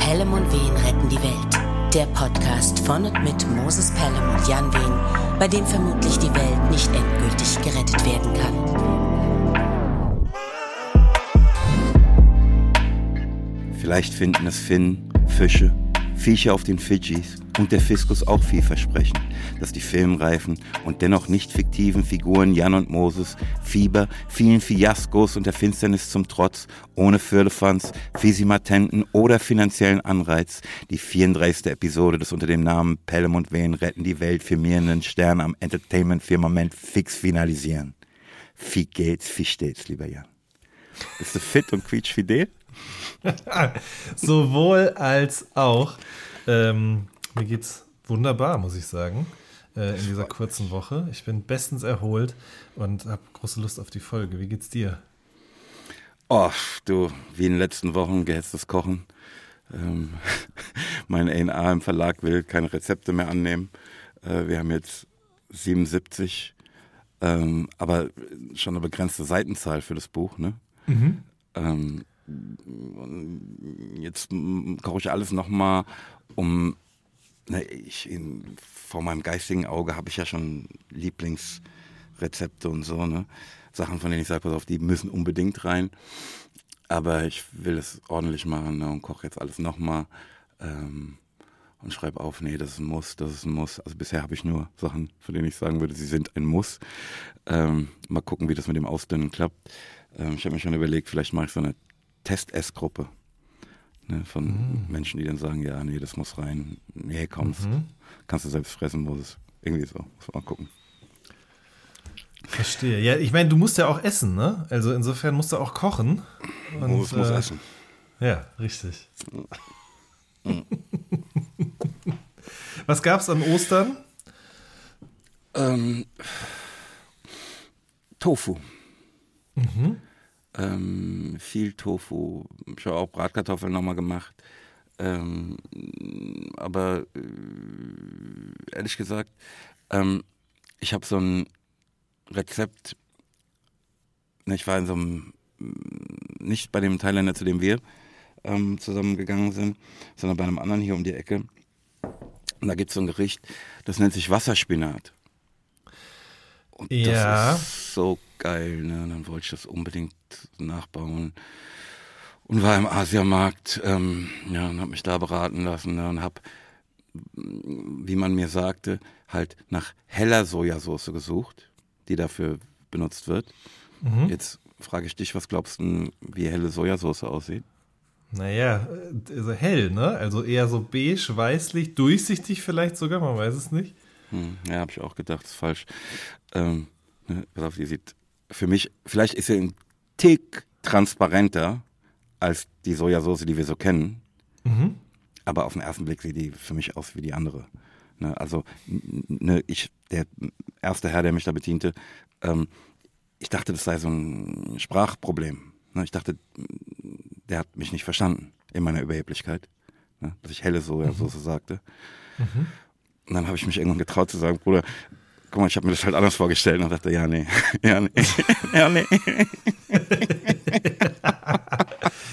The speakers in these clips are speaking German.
Pelham und Wehen retten die Welt. Der Podcast von und mit Moses Pelham und Jan Wehen, bei dem vermutlich die Welt nicht endgültig gerettet werden kann. Vielleicht finden es Finnen, Fische, Viecher auf den Fidschis und der Fiskus auch viel versprechen, dass die filmreifen und dennoch nicht fiktiven Figuren Jan und Moses, Fieber, vielen Fiaskos und der Finsternis zum Trotz, ohne Firlefanz, Fisimatenten oder finanziellen Anreiz, die 34. Episode des unter dem Namen Pelham und Wehen retten die Welt firmierenden Sterne am Entertainment-Firmament fix finalisieren. Wie geht's, wie steht's, lieber Jan? Bist du fit und quietschfidel? Sowohl als auch. Ähm, mir geht's wunderbar, muss ich sagen, äh, in dieser kurzen Woche. Ich bin bestens erholt und habe große Lust auf die Folge. Wie geht's dir? Oh, du, wie in den letzten Wochen gehetztes Kochen. Ähm, mein A&A im Verlag will keine Rezepte mehr annehmen. Äh, wir haben jetzt 77, ähm, aber schon eine begrenzte Seitenzahl für das Buch. Ne? Mhm. Ähm, jetzt koche ich alles nochmal, um ne, ich in, vor meinem geistigen Auge habe ich ja schon Lieblingsrezepte und so, ne? Sachen, von denen ich sage, pass auf, die müssen unbedingt rein. Aber ich will es ordentlich machen ne, und koche jetzt alles nochmal ähm, und schreibe auf, nee, das ist ein Muss, das ist ein Muss. Also bisher habe ich nur Sachen, von denen ich sagen würde, sie sind ein Muss. Ähm, mal gucken, wie das mit dem Ausdünnen klappt. Ähm, ich habe mir schon überlegt, vielleicht mache ich so eine Test-Ess-Gruppe ne, von mhm. Menschen, die dann sagen, ja, nee, das muss rein, nee, kommst, mhm. kannst du selbst fressen, muss es. Irgendwie so, muss man mal gucken. Verstehe. Ja, ich meine, du musst ja auch essen, ne? Also insofern musst du auch kochen. Und, muss, muss äh, essen. Ja, richtig. Was gab's an Ostern? Ähm, Tofu. Mhm ähm, viel Tofu. Ich habe auch Bratkartoffeln nochmal gemacht. Ähm, aber äh, ehrlich gesagt, ähm, ich habe so ein Rezept, ne, ich war in so einem, nicht bei dem Thailänder, zu dem wir ähm, zusammengegangen sind, sondern bei einem anderen hier um die Ecke. Und da gibt es so ein Gericht, das nennt sich Wasserspinat. Und ja. das ist so geil, ne? Dann wollte ich das unbedingt nachbauen. Und war im Asiamarkt, ähm, ja, und habe mich da beraten lassen ne? und habe, wie man mir sagte, halt nach heller Sojasauce gesucht, die dafür benutzt wird. Mhm. Jetzt frage ich dich, was glaubst du, wie helle Sojasauce aussieht? Naja, also hell, ne? Also eher so beige, weißlich, durchsichtig vielleicht sogar, man weiß es nicht. Hm, ja, habe ich auch gedacht, ist falsch. Ähm, ne, pass auf, die sieht für mich, vielleicht ist sie ein Tick transparenter als die Sojasauce, die wir so kennen. Mhm. Aber auf den ersten Blick sieht die für mich aus wie die andere. Ne, also, ne, ich, der erste Herr, der mich da bediente, ähm, ich dachte, das sei so ein Sprachproblem. Ne, ich dachte, der hat mich nicht verstanden in meiner Überheblichkeit, ne, dass ich helle Sojasauce mhm. sagte. Mhm. Und dann habe ich mich irgendwann getraut zu sagen, Bruder, guck mal, ich habe mir das halt anders vorgestellt und dachte, ja, nee, ja, nee, ja, nee.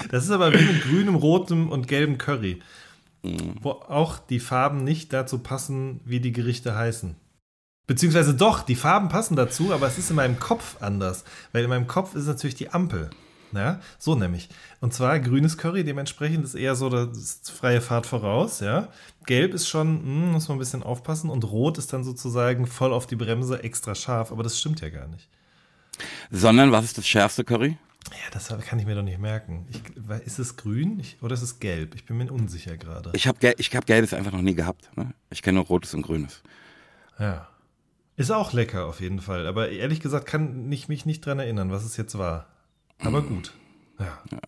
Das ist aber wie mit grünem, rotem und gelbem Curry, mhm. wo auch die Farben nicht dazu passen, wie die Gerichte heißen. Beziehungsweise doch, die Farben passen dazu, aber es ist in meinem Kopf anders, weil in meinem Kopf ist natürlich die Ampel. Ja, so nämlich. Und zwar grünes Curry, dementsprechend ist eher so das freie Fahrt voraus, ja. Gelb ist schon, hm, muss man ein bisschen aufpassen und rot ist dann sozusagen voll auf die Bremse, extra scharf, aber das stimmt ja gar nicht. Sondern was ist das schärfste Curry? Ja, das kann ich mir doch nicht merken. Ich, ist es grün ich, oder ist es gelb? Ich bin mir unsicher gerade. Ich habe ich hab gelbes einfach noch nie gehabt. Ne? Ich kenne nur rotes und grünes. Ja. Ist auch lecker auf jeden Fall. Aber ehrlich gesagt kann ich mich nicht dran erinnern, was es jetzt war. Aber gut. Ja. ja.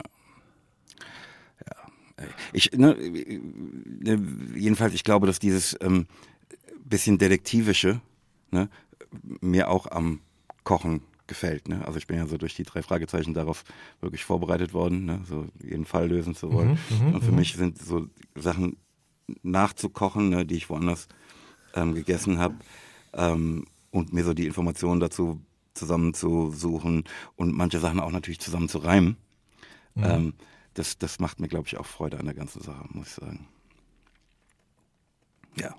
ja. Ich, ne, ne, jedenfalls, ich glaube, dass dieses ähm, bisschen Detektivische ne, mir auch am Kochen gefällt. Ne? Also ich bin ja so durch die drei Fragezeichen darauf wirklich vorbereitet worden, ne? so jeden Fall lösen zu wollen. Mhm, mhm Und für mhm. mich sind so Sachen nachzukochen, ne, die ich woanders ähm, gegessen habe ähm, und mir so die Informationen dazu zusammenzusuchen und manche Sachen auch natürlich zusammen zu reimen. Mhm. Ähm, das, das macht mir, glaube ich, auch Freude an der ganzen Sache, muss ich sagen. Ja.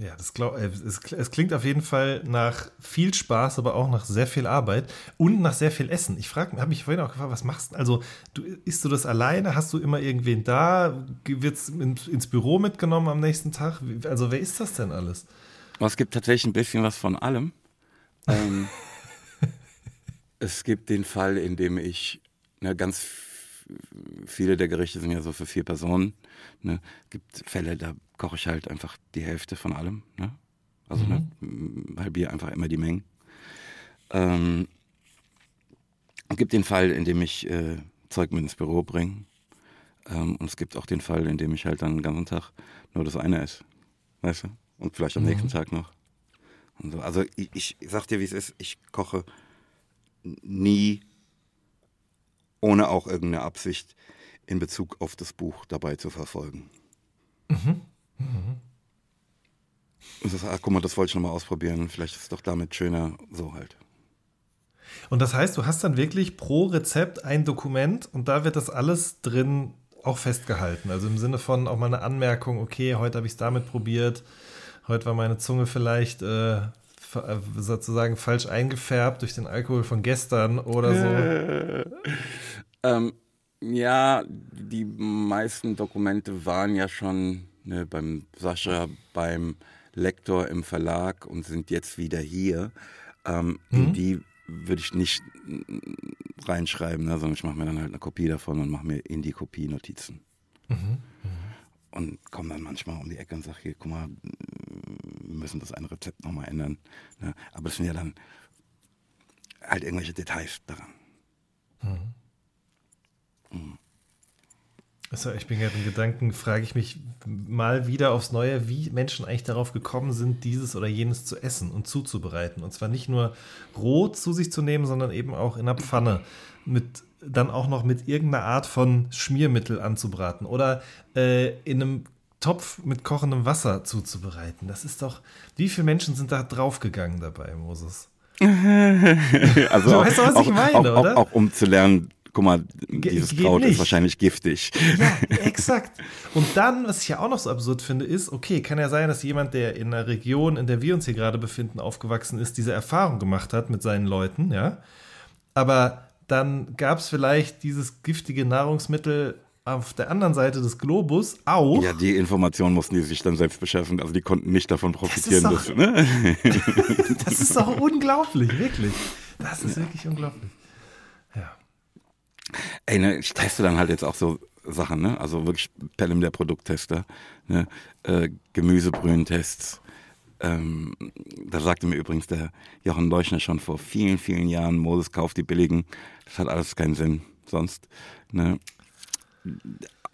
Ja, das glaub, äh, es, es, klingt auf jeden Fall nach viel Spaß, aber auch nach sehr viel Arbeit und nach sehr viel Essen. Ich frage, habe mich vorhin auch gefragt, was machst du? Also, du, isst du das alleine? Hast du immer irgendwen da? Wird es ins Büro mitgenommen am nächsten Tag? Also, wer ist das denn alles? Es gibt tatsächlich ein bisschen was von allem. ähm, es gibt den Fall, in dem ich na, ganz viele der Gerichte sind ja so für vier Personen. Ne? Es gibt Fälle, da koche ich halt einfach die Hälfte von allem. Ne? Also mhm. ne, halbiere einfach immer die Mengen. Ähm, es gibt den Fall, in dem ich äh, Zeug mit ins Büro bringe. Ähm, und es gibt auch den Fall, in dem ich halt dann den ganzen Tag nur das eine esse. Weißt du? Und vielleicht am mhm. nächsten Tag noch. So. Also ich, ich sag dir, wie es ist, ich koche nie ohne auch irgendeine Absicht in Bezug auf das Buch dabei zu verfolgen. Mhm. Mhm. Und das, ach, guck mal, das wollte ich nochmal ausprobieren. Vielleicht ist es doch damit schöner, so halt. Und das heißt, du hast dann wirklich pro Rezept ein Dokument und da wird das alles drin auch festgehalten. Also im Sinne von auch mal eine Anmerkung, okay, heute habe ich es damit probiert, heute war meine Zunge vielleicht äh, sozusagen falsch eingefärbt durch den Alkohol von gestern oder so. ähm, ja, die meisten Dokumente waren ja schon ne, beim Sascha, beim Lektor im Verlag und sind jetzt wieder hier. Ähm, mhm. In die würde ich nicht reinschreiben, ne, sondern ich mache mir dann halt eine Kopie davon und mache mir in die Kopie Notizen. Mhm. Mhm. Und komme dann manchmal um die Ecke und sage, hier, guck mal, müssen das eine Rezept nochmal ändern. Ne? Aber es sind ja dann halt irgendwelche Details daran. Mhm. Also ich bin gerade in Gedanken, frage ich mich mal wieder aufs Neue, wie Menschen eigentlich darauf gekommen sind, dieses oder jenes zu essen und zuzubereiten. Und zwar nicht nur roh zu sich zu nehmen, sondern eben auch in der Pfanne. Mit, dann auch noch mit irgendeiner Art von Schmiermittel anzubraten oder äh, in einem Topf mit kochendem Wasser zuzubereiten. Das ist doch, wie viele Menschen sind da draufgegangen dabei, Moses? also du auch, weißt doch, was auch, ich meine, auch, oder? Auch, auch um zu lernen, guck mal, dieses Ge Kraut nicht. ist wahrscheinlich giftig. Ja, exakt. Und dann, was ich ja auch noch so absurd finde, ist, okay, kann ja sein, dass jemand, der in einer Region, in der wir uns hier gerade befinden, aufgewachsen ist, diese Erfahrung gemacht hat mit seinen Leuten, ja. Aber dann gab es vielleicht dieses giftige Nahrungsmittel auf der anderen Seite des Globus auch. Ja, die Informationen mussten die sich dann selbst beschaffen. Also die konnten nicht davon profitieren. Das ist doch, ne? das ist doch unglaublich, wirklich. Das ist ja. wirklich unglaublich. Ja. Ey, ne, ich teste dann halt jetzt auch so Sachen, ne? Also wirklich Pelham der Produkttester, ne? Äh, Gemüsebrühentests. Ähm, da sagte mir übrigens der Jochen Leuchner schon vor vielen, vielen Jahren, Moses kauft die billigen. Das hat alles keinen Sinn sonst. Ne?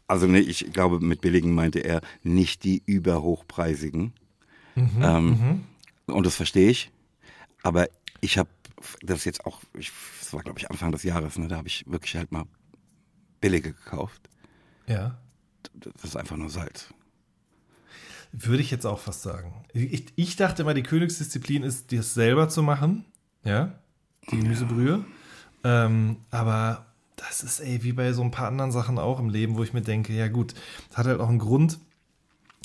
Also ne, ich glaube, mit billigen meinte er nicht die überhochpreisigen. Mhm, ähm, mhm. Und das verstehe ich. Aber ich habe das jetzt auch, ich das war glaube ich Anfang des Jahres, ne, da habe ich wirklich halt mal billige gekauft. Ja. Das ist einfach nur Salz. Würde ich jetzt auch fast sagen. Ich, ich dachte immer, die Königsdisziplin ist, das selber zu machen. Ja. Die Gemüsebrühe. Ja. Ähm, aber das ist ey, wie bei so ein paar anderen Sachen auch im Leben, wo ich mir denke, ja gut, das hat halt auch einen Grund,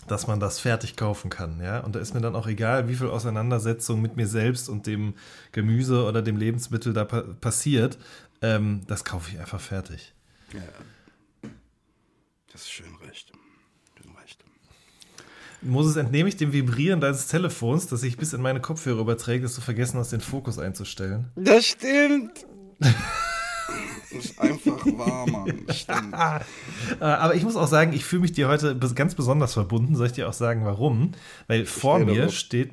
dass man das fertig kaufen kann, ja. Und da ist mir dann auch egal, wie viel Auseinandersetzung mit mir selbst und dem Gemüse oder dem Lebensmittel da pa passiert. Ähm, das kaufe ich einfach fertig. Ja. Das ist schön recht. Schön recht. Moses, entnehme ich dem Vibrieren deines Telefons, das sich bis in meine Kopfhörer überträgt, dass du vergessen hast, den Fokus einzustellen. Das stimmt. ist einfach wahr, Mann. Stimmt. Äh, aber ich muss auch sagen, ich fühle mich dir heute ganz besonders verbunden. Soll ich dir auch sagen, warum? Weil vor mir steht,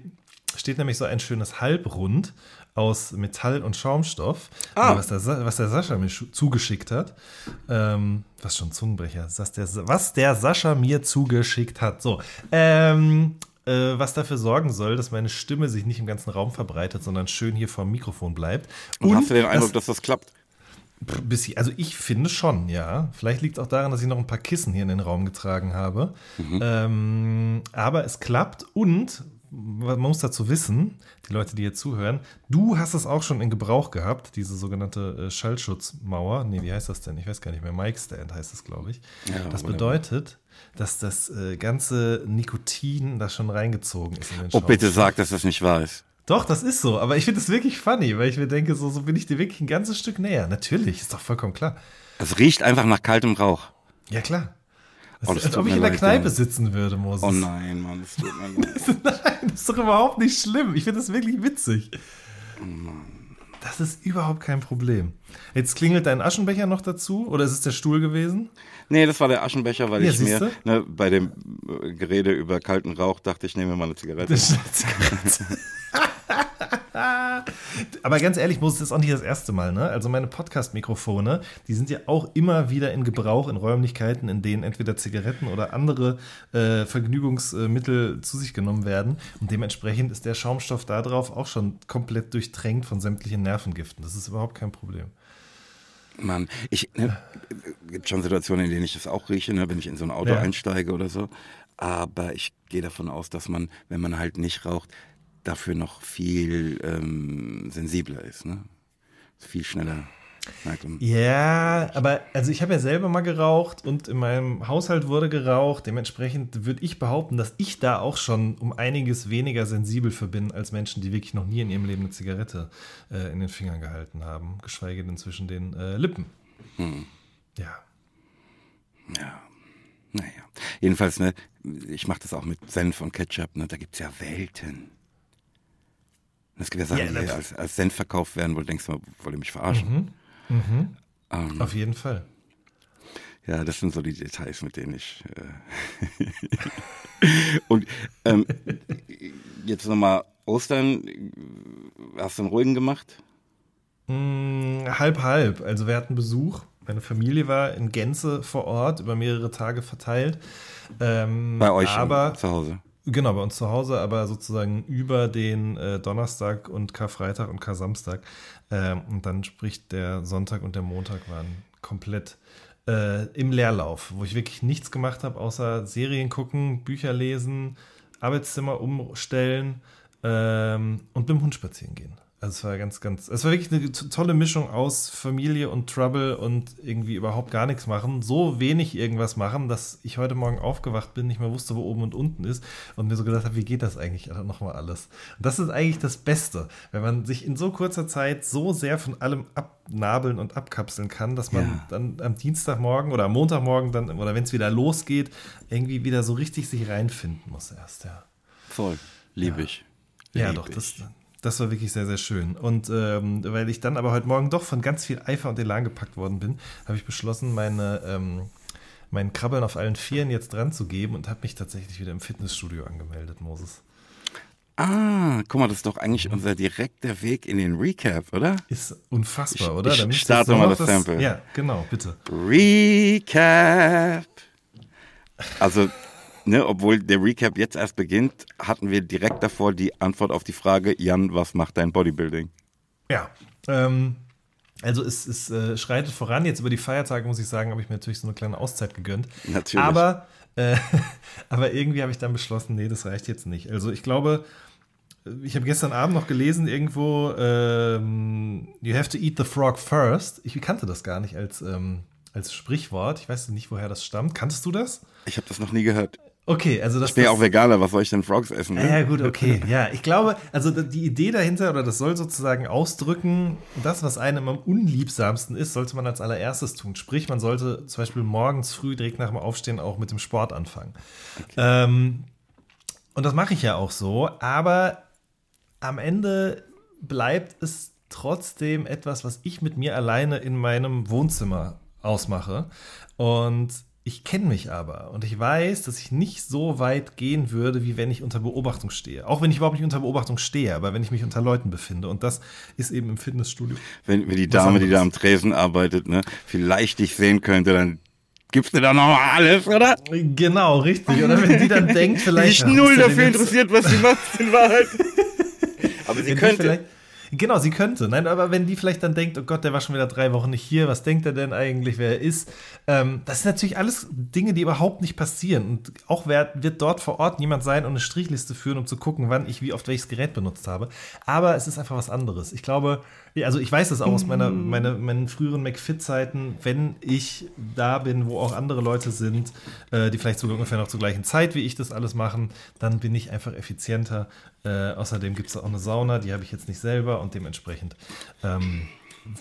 steht nämlich so ein schönes Halbrund aus Metall und Schaumstoff, ah. was, der, was der Sascha mir zugeschickt hat. Ähm, was schon Zungenbrecher, was der, was der Sascha mir zugeschickt hat. So, ähm, äh, was dafür sorgen soll, dass meine Stimme sich nicht im ganzen Raum verbreitet, sondern schön hier vor dem Mikrofon bleibt. Und, und hast du den Eindruck, dass das klappt? Bisschen, also ich finde schon, ja. Vielleicht liegt es auch daran, dass ich noch ein paar Kissen hier in den Raum getragen habe. Mhm. Ähm, aber es klappt und man muss dazu wissen, die Leute, die hier zuhören, du hast es auch schon in Gebrauch gehabt, diese sogenannte äh, Schallschutzmauer. Nee, wie heißt das denn? Ich weiß gar nicht mehr. Mic Stand heißt es, glaube ich. Ja, das bedeutet, dass das äh, ganze Nikotin da schon reingezogen ist Oh, bitte sag, dass das nicht wahr ist. Doch, das ist so. Aber ich finde es wirklich funny, weil ich mir denke, so, so bin ich dir wirklich ein ganzes Stück näher. Natürlich, ist doch vollkommen klar. Es riecht einfach nach kaltem Rauch. Ja, klar. Das Oh, ist, das als ob ich in der leid, Kneipe ja. sitzen würde, Moses. Oh nein, Mann, es tut mir leid. Nein, das ist doch überhaupt nicht schlimm. Ich finde das wirklich witzig. Das ist überhaupt kein Problem. Jetzt klingelt dein Aschenbecher noch dazu oder ist es der Stuhl gewesen? Nee, das war der Aschenbecher, weil Ja, ich mir ne, bei dem äh, Gerede über kalten Rauch dachte, ich nehme mir mal eine Zigarette. Das ist Aber ganz ehrlich, Moses, das ist auch nicht das erste Mal. Ne? Also meine Podcast-Mikrofone, die sind ja auch immer wieder in Gebrauch in Räumlichkeiten, in denen entweder Zigaretten oder andere äh, Vergnügungsmittel zu sich genommen werden. Und dementsprechend ist der Schaumstoff da drauf auch schon komplett durchtränkt von sämtlichen Nervengiften. Das ist überhaupt kein Problem. Mann, ich ne, gibt schon Situationen, in denen ich das auch rieche, ne, wenn ich in so ein Auto Ja. einsteige oder so. Aber ich gehe davon aus, dass man, wenn man halt nicht raucht, dafür noch viel ähm, sensibler ist, ne? Viel schneller Ja, aber also ich habe ja selber mal geraucht und in meinem Haushalt wurde geraucht. Dementsprechend würde ich behaupten, dass ich da auch schon um einiges weniger sensibel für bin als Menschen, die wirklich noch nie in ihrem Leben eine Zigarette äh, in den Fingern gehalten haben, geschweige denn zwischen den äh, Lippen. Ja. Ja. Naja. Jedenfalls, ne, ich mache das auch mit Senf und Ketchup, ne? Da gibt's ja Welten. Es gibt ja Sachen, die als, als Senf verkauft werden, wo du denkst, mal, wollt ihr mich verarschen? Ähm, Auf jeden Fall. Ja, das sind so die Details, mit denen ich. Äh und ähm, jetzt nochmal Ostern. Hast du einen ruhigen gemacht? Mm, halb, halb. Also wir hatten Besuch. Meine Familie war in Gänze vor Ort, über mehrere Tage verteilt. Ähm, Bei euch aber zu Hause. Genau, bei uns zu Hause, aber sozusagen über den äh, Donnerstag und Karfreitag und Kar-Samstag. Ähm, und dann spricht der Sonntag und der Montag waren komplett äh, im Leerlauf, wo ich wirklich nichts gemacht habe, außer Serien gucken, Bücher lesen, Arbeitszimmer umstellen ähm, und mit dem Hund spazieren gehen. Also es war ganz, ganz, es war wirklich eine to- tolle Mischung aus Familie und Trouble und irgendwie überhaupt gar nichts machen. So wenig irgendwas machen, dass ich heute Morgen aufgewacht bin, nicht mehr wusste, wo oben und unten ist und mir so gedacht habe, wie geht das eigentlich nochmal alles? Und das ist eigentlich das Beste, wenn man sich in so kurzer Zeit so sehr von allem abnabeln und abkapseln kann, dass man Ja. dann am Dienstagmorgen oder am Montagmorgen dann, oder wenn es wieder losgeht, irgendwie wieder so richtig sich reinfinden muss erst, ja. Voll. Liebe ich. Ja, Lieb doch, ich. Das, das war wirklich sehr, sehr schön. Und ähm, weil ich dann aber heute Morgen doch von ganz viel Eifer und Elan gepackt worden bin, habe ich beschlossen, meine, ähm, mein Krabbeln auf allen Vieren jetzt dran zu geben und habe mich tatsächlich wieder im Fitnessstudio angemeldet, Moses. Ah, guck mal, das ist doch eigentlich unser direkter Weg in den Recap, oder? Ist unfassbar, Ich- oder? ich müsstest starte mal noch das Sample. Ja, genau, bitte. Recap. Also, ne, obwohl der Recap jetzt erst beginnt, hatten wir direkt davor die Antwort auf die Frage, Jan, was macht dein Bodybuilding? Ja, ähm, also es, es äh, schreitet voran. Jetzt über die Feiertage, muss ich sagen, habe ich mir natürlich so eine kleine Auszeit gegönnt. Natürlich. Aber, äh, aber irgendwie habe ich dann beschlossen, nee, das reicht jetzt nicht. Also ich glaube, ich habe gestern Abend noch gelesen, irgendwo, ähm, you have to eat the frog first. Ich kannte das gar nicht als, ähm, als Sprichwort. Ich weiß nicht, woher das stammt. Kanntest du das? Ich habe das noch nie gehört. Okay, also das Ich bin ja auch Veganer, was soll ich denn Frogs essen? Ne? ja, gut, okay. Ja, ich glaube, also die Idee dahinter, oder das soll sozusagen ausdrücken, das, was einem am unliebsamsten ist, sollte man als allererstes tun. Sprich, man sollte zum Beispiel morgens früh direkt nach dem Aufstehen auch mit dem Sport anfangen. Ähm, und das mache ich ja auch so, aber am Ende bleibt es trotzdem etwas, was ich mit mir alleine in meinem Wohnzimmer ausmache. Und ich kenne mich aber und ich weiß, dass ich nicht so weit gehen würde, wie wenn ich unter Beobachtung stehe. Auch wenn ich überhaupt nicht unter Beobachtung stehe, aber wenn ich mich unter Leuten befinde. Und das ist eben im Fitnessstudio. Wenn, wenn die Dame, die da am. Tresen arbeitet, ne, vielleicht dich sehen könnte, dann gibst du da noch mal alles, oder? Genau, richtig. Oder wenn die dann denkt, vielleicht. ach, null dafür interessiert, was sie macht in Wahrheit. Aber sie Wenn könnte. Genau, sie könnte. Nein, aber wenn die vielleicht dann denkt, oh Gott, der war schon wieder drei Wochen nicht hier, was denkt er denn eigentlich, wer er ist? Ähm, das sind natürlich alles Dinge, die überhaupt nicht passieren. Und auch wer, wird dort vor Ort niemand sein und eine Strichliste führen, um zu gucken, wann ich wie oft welches Gerät benutzt habe. Aber es ist einfach was anderes. Ich glaube, also ich weiß das auch aus meiner, meine, meinen früheren McFit-Zeiten, wenn ich da bin, wo auch andere Leute sind, äh, die vielleicht sogar ungefähr noch zur gleichen Zeit wie ich das alles machen, dann bin ich einfach effizienter. Äh, außerdem gibt es auch eine Sauna, die habe ich jetzt nicht selber und dementsprechend ähm,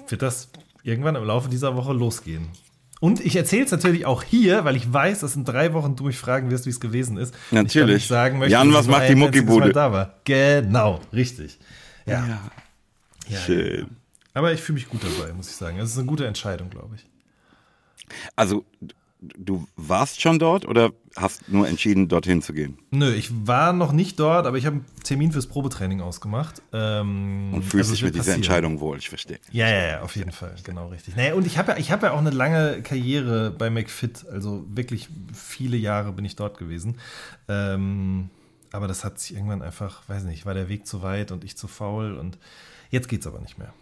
wird das irgendwann im Laufe dieser Woche losgehen. Und ich erzähle es natürlich auch hier, weil ich weiß, dass in drei Wochen du mich fragen wirst, wie es gewesen ist. Natürlich. Ich sagen möchte, Jan, was macht die Muckibude? Da war. Genau, richtig. Ja. Ja. Ja, Schön. ja. Aber ich fühle mich gut dabei, muss ich sagen. Es ist eine gute Entscheidung, glaube ich. Also, du warst schon dort oder hast nur entschieden, dorthin zu gehen? Nö, ich war noch nicht dort, aber ich habe einen Termin fürs Probetraining ausgemacht. Ähm, Und fühlst also es dich mit dieser. Entscheidung wohl, ich verstehe. Ja, ja, ja, auf jeden Fall, genau richtig. Naja, und ich habe ja, ich hab ja auch eine lange Karriere bei McFit, also wirklich viele Jahre bin ich dort gewesen. Ähm, aber das hat sich irgendwann einfach, weiß nicht, war der Weg zu weit und ich zu faul und jetzt geht's aber nicht mehr.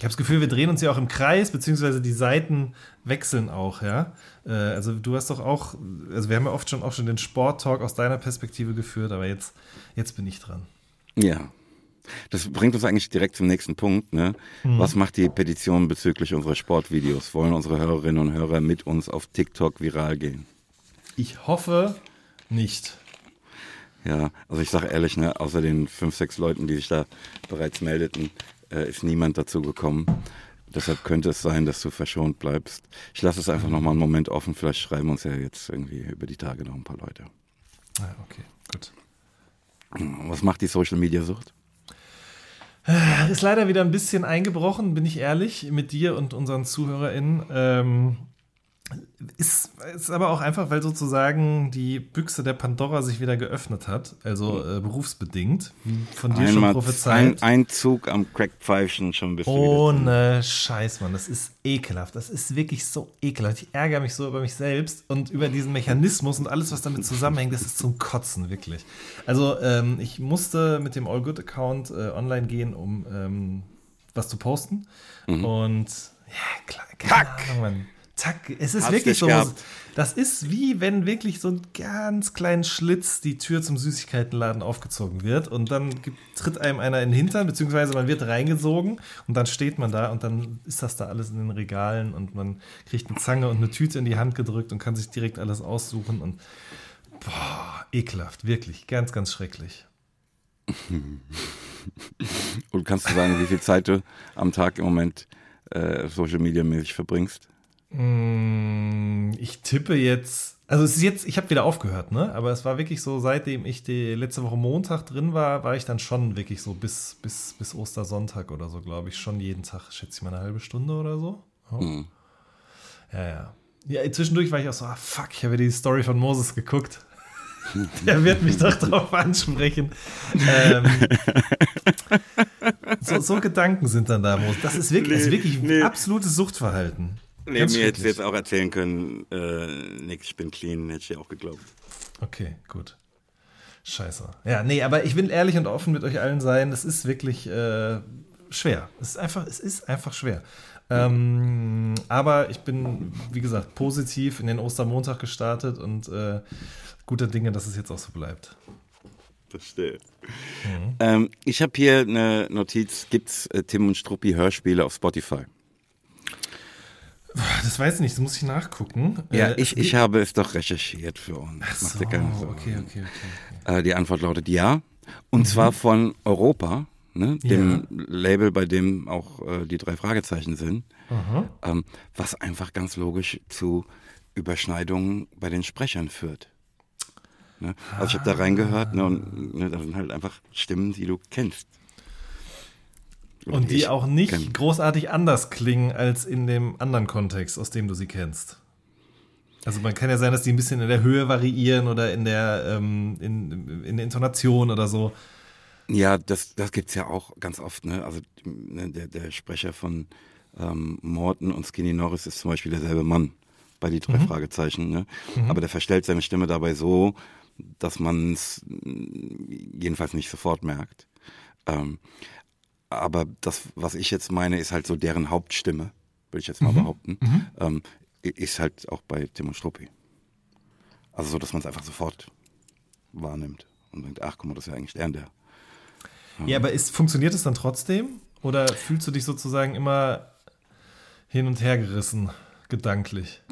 Ich habe das Gefühl, wir drehen uns ja auch im Kreis, beziehungsweise die Seiten wechseln auch, ja. Äh, also du hast doch auch, also wir haben ja oft schon auch schon den Sport-Talk aus deiner Perspektive geführt, aber jetzt, jetzt bin ich dran. Ja. Das bringt uns eigentlich direkt zum nächsten Punkt. Ne? Was macht die Petition bezüglich unserer Sportvideos? Wollen unsere Hörerinnen und Hörer mit uns auf TikTok viral gehen? Ich hoffe nicht. Ja, also ich sage ehrlich, ne, außer den fünf, sechs Leuten, die sich da bereits meldeten, äh, ist niemand dazu gekommen. Deshalb könnte es sein, dass du verschont bleibst. Ich lasse es einfach nochmal einen Moment offen. Vielleicht schreiben uns ja jetzt irgendwie über die Tage noch ein paar Leute. Ah, okay, gut. Was macht die Social Media Sucht? Ist leider wieder ein bisschen eingebrochen, bin ich ehrlich, mit dir und unseren ZuhörerInnen. Ähm, ist, ist aber auch einfach, weil sozusagen die Büchse der Pandora sich wieder geöffnet hat, also äh, berufsbedingt, von dir schon Einmal prophezeit. ein, ein Zug am Crackpfeifchen schon bist. Ohne Scheiß, Mann. Das ist ekelhaft. Das ist wirklich so ekelhaft. Ich ärgere mich so über mich selbst und über diesen Mechanismus und alles, was damit zusammenhängt. Das ist zum Kotzen, wirklich. Also, ähm, ich musste mit dem All Good Account äh, online gehen, um ähm, was zu posten. Und ja, klar, keine Kack. Ahnung, Mann. Zack, es ist Hast wirklich so. gehabt. Das ist wie wenn wirklich so ein ganz kleinen Schlitz die Tür zum Süßigkeitenladen aufgezogen wird und dann tritt einem einer in den Hintern, beziehungsweise man wird reingesogen und dann steht man da und dann ist das da alles in den Regalen und man kriegt eine Zange und eine Tüte in die Hand gedrückt und kann sich direkt alles aussuchen und boah, ekelhaft, wirklich, ganz, ganz schrecklich. Und kannst du sagen, wie viel Zeit du am Tag im Moment äh, Social Media mäßig verbringst? Mm, Ich tippe jetzt, also es ist jetzt, ich habe wieder aufgehört, ne? Aber es war wirklich so, seitdem ich die letzte Woche Montag drin war, war ich dann schon wirklich so bis, bis, bis Ostersonntag oder so, glaube ich, schon jeden Tag, schätze ich mal eine halbe Stunde oder so. Ja, Hm. ja. ja. Ja, zwischendurch war ich auch so, ah fuck, ich habe die Story von Moses geguckt. Der wird mich doch drauf ansprechen. Ähm, so, so Gedanken sind dann da, Moses. Das ist wirklich, das ist wirklich Nee, nee. absolutes Suchtverhalten. Nee, Ganz mir hättest du jetzt auch erzählen können, äh, nix, ich bin clean, hätte ich dir auch geglaubt. Okay, gut. Scheiße. Ja, nee, aber ich will ehrlich und offen mit euch allen sein. Es ist wirklich äh, schwer. Es ist einfach, es ist einfach schwer. Ähm, aber ich bin, wie gesagt, positiv in den Ostermontag gestartet und äh, guter Dinge, dass es jetzt auch so bleibt. Verstehe. Ähm, ich habe hier eine Notiz, gibt's äh, Tim und Struppi Hörspiele auf Spotify? Das weiß ich nicht, das muss ich nachgucken. Ja, Äh, ich, ich habe es doch recherchiert für uns. Mach so, okay, okay, okay. okay. Äh, die Antwort lautet ja. Und zwar von Europa, ne, dem Label, bei dem auch äh, die drei Fragezeichen sind. Ähm, was einfach ganz logisch zu Überschneidungen bei den Sprechern führt. Ne? Also ich habe da reingehört ne, und ne, das sind halt einfach Stimmen, die du kennst. Und die auch nicht kenn. großartig anders klingen als in dem anderen Kontext, aus dem du sie kennst. Also man kann ja sein, dass die ein bisschen in der Höhe variieren oder in der, ähm, in, in der Intonation oder so. Ja, das, das gibt's ja auch ganz oft. Ne? Also ne, der, der Sprecher von ähm, Morton und Skinny Norris ist zum Beispiel derselbe Mann bei die drei Fragezeichen. Ne? Aber der verstellt seine Stimme dabei so, dass man es jedenfalls nicht sofort merkt. Ähm, aber das, was ich jetzt meine, ist halt so deren Hauptstimme, würde ich jetzt mal Mhm. behaupten, ähm, ist halt auch bei Timo Struppi. Also so, dass man es einfach sofort wahrnimmt und denkt, ach guck mal, das ist ja eigentlich der und der. Ja, aber ist, funktioniert es dann trotzdem? Oder fühlst du dich sozusagen immer hin und her gerissen, gedanklich?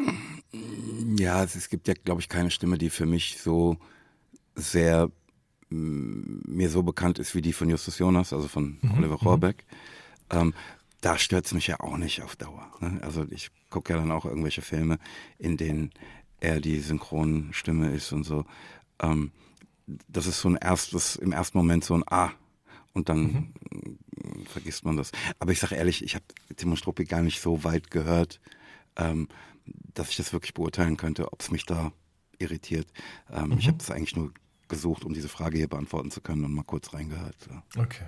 Ja, es, es gibt ja, glaube ich, keine Stimme, die für mich so sehr mir so bekannt ist wie die von Justus Jonas, also von Oliver Rohrbeck. Ähm, da stört es mich ja auch nicht auf Dauer. Ne? Also ich gucke ja dann auch irgendwelche Filme, in denen er die Synchronstimme ist und so. Ähm, das ist so ein erstes, im ersten Moment so ein Ah. Und dann mm, vergisst man das. Aber ich sage ehrlich, ich habe Timo Struppi gar nicht so weit gehört, ähm, dass ich das wirklich beurteilen könnte, ob es mich da irritiert. Ähm, Ich habe es eigentlich nur gesucht, um diese Frage hier beantworten zu können und mal kurz reingehört. So. Okay.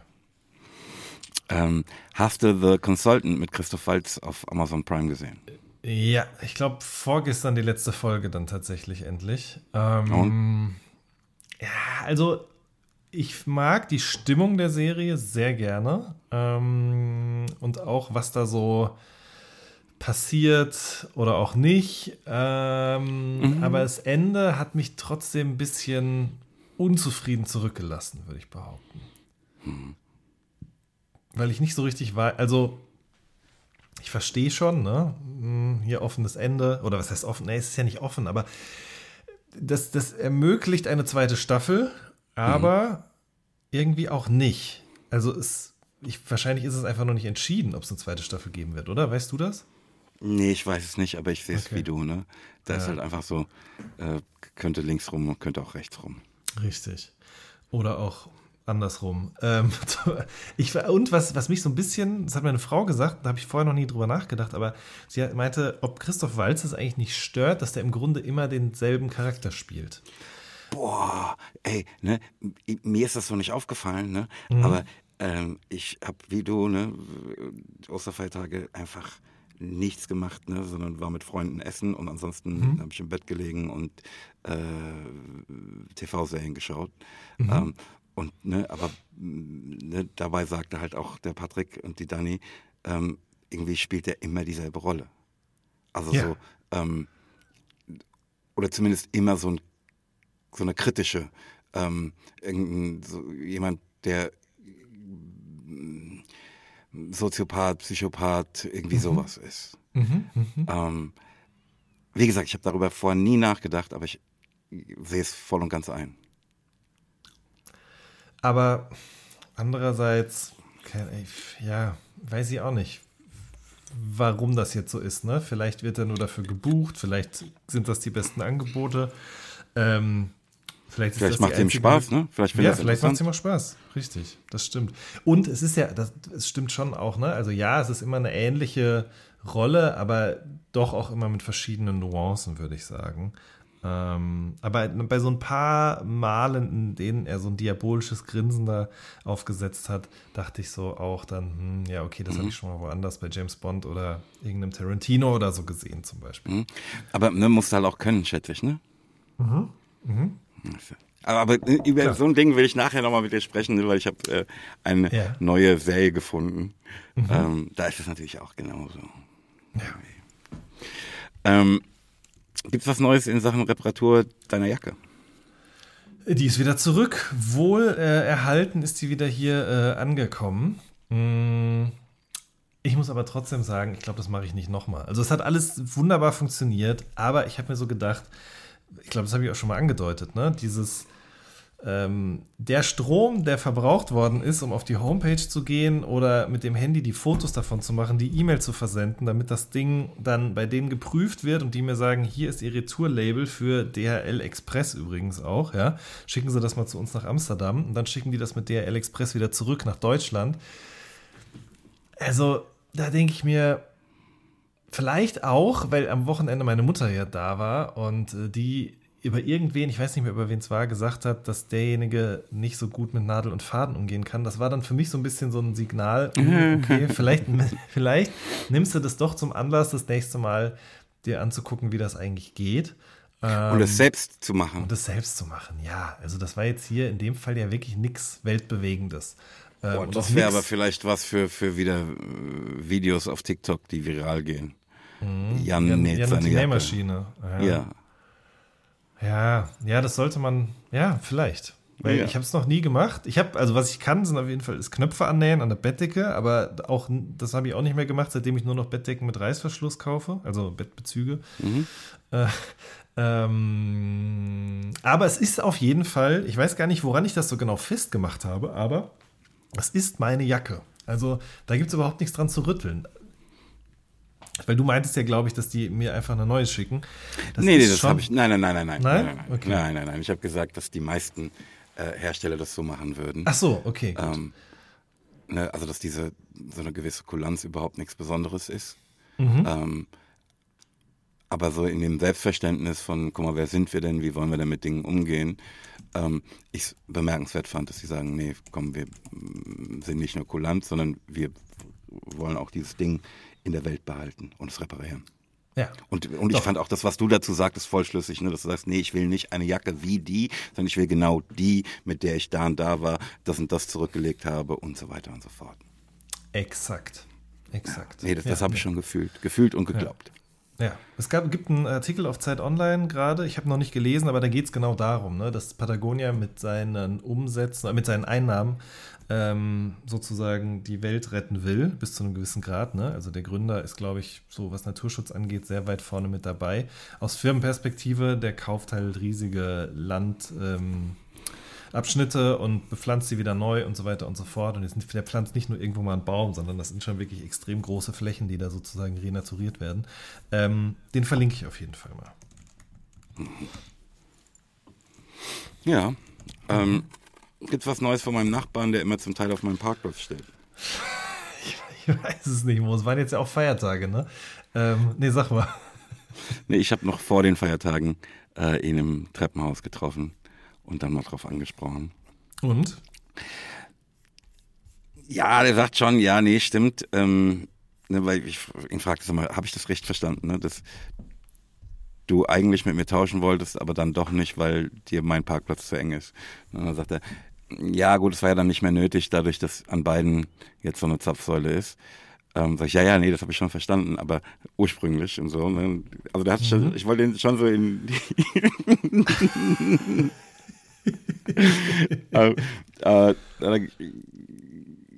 Ähm, hast du The Consultant mit Christoph Waltz auf Amazon Prime gesehen? Ja, ich glaube, vorgestern die letzte Folge dann tatsächlich endlich. Ähm, ja, also ich mag die Stimmung der Serie sehr gerne ähm, und auch was da so passiert oder auch nicht. Ähm, Aber das Ende hat mich trotzdem ein bisschen unzufrieden zurückgelassen, würde ich behaupten. Weil ich nicht so richtig weiß, also ich verstehe schon, ne? Hm, Hier offenes Ende. Oder was heißt offen? Nee, es ist ja nicht offen, aber das, das ermöglicht eine zweite Staffel, aber irgendwie auch nicht. Also es, ich, wahrscheinlich ist es einfach noch nicht entschieden, ob es eine zweite Staffel geben wird, oder? Weißt du das? Nee, ich weiß es nicht, aber ich sehe es Okay. wie du. Ne? Da ist Ja. halt einfach so, äh, könnte links rum und könnte auch rechts rum. Richtig. Oder auch andersrum. Ähm, ich, und was, was mich so ein bisschen, das hat meine Frau gesagt, da habe ich vorher noch nie drüber nachgedacht, aber sie meinte, ob Christoph Waltz es eigentlich nicht stört, dass der im Grunde immer denselben Charakter spielt. Boah, ey, ne, mir ist das so nicht aufgefallen, ne? Aber ähm, ich habe wie du, ne, Osterfeiertage einfach nichts gemacht, ne, sondern war mit Freunden essen und ansonsten habe ich im Bett gelegen und äh, TV-Serien geschaut. Ähm, und ne, aber ne, dabei sagte halt auch der Patrick und die Dani, ähm, irgendwie spielt er immer dieselbe Rolle. Also Ja. so, ähm, oder zumindest immer so ein so eine kritische, ähm, so jemand, der Soziopath, Psychopath, irgendwie sowas ist. Ähm, wie gesagt, ich habe darüber vorher nie nachgedacht, aber ich sehe es voll und ganz ein. Aber andererseits, ja, weiß ich auch nicht, warum das jetzt so ist. Ne? Vielleicht wird er nur dafür gebucht, vielleicht sind das die besten Angebote. Ähm, vielleicht Vielleicht das macht es ihm Spaß, ne? Vielleicht Ja, vielleicht macht es interessant. immer Spaß. Richtig, das stimmt. Und es ist ja, das, es stimmt schon auch, ne? Also ja, es ist immer eine ähnliche Rolle, aber doch auch immer mit verschiedenen Nuancen, würde ich sagen. Ähm, aber bei so ein paar Malen, in denen er so ein diabolisches Grinsen da aufgesetzt hat, dachte ich so auch dann, hm, ja, okay, das habe ich schon mal woanders bei James Bond oder irgendeinem Tarantino oder so gesehen zum Beispiel. Mhm. Aber ne, musst du halt auch können, schätze ich, ne? Mhm. Aber, aber äh, über Klar. so ein Ding will ich nachher nochmal mit dir sprechen, weil ich habe äh, eine Ja. Mhm. neue Serie gefunden. Ähm, da ist es natürlich auch genauso. Ähm, Gibt es was Neues in Sachen Reparatur deiner Jacke? Die ist wieder zurück. Wohl äh, erhalten ist sie wieder hier äh, angekommen. Mm, Ich muss aber trotzdem sagen, ich glaube, das mache ich nicht nochmal. Also es hat alles wunderbar funktioniert, aber ich habe mir so gedacht, ich glaube, das habe ich auch schon mal angedeutet, ne? Dieses ähm, der Strom, der verbraucht worden ist, um auf die Homepage zu gehen oder mit dem Handy die Fotos davon zu machen, die E-Mail zu versenden, damit das Ding dann bei denen geprüft wird und die mir sagen, hier ist ihr Retourlabel für DHL Express übrigens auch, ja. Schicken Sie das mal zu uns nach Amsterdam und dann schicken die das mit DHL Express wieder zurück nach Deutschland. Also, da denke ich mir, vielleicht auch, weil am Wochenende meine Mutter ja da war und äh, die über irgendwen, ich weiß nicht mehr über wen es war, gesagt hat, dass derjenige nicht so gut mit Nadel und Faden umgehen kann. Das war dann für mich so ein bisschen so ein Signal, okay, vielleicht, vielleicht nimmst du das doch zum Anlass, das nächste Mal dir anzugucken, wie das eigentlich geht. Ähm, Und es selbst zu machen. und das selbst zu machen, ja. Also das war jetzt hier in dem Fall ja wirklich nichts Weltbewegendes. Ähm, Boah, und das wäre aber vielleicht was für, für wieder äh, Videos auf TikTok, die viral gehen. Jan, Jan, näht Jan und seine. Nähmaschine. Ja. Ja. ja, ja, das sollte man, ja, vielleicht. Weil Ja. ich habe es noch nie gemacht. Ich habe, also was ich kann, sind auf jeden Fall ist Knöpfe annähen an der Bettdecke, aber auch das habe ich auch nicht mehr gemacht, seitdem ich nur noch Bettdecken mit Reißverschluss kaufe, also Bettbezüge. Äh, ähm, aber es ist auf jeden Fall, ich weiß gar nicht, woran ich das so genau festgemacht habe, aber es ist meine Jacke. Also da gibt es überhaupt nichts dran zu rütteln. Weil du meintest ja, glaube ich, dass die mir einfach eine neue schicken. Das nee, nee, das habe ich. Nein, nein, nein, nein, nein. Nein? Nein, nein. Okay. nein, nein, nein. Ich habe gesagt, dass die meisten äh, Hersteller das so machen würden. Ach so, okay. Ähm, ne, also, dass diese so eine gewisse Kulanz überhaupt nichts Besonderes ist. Mhm. Ähm, aber so in dem Selbstverständnis von, guck mal, wer sind wir denn, wie wollen wir denn mit Dingen umgehen, ähm, ich bemerkenswert fand, dass sie sagen, nee, komm, wir mm, sind nicht nur kulant, sondern wir wollen auch dieses Ding in der Welt behalten und es reparieren. ja. Und, und ich Doch. fand auch das, was du dazu sagtest, voll schlüssig, ne? dass du sagst, nee, ich will nicht eine Jacke wie die, sondern ich will genau die, mit der ich da und da war, das und das zurückgelegt habe und so weiter und so fort. Exakt. Exakt. Nee, das, ja, das habe ich schon gefühlt. Gefühlt und geglaubt. Ja, es gab, gibt einen Artikel auf Zeit Online gerade, ich habe noch nicht gelesen, aber da geht es genau darum, ne, dass Patagonia mit seinen Umsätzen, äh, mit seinen Einnahmen ähm, sozusagen die Welt retten will, bis zu einem gewissen Grad. Ne? Also der Gründer ist, glaube ich, so was Naturschutz angeht, sehr weit vorne mit dabei. Aus Firmenperspektive, der kauft halt riesige Land. Ähm, Abschnitte und bepflanzt sie wieder neu und so weiter und so fort. Und jetzt, der pflanzt nicht nur irgendwo mal einen Baum, sondern das sind schon wirklich extrem große Flächen, die da sozusagen renaturiert werden. Ähm, den verlinke ich auf jeden Fall mal. Ja. Ähm, gibt's was Neues von meinem Nachbarn, der immer zum Teil auf meinem Parkplatz steht? Ich weiß es nicht, Mo. Es waren jetzt ja auch Feiertage, ne? Ähm, nee, sag mal. Nee, ich habe noch vor den Feiertagen äh, ihn im Treppenhaus getroffen und dann mal drauf angesprochen. Und? Ja, der sagt schon, ja, nee, stimmt. Ähm, ne, weil ich ihn fragte mal, habe ich das recht verstanden, ne, dass du eigentlich mit mir tauschen wolltest, aber dann doch nicht, weil dir mein Parkplatz zu eng ist. Und dann sagt er, ja gut, es war ja dann nicht mehr nötig, dadurch, dass an beiden jetzt so eine Zapfsäule ist. Ähm, sag ich, ja, ja, nee, das habe ich schon verstanden, aber ursprünglich und so. Ne? Also der hat schon, ich wollte den schon so in die äh, äh,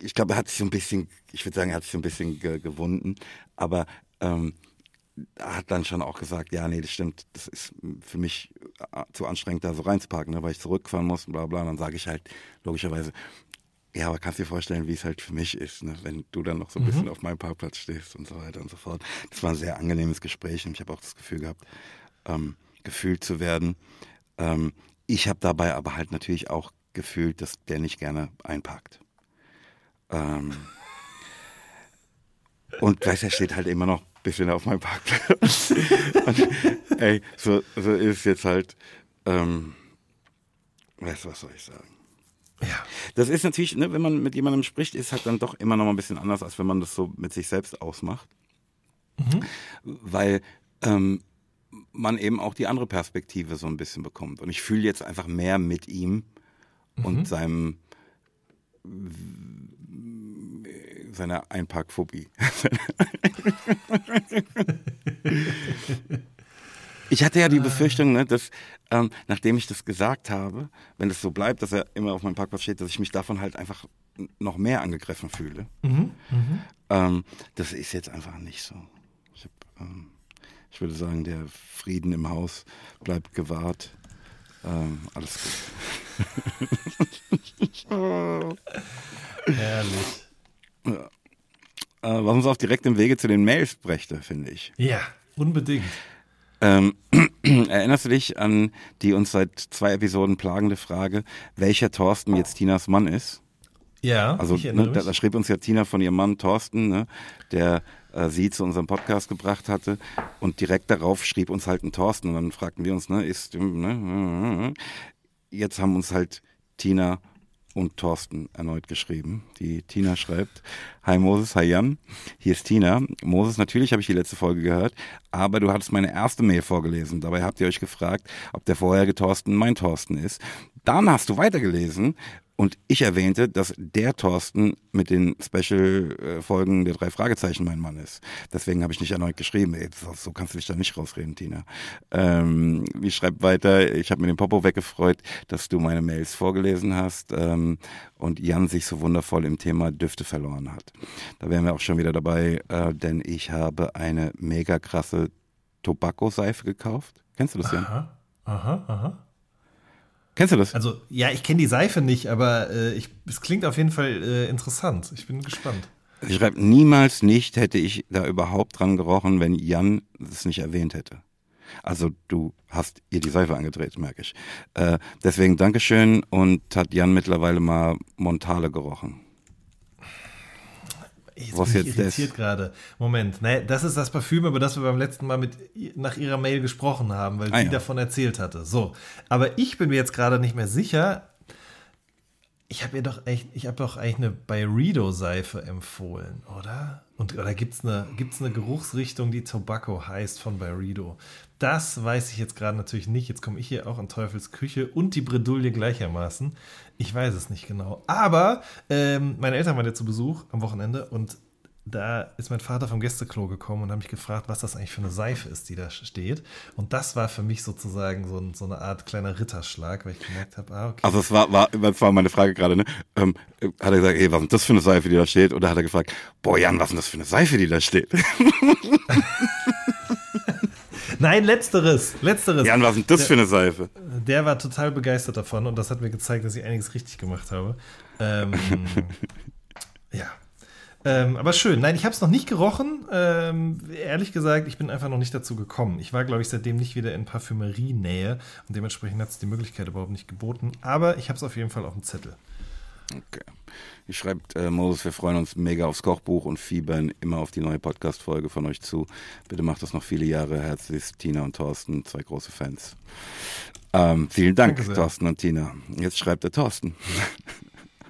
ich glaube, er hat sich so ein bisschen, ich würde sagen, er hat sich so ein bisschen ge gewunden, aber ähm, hat dann schon auch gesagt, ja, nee, das stimmt, das ist für mich äh, zu anstrengend, da so reinzuparken, ne, weil ich zurückfahren muss und bla bla. Und dann sage ich halt logischerweise, ja, aber kannst dir vorstellen, wie es halt für mich ist, ne, wenn du dann noch so ein bisschen auf meinem Parkplatz stehst und so weiter und so fort. Das war ein sehr angenehmes Gespräch und ich habe auch das Gefühl gehabt, ähm, gefühlt zu werden. Ähm, ich habe dabei aber halt natürlich auch gefühlt, dass der nicht gerne einparkt. Ähm, und weiß er steht halt immer noch ein bisschen auf meinem Parkplatz. und, ey, so, so ist jetzt halt. Ähm, weißt du, was soll ich sagen? Ja. Das ist natürlich, ne, wenn man mit jemandem spricht, ist halt dann doch immer noch mal ein bisschen anders, als wenn man das so mit sich selbst ausmacht. Weil ähm, man eben auch die andere Perspektive so ein bisschen bekommt. Und ich fühle jetzt einfach mehr mit ihm und seinem seiner Einparkphobie. Ich hatte ja die Befürchtung, ne, dass ähm, nachdem ich das gesagt habe, wenn es so bleibt, dass er immer auf meinem Parkplatz steht, dass ich mich davon halt einfach noch mehr angegriffen fühle. Ähm, das ist jetzt einfach nicht so. Ich, hab, ähm, ich würde sagen, der Frieden im Haus bleibt gewahrt. Ähm, alles gut. Herrlich. Äh, was uns auch direkt im Wege zu den Mails brächte, finde ich. Ja, unbedingt. Ähm, erinnerst du dich an die uns seit zwei Episoden plagende Frage, welcher Thorsten jetzt Tinas Mann ist? Ja, Also ne, da, da schrieb uns ja Tina von ihrem Mann Thorsten, ne, der äh, sie zu unserem Podcast gebracht hatte und direkt darauf schrieb uns halt ein Thorsten und dann fragten wir uns, ne, ist, ne, jetzt haben uns halt Tina und Thorsten erneut geschrieben. Die Tina schreibt, Hi Moses, hi Jan, hier ist Tina. Moses, natürlich habe ich die letzte Folge gehört, aber du hattest meine erste Mail vorgelesen. Dabei habt ihr euch gefragt, ob der vorherige Thorsten mein Thorsten ist. Dann hast du weitergelesen Und ich erwähnte, dass der Thorsten mit den Special-Folgen der drei Fragezeichen mein Mann ist. Deswegen habe ich nicht erneut geschrieben. Ey, so kannst du dich da nicht rausreden, Tina. Ähm, ich schreibe weiter, ich habe mir den Popo weggefreut, dass du meine Mails vorgelesen hast ähm, und Jan sich so wundervoll im Thema Düfte verloren hat. Da wären wir auch schon wieder dabei, äh, denn ich habe eine mega krasse Tobacco-Seife gekauft. Kennst du das, Jan? Aha, aha, aha. Kennst du das? Also, ja, ich kenne die Seife nicht, aber äh, ich, es klingt auf jeden Fall äh, interessant. Ich bin gespannt. Ich schreibe, niemals nicht hätte ich da überhaupt dran gerochen, wenn Jan es nicht erwähnt hätte. Also du hast ihr die Seife angedreht, merke ich. Äh, deswegen Dankeschön und hat Jan mittlerweile mal Montale gerochen. Jetzt Was bin ich jetzt irritiert gerade. Moment, ne, das ist das Parfüm, über das wir beim letzten Mal mit nach ihrer Mail gesprochen haben, weil ah, sie ja. davon erzählt hatte. So, aber ich bin mir jetzt gerade nicht mehr sicher. Ich habe ihr doch echt, ich habe doch eigentlich eine Byredo-Seife empfohlen, oder? Und oder gibt's eine, gibt's eine Geruchsrichtung, die Tobacco heißt von Byredo? Das weiß ich jetzt gerade natürlich nicht. Jetzt komme ich hier auch in Teufels Küche und die Bredouille gleichermaßen. Ich weiß es nicht genau. Aber ähm, meine Eltern waren ja zu Besuch am Wochenende und da ist mein Vater vom Gästeklo gekommen und hat mich gefragt, was das eigentlich für eine Seife ist, die da steht. Und das war für mich sozusagen so, ein, so eine Art kleiner Ritterschlag, weil ich gemerkt habe, ah, okay. Also es war, war, das war meine Frage gerade, ne? Ähm, hat er gesagt, ey, was ist das für eine Seife, die da steht? Oder hat er gefragt, boah Jan, was ist das für eine Seife, die da steht? Nein, letzteres. Letzteres. Jan, was ist das der, für eine Seife? Der war total begeistert davon und das hat mir gezeigt, dass ich einiges richtig gemacht habe. Ähm, ja. Ähm, aber schön. Nein, ich habe es noch nicht gerochen. Ähm, ehrlich gesagt, ich bin einfach noch nicht dazu gekommen. Ich war, glaube ich, seitdem nicht wieder in Parfümerie-Nähe und dementsprechend hat es die Möglichkeit überhaupt nicht geboten. Aber ich habe es auf jeden Fall auf dem Zettel. Okay. Ich schreibt äh, Moses, wir freuen uns mega aufs Kochbuch und fiebern immer auf die neue Podcast-Folge von euch zu. Bitte macht das noch viele Jahre. Herzlichst Tina und Thorsten, zwei große Fans. Ähm, vielen Dank, Thorsten und Tina. Jetzt schreibt der Thorsten.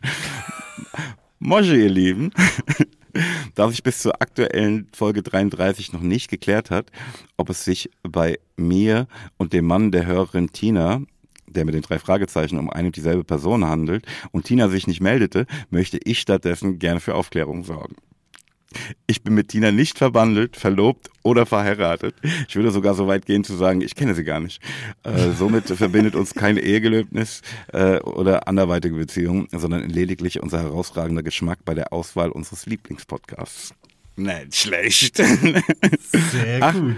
Mosche, ihr Lieben. da sich bis zur aktuellen Folge 33 noch nicht geklärt hat, ob es sich bei mir und dem Mann der Hörerin Tina der mit den drei Fragezeichen um eine und dieselbe Person handelt und Tina sich nicht meldete, möchte ich stattdessen gerne für Aufklärung sorgen. Ich bin mit Tina nicht verbandelt, verlobt oder verheiratet. Ich würde sogar so weit gehen zu sagen, ich kenne sie gar nicht. Äh, somit verbindet uns kein Ehegelöbnis äh, oder anderweitige Beziehung, sondern lediglich unser herausragender Geschmack bei der Auswahl unseres Lieblingspodcasts. Nicht schlecht. Sehr Ach, gut.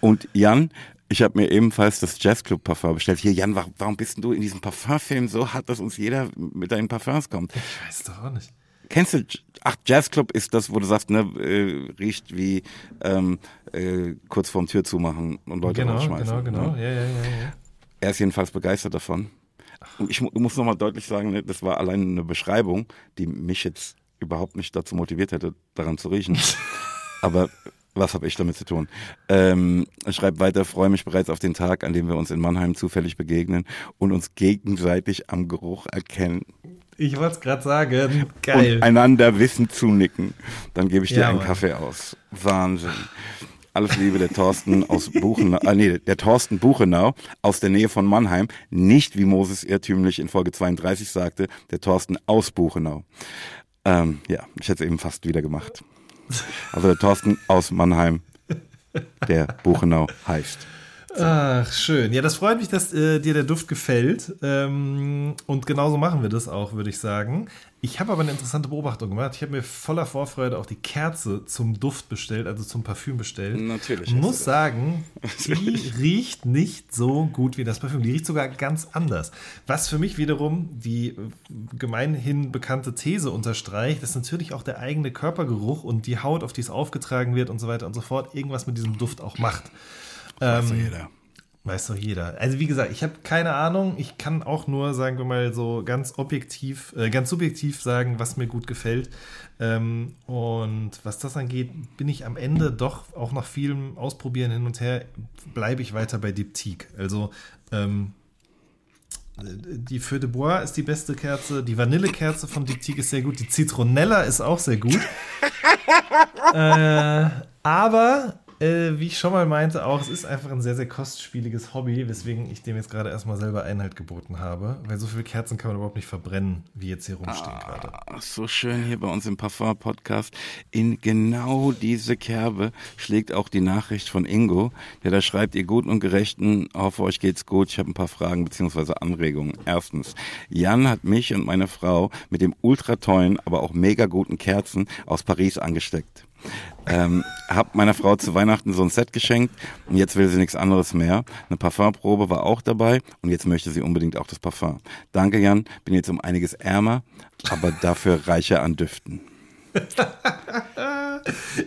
Und Jan, ich habe mir ebenfalls das Jazzclub Parfum bestellt. Hier, Jan, warum bist du in diesem Parfumfilm so hart, dass uns jeder mit deinen Parfums kommt? Ich weiß doch auch nicht. Kennst du, ach, Jazzclub ist das, wo du sagst, ne, äh, riecht wie ähm, äh, kurz vorm Tür zumachen und Leute genau, rausschmeißen. Genau, genau, ne? ja, ja, ja, ja. Er ist jedenfalls begeistert davon. Und ich muss nochmal deutlich sagen, ne, das war allein eine Beschreibung, die mich jetzt überhaupt nicht dazu motiviert hätte, daran zu riechen. Aber was habe ich damit zu tun? Ähm, schreibt weiter, freue mich bereits auf den Tag, an dem wir uns in Mannheim zufällig begegnen und uns gegenseitig am Geruch erkennen. Ich wollte es gerade sagen. Geil. Und einander Wissen zunicken. Dann gebe ich dir ja, einen Mann. Kaffee aus. Wahnsinn. Alles Liebe, der Thorsten aus Buchenau, äh, nee, der Thorsten Buchenau aus der Nähe von Mannheim. Nicht, wie Moses irrtümlich in Folge 32 sagte, der Thorsten aus Buchenau. Ähm, ja, ich hätte es eben fast wieder gemacht. Also der Thorsten aus Mannheim, der Buchenau heißt. Ach, schön. Ja, das freut mich, dass äh, dir der Duft gefällt. Ähm, und genauso machen wir das auch, würde ich sagen. Ich habe aber eine interessante Beobachtung gemacht. Ich habe mir voller Vorfreude auch die Kerze zum Duft bestellt, also zum Parfüm bestellt. Natürlich. Ich muss sagen, die riecht nicht so gut wie das Parfüm. Die riecht sogar ganz anders. Was für mich wiederum die gemeinhin bekannte These unterstreicht, dass natürlich auch der eigene Körpergeruch und die Haut, auf die es aufgetragen wird und so weiter und so fort, irgendwas mit diesem Duft auch macht. Ähm, jeder. Weiß doch jeder. Also wie gesagt, ich habe keine Ahnung. Ich kann auch nur, sagen wir mal, so ganz objektiv, äh, ganz subjektiv sagen, was mir gut gefällt. Ähm, und was das angeht, bin ich am Ende doch auch nach vielem Ausprobieren hin und her, bleibe ich weiter bei Diptyque. Also ähm, die Feu de Bois ist die beste Kerze, die Vanillekerze von Diptyque ist sehr gut, die Zitronella ist auch sehr gut. äh, aber äh, wie ich schon mal meinte, auch, es ist einfach ein sehr, sehr kostspieliges Hobby, weswegen ich dem jetzt gerade erstmal selber Einhalt geboten habe, weil so viele Kerzen kann man überhaupt nicht verbrennen, wie jetzt hier rumstehen ah, gerade. So schön hier bei uns im Parfum-Podcast. In genau diese Kerbe schlägt auch die Nachricht von Ingo, der da schreibt, ihr Guten und Gerechten, hoffe euch geht's gut. Ich habe ein paar Fragen bzw. Anregungen. Erstens, Jan hat mich und meine Frau mit dem ultra tollen, aber auch mega guten Kerzen aus Paris angesteckt. Ähm, hab meiner Frau zu Weihnachten so ein Set geschenkt und jetzt will sie nichts anderes mehr. Eine Parfumprobe war auch dabei und jetzt möchte sie unbedingt auch das Parfum. Danke Jan, bin jetzt um einiges ärmer, aber dafür reicher an Düften.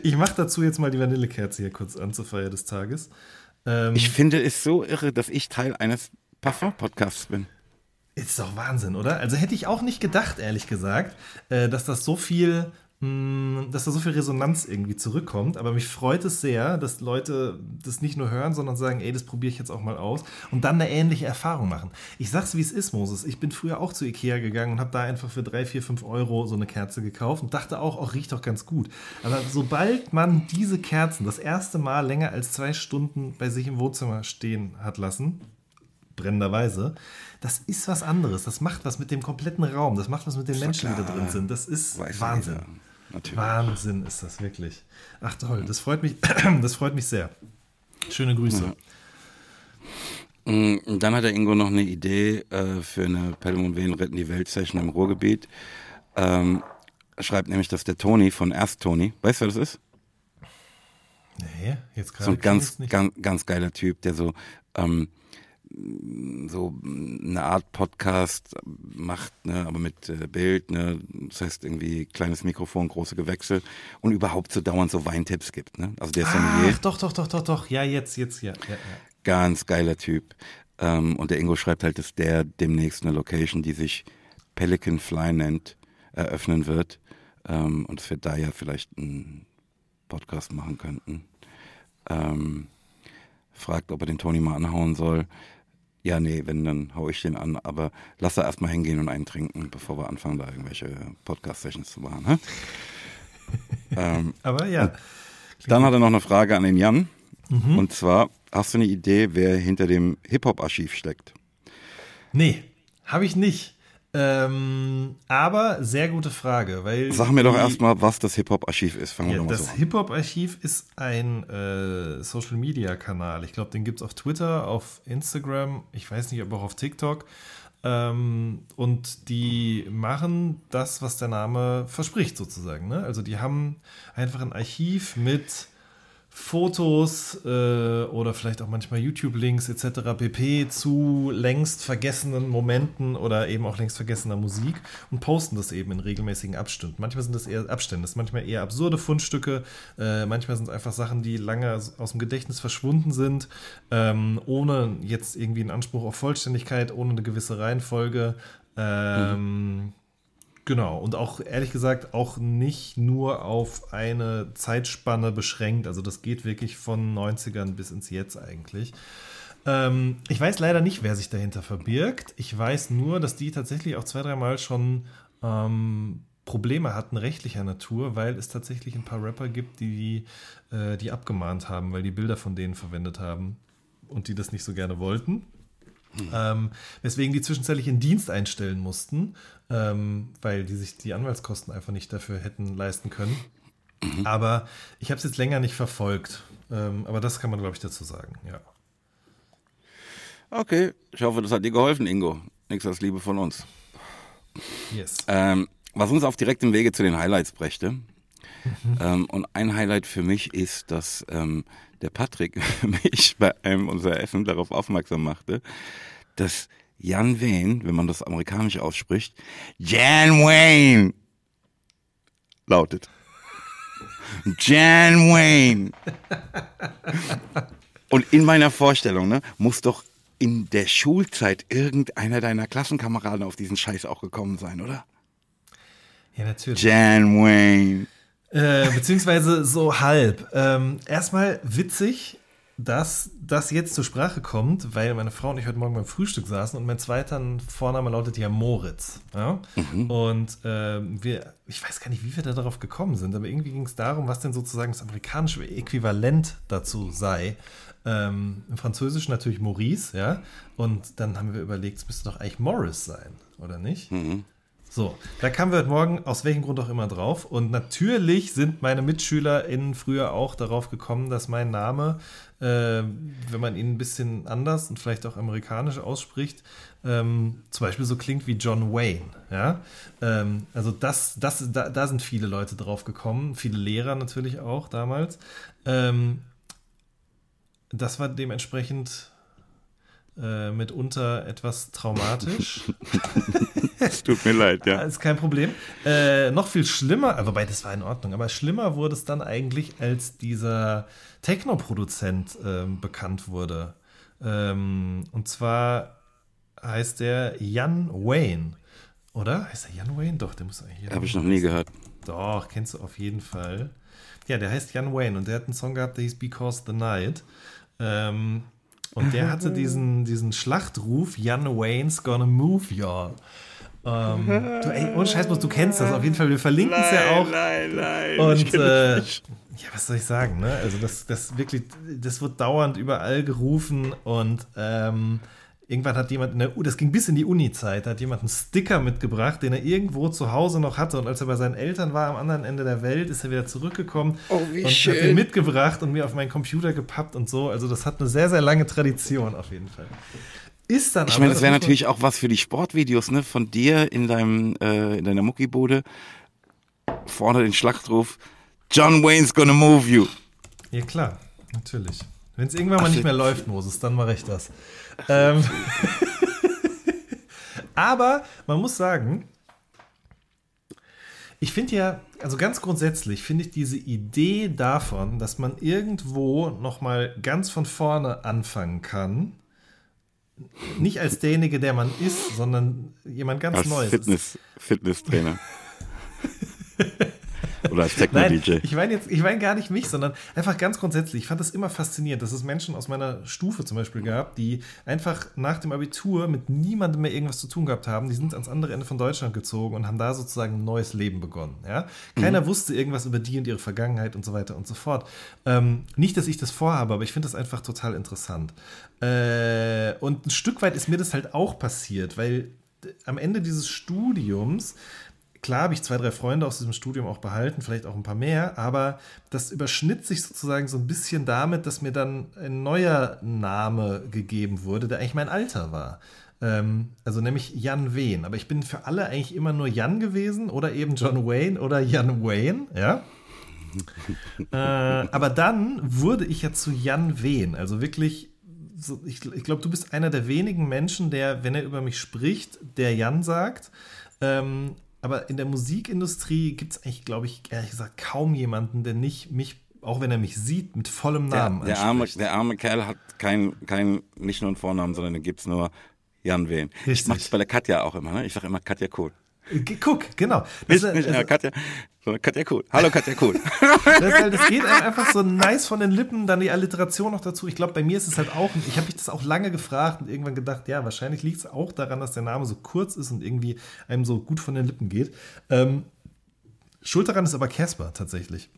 ich mache dazu jetzt mal die Vanillekerze hier kurz an zur Feier des Tages. Ähm, ich finde es so irre, dass ich Teil eines Parfum-Podcasts bin. Ist doch Wahnsinn, oder? Also hätte ich auch nicht gedacht, ehrlich gesagt, äh, dass das so viel dass da so viel Resonanz irgendwie zurückkommt. Aber mich freut es sehr, dass Leute das nicht nur hören, sondern sagen, ey, das probiere ich jetzt auch mal aus und dann eine ähnliche Erfahrung machen. Ich sag's, wie es ist, Moses. Ich bin früher auch zu Ikea gegangen und habe da einfach für drei, vier, fünf Euro so eine Kerze gekauft und dachte auch, auch riecht doch ganz gut. Aber sobald man diese Kerzen das erste Mal länger als zwei Stunden bei sich im Wohnzimmer stehen hat lassen, brennenderweise, das ist was anderes. Das macht was mit dem kompletten Raum. Das macht was mit den Menschen, die da drin sind. Das ist Weiß Wahnsinn. Jeder. Natürlich. Wahnsinn ist das wirklich. Ach toll, das freut mich, das freut mich sehr. Schöne Grüße. Ja. Mm, und dann hat der Ingo noch eine Idee äh, für eine Pelham und Wehen retten die Welt Session im Ruhrgebiet. Ähm, schreibt nämlich, dass der Toni von Erst Toni, weißt du, wer das ist? Nee, jetzt gerade. So ein ganz, ganz, ganz geiler Typ, der so ähm, so eine Art Podcast macht, ne, aber mit äh, Bild, ne, das heißt irgendwie kleines Mikrofon, große Gewächse und überhaupt so dauernd so Weintipps gibt, ne? Also der ist Sommelier. Ach, doch, doch, doch, doch, doch, ja, jetzt, jetzt, ja, ja, ja. Ganz geiler Typ. Ähm, und der Ingo schreibt halt, dass der demnächst eine Location, die sich Pelican Fly nennt, eröffnen wird. Ähm, und dass wir da ja vielleicht einen Podcast machen könnten. Ähm, fragt, ob er den Tony mal anhauen soll. Ja, nee, wenn, dann hau ich den an. Aber lass da erstmal hingehen und einen trinken, bevor wir anfangen, da irgendwelche Podcast-Sessions zu machen. Ähm, aber ja. Dann hat er noch eine Frage an den Jan. Mhm. Und zwar, hast du eine Idee, wer hinter dem Hip-Hop-Archiv steckt? Nee, habe ich nicht. Ähm, aber sehr gute Frage, weil. Sag mir doch erstmal, was das Hip-Hop-Archiv ist. Fangen ja, das so Hip-Hop-Archiv ist ein äh, Social-Media-Kanal. Ich glaube, den gibt es auf Twitter, auf Instagram, ich weiß nicht, ob auch auf TikTok. Ähm, und die machen das, was der Name verspricht, sozusagen. Ne? Also, die haben einfach ein Archiv mit Fotos äh, oder vielleicht auch manchmal YouTube-Links etc. pp. zu längst vergessenen Momenten oder eben auch längst vergessener Musik und posten das eben in regelmäßigen Abständen. Manchmal sind das eher Abstände, das sind manchmal eher absurde Fundstücke, äh, manchmal sind es einfach Sachen, die lange aus dem Gedächtnis verschwunden sind, ähm, ohne jetzt irgendwie einen Anspruch auf Vollständigkeit, ohne eine gewisse Reihenfolge. Ähm, mhm. Genau, und auch ehrlich gesagt auch nicht nur auf eine Zeitspanne beschränkt. Also das geht wirklich von 90ern bis ins Jetzt eigentlich. Ähm, ich weiß leider nicht, wer sich dahinter verbirgt. Ich weiß nur, dass die tatsächlich auch zwei, dreimal schon ähm, Probleme hatten rechtlicher Natur, weil es tatsächlich ein paar Rapper gibt, die äh, die abgemahnt haben, weil die Bilder von denen verwendet haben und die das nicht so gerne wollten. Hm. Ähm, weswegen die zwischenzeitlich in Dienst einstellen mussten, ähm, weil die sich die Anwaltskosten einfach nicht dafür hätten leisten können. Mhm. Aber ich habe es jetzt länger nicht verfolgt. Ähm, aber das kann man, glaube ich, dazu sagen, ja. Okay, ich hoffe, das hat dir geholfen, Ingo. Nichts als Liebe von uns. Yes. Ähm, was uns auf direktem Wege zu den Highlights brächte. Mhm. Ähm, und ein Highlight für mich ist, dass ähm, der Patrick mich bei einem unserer Essen darauf aufmerksam machte, dass Jan Wayne, wenn man das amerikanisch ausspricht, Jan Wayne lautet. Jan Wayne. Und in meiner Vorstellung ne, muss doch in der Schulzeit irgendeiner deiner Klassenkameraden auf diesen Scheiß auch gekommen sein, oder? Ja, natürlich. Jan Wayne. Äh, beziehungsweise so halb. Ähm, erstmal witzig, dass das jetzt zur Sprache kommt, weil meine Frau und ich heute Morgen beim Frühstück saßen und mein zweiter Vorname lautet ja Moritz. Ja? Mhm. Und äh, wir, ich weiß gar nicht, wie wir da darauf gekommen sind, aber irgendwie ging es darum, was denn sozusagen das amerikanische Äquivalent dazu sei. Ähm, Im Französischen natürlich Maurice, ja. Und dann haben wir überlegt, es müsste doch eigentlich Morris sein, oder nicht? Mhm. So, da kamen wir heute Morgen aus welchem Grund auch immer drauf. Und natürlich sind meine MitschülerInnen früher auch darauf gekommen, dass mein Name, äh, wenn man ihn ein bisschen anders und vielleicht auch amerikanisch ausspricht, ähm, zum Beispiel so klingt wie John Wayne. Ja? Ähm, also das, das, da, da, sind viele Leute drauf gekommen, viele Lehrer natürlich auch damals. Ähm, das war dementsprechend äh, mitunter etwas traumatisch. es tut mir leid, ja. Ist kein Problem. Äh, noch viel schlimmer, wobei das war in Ordnung, aber schlimmer wurde es dann eigentlich, als dieser Techno-Produzent äh, bekannt wurde. Ähm, und zwar heißt der Jan Wayne. Oder? Heißt der Jan Wayne? Doch, der muss eigentlich. Habe ich noch nie gehört. Doch, kennst du auf jeden Fall. Ja, der heißt Jan Wayne und der hat einen Song gehabt, der hieß Because the Night. Ähm, und der hatte diesen, diesen Schlachtruf, Jan Wayne's gonna move y'all. Ähm, du, ey, ohne Scheiß, du kennst das auf jeden Fall. Wir verlinken es ja auch. Nein, nein, Und äh, ja, was soll ich sagen? Ne? Also das, das wirklich, das wird dauernd überall gerufen und ähm, Irgendwann hat jemand, in der, das ging bis in die Uni-Zeit, hat jemand einen Sticker mitgebracht, den er irgendwo zu Hause noch hatte. Und als er bei seinen Eltern war am anderen Ende der Welt, ist er wieder zurückgekommen oh, und schön. hat den mitgebracht und mir auf meinen Computer gepappt und so. Also das hat eine sehr, sehr lange Tradition auf jeden Fall. Ist dann ich meine, das wäre natürlich auch was für die Sportvideos, ne? Von dir in deinem, äh, in deiner Muckibude. Vorne den Schlachtruf: John Wayne's gonna move you. Ja, klar, natürlich. Wenn es irgendwann mal nicht mehr läuft, Moses, dann mache ich das. ähm, aber man muss sagen, ich finde ja, also ganz grundsätzlich finde ich diese Idee davon, dass man irgendwo nochmal ganz von vorne anfangen kann, nicht als derjenige, der man ist, sondern jemand ganz als Neues. Fitness, Fitnesstrainer. Oder als Techno-DJ. Ich meine jetzt, ich meine gar nicht mich, sondern einfach ganz grundsätzlich. Ich fand das immer faszinierend, dass es Menschen aus meiner Stufe zum Beispiel gab, die einfach nach dem Abitur mit niemandem mehr irgendwas zu tun gehabt haben. Die sind ans andere Ende von Deutschland gezogen und haben da sozusagen ein neues Leben begonnen. Ja? Keiner mhm. wusste irgendwas über die und ihre Vergangenheit und so weiter und so fort. Ähm, nicht, dass ich das vorhabe, aber ich finde das einfach total interessant. Äh, und ein Stück weit ist mir das halt auch passiert, weil am Ende dieses Studiums Klar habe ich zwei, drei Freunde aus diesem Studium auch behalten, vielleicht auch ein paar mehr, aber das überschnitt sich sozusagen so ein bisschen damit, dass mir dann ein neuer Name gegeben wurde, der eigentlich mein Alter war. Ähm, also nämlich Jan Wayne. Aber ich bin für alle eigentlich immer nur Jan gewesen oder eben John Wayne oder Jan Wayne, ja. äh, aber dann wurde ich ja zu Jan Wehn. Also wirklich, so, ich, ich glaube, du bist einer der wenigen Menschen, der, wenn er über mich spricht, der Jan sagt. Ähm, aber in der Musikindustrie gibt es eigentlich, glaube ich, ehrlich gesagt kaum jemanden, der nicht mich, auch wenn er mich sieht, mit vollem Namen der, der arme, der arme Kerl hat kein, kein, nicht nur einen Vornamen, sondern den gibt es nur Jan Wehn. Ich mache das bei der Katja auch immer. Ne? Ich sage immer Katja Kohl. Guck, genau. Das, nicht, nicht, also, Katja, sondern Katja Kohl. Hallo Katja Kohl. das, halt, das, geht einfach so nice von den Lippen, dann die Alliteration noch dazu. Ich glaube, bei mir ist es halt auch, ich habe mich das auch lange gefragt und irgendwann gedacht, ja, wahrscheinlich liegt es auch daran, dass der Name so kurz ist und irgendwie einem so gut von den Lippen geht. Ähm, Schuld daran ist aber Casper tatsächlich.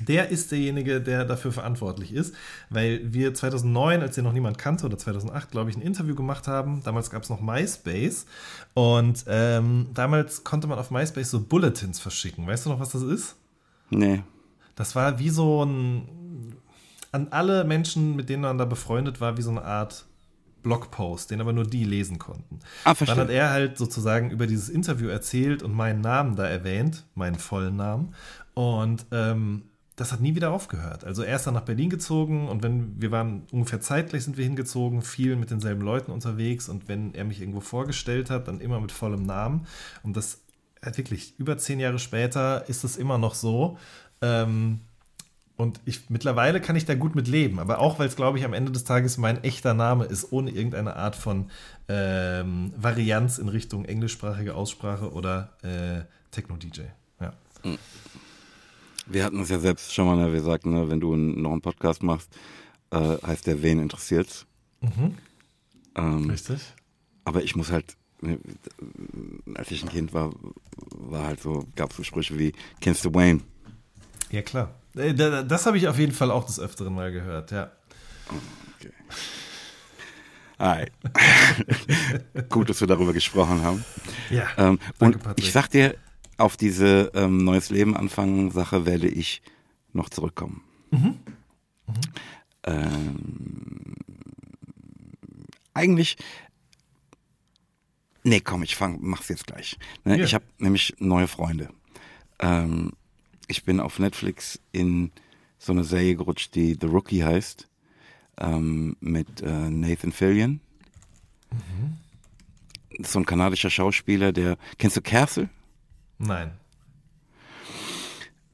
Der ist derjenige, der dafür verantwortlich ist, weil wir 2009, als den noch niemand kannte, oder 2008, glaube ich, ein Interview gemacht haben. Damals gab es noch MySpace und ähm, damals konnte man auf MySpace so Bulletins verschicken. Weißt du noch, was das ist? Nee. Das war wie so ein, an alle Menschen, mit denen man da befreundet war, wie so eine Art Blogpost, den aber nur die lesen konnten. Ah, Dann hat er halt sozusagen über dieses Interview erzählt und meinen Namen da erwähnt, meinen vollen Namen. Und ähm, das hat nie wieder aufgehört. Also er ist dann nach Berlin gezogen und wenn wir waren ungefähr zeitgleich sind wir hingezogen, viel mit denselben Leuten unterwegs und wenn er mich irgendwo vorgestellt hat, dann immer mit vollem Namen. Und das äh, wirklich über zehn Jahre später ist es immer noch so. Ähm, und ich, mittlerweile kann ich da gut mit leben, aber auch weil es, glaube ich, am Ende des Tages mein echter Name ist, ohne irgendeine Art von ähm, Varianz in Richtung englischsprachige Aussprache oder äh, Techno-DJ. Ja. Mhm. Wir hatten es ja selbst schon mal gesagt, ne, wenn du noch einen Podcast machst äh, heißt der Wen interessiert's. Ähm, Richtig. aber ich muss halt, ne, als ich ein Kind war, war halt so, gab es so Sprüche wie, kennst du Wayne? Ja, klar. Äh, da- Das habe ich auf jeden Fall auch des Öfteren mal gehört, ja. Okay. Alright. Gut, dass wir darüber gesprochen haben. Ja. Ähm, Danke, und Patrick. ich sag dir, auf diese ähm, neues Leben anfangen Sache werde ich noch zurückkommen. Mhm. Ähm, eigentlich, nee, komm, ich fang, mach's jetzt gleich. Ne, Ja. Ich habe nämlich neue Freunde. Ähm, ich bin auf Netflix in so eine Serie gerutscht, die The Rookie heißt, ähm, mit äh, Nathan Fillion. Mhm. So ein kanadischer Schauspieler, der, kennst du Castle? Nein.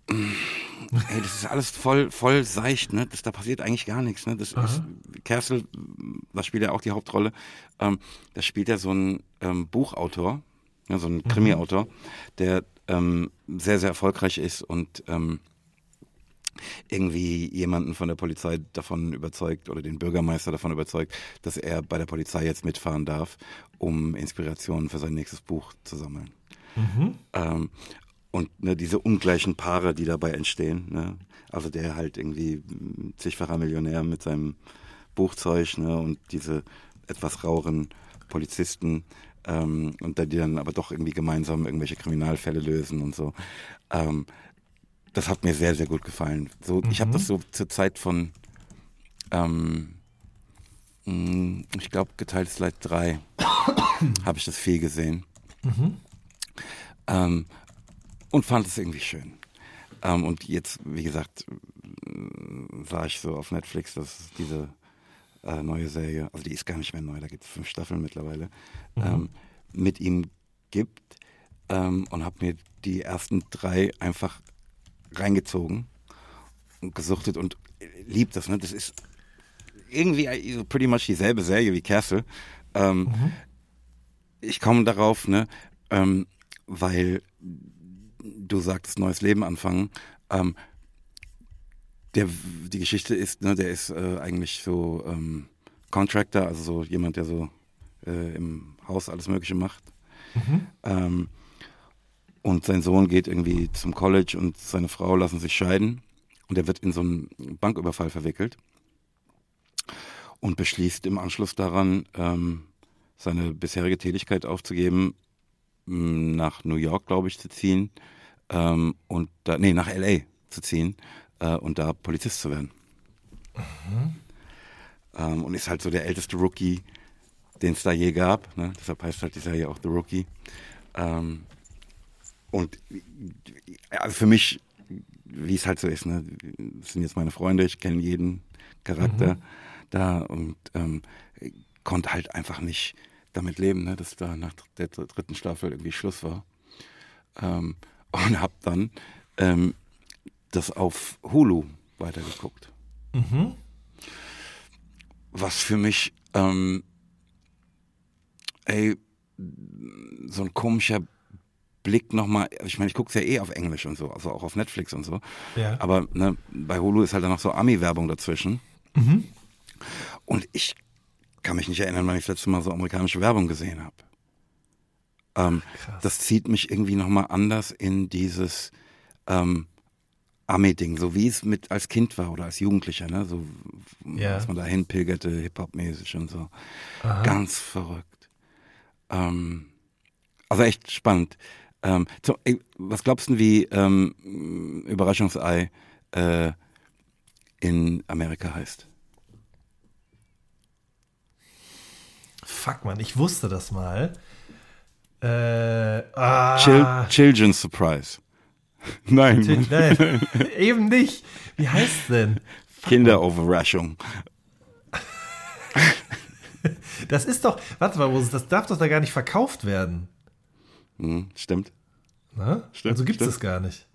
Ey, das ist alles voll, voll seicht, ne? Das, da passiert eigentlich gar nichts, ne? Das ist, Castle, da spielt er auch die Hauptrolle. Ähm, da spielt er so ein ähm, Buchautor, ja, so ein Krimi-Autor, der ähm, sehr, sehr erfolgreich ist und ähm, irgendwie jemanden von der Polizei davon überzeugt oder den Bürgermeister davon überzeugt, dass er bei der Polizei jetzt mitfahren darf, um Inspirationen für sein nächstes Buch zu sammeln. Ähm, und ne, diese ungleichen Paare, die dabei entstehen. Ne? Also der halt irgendwie mm, zigfacher Millionär mit seinem Buchzeug ne? und diese etwas raueren Polizisten ähm, und die dann aber doch irgendwie gemeinsam irgendwelche Kriminalfälle lösen und so. Ähm, das hat mir sehr, sehr gut gefallen. So, Ich habe das so zur Zeit von, ähm, mh, ich glaube, geteiltes Leid 3 habe ich das viel gesehen. Ähm, und fand es irgendwie schön. Ähm, und jetzt, wie gesagt, äh, sah ich so auf Netflix, dass diese äh, neue Serie, also die ist gar nicht mehr neu, da gibt es fünf Staffeln mittlerweile, ähm, mit ihm gibt ähm, und habe mir die ersten drei einfach reingezogen und gesuchtet und liebt das. Ne? Das ist irgendwie pretty much dieselbe Serie wie Castle. Ähm, Ich komme darauf, ne, ähm, weil du sagtest, neues Leben anfangen. Ähm, der, die Geschichte ist, ne, der ist äh, eigentlich so ähm, Contractor, also so jemand, der so äh, im Haus alles Mögliche macht. Ähm, und sein Sohn geht irgendwie zum College und seine Frau lassen sich scheiden. Und er wird in so einen Banküberfall verwickelt und beschließt im Anschluss daran, ähm, seine bisherige Tätigkeit aufzugeben, nach New York, glaube ich, zu ziehen ähm, und da, nee, nach LA zu ziehen äh, und da Polizist zu werden. Ähm, und ist halt so der älteste Rookie, den es da je gab. Ne? Deshalb heißt halt die Serie auch The Rookie. Ähm, und also für mich, wie es halt so ist, ne? das sind jetzt meine Freunde, ich kenne jeden Charakter da und ähm, konnte halt einfach nicht damit leben, ne? dass da nach der dritten Staffel irgendwie Schluss war. Ähm, und habe dann ähm, das auf Hulu weitergeguckt. Was für mich, ähm, ey, so ein komischer Blick nochmal, ich meine, ich gucke es ja eh auf Englisch und so, also auch auf Netflix und so. Ja. Aber ne, bei Hulu ist halt dann noch so Ami-Werbung dazwischen. Und ich kann mich nicht erinnern, wann ich das letzte Mal so amerikanische Werbung gesehen habe. Ähm, das zieht mich irgendwie nochmal anders in dieses ähm, Ami-Ding, so wie es mit als Kind war oder als Jugendlicher, ne? So, Ja. dass man da hinpilgerte, Hip-Hop-mäßig und so. Ganz verrückt. Ähm, also echt spannend. Ähm, ey, was glaubst du, wie ähm, Überraschungsei äh, in Amerika heißt? Fuck, man, ich wusste das mal. Äh, ah, Chil Children's Surprise. Nein, Nein, eben nicht. Wie heißt denn? Kinderoverraschung. Das ist doch, warte mal, das darf doch da gar nicht verkauft werden. Hm, stimmt. Ne? Stimmt, also gibt es das gar nicht.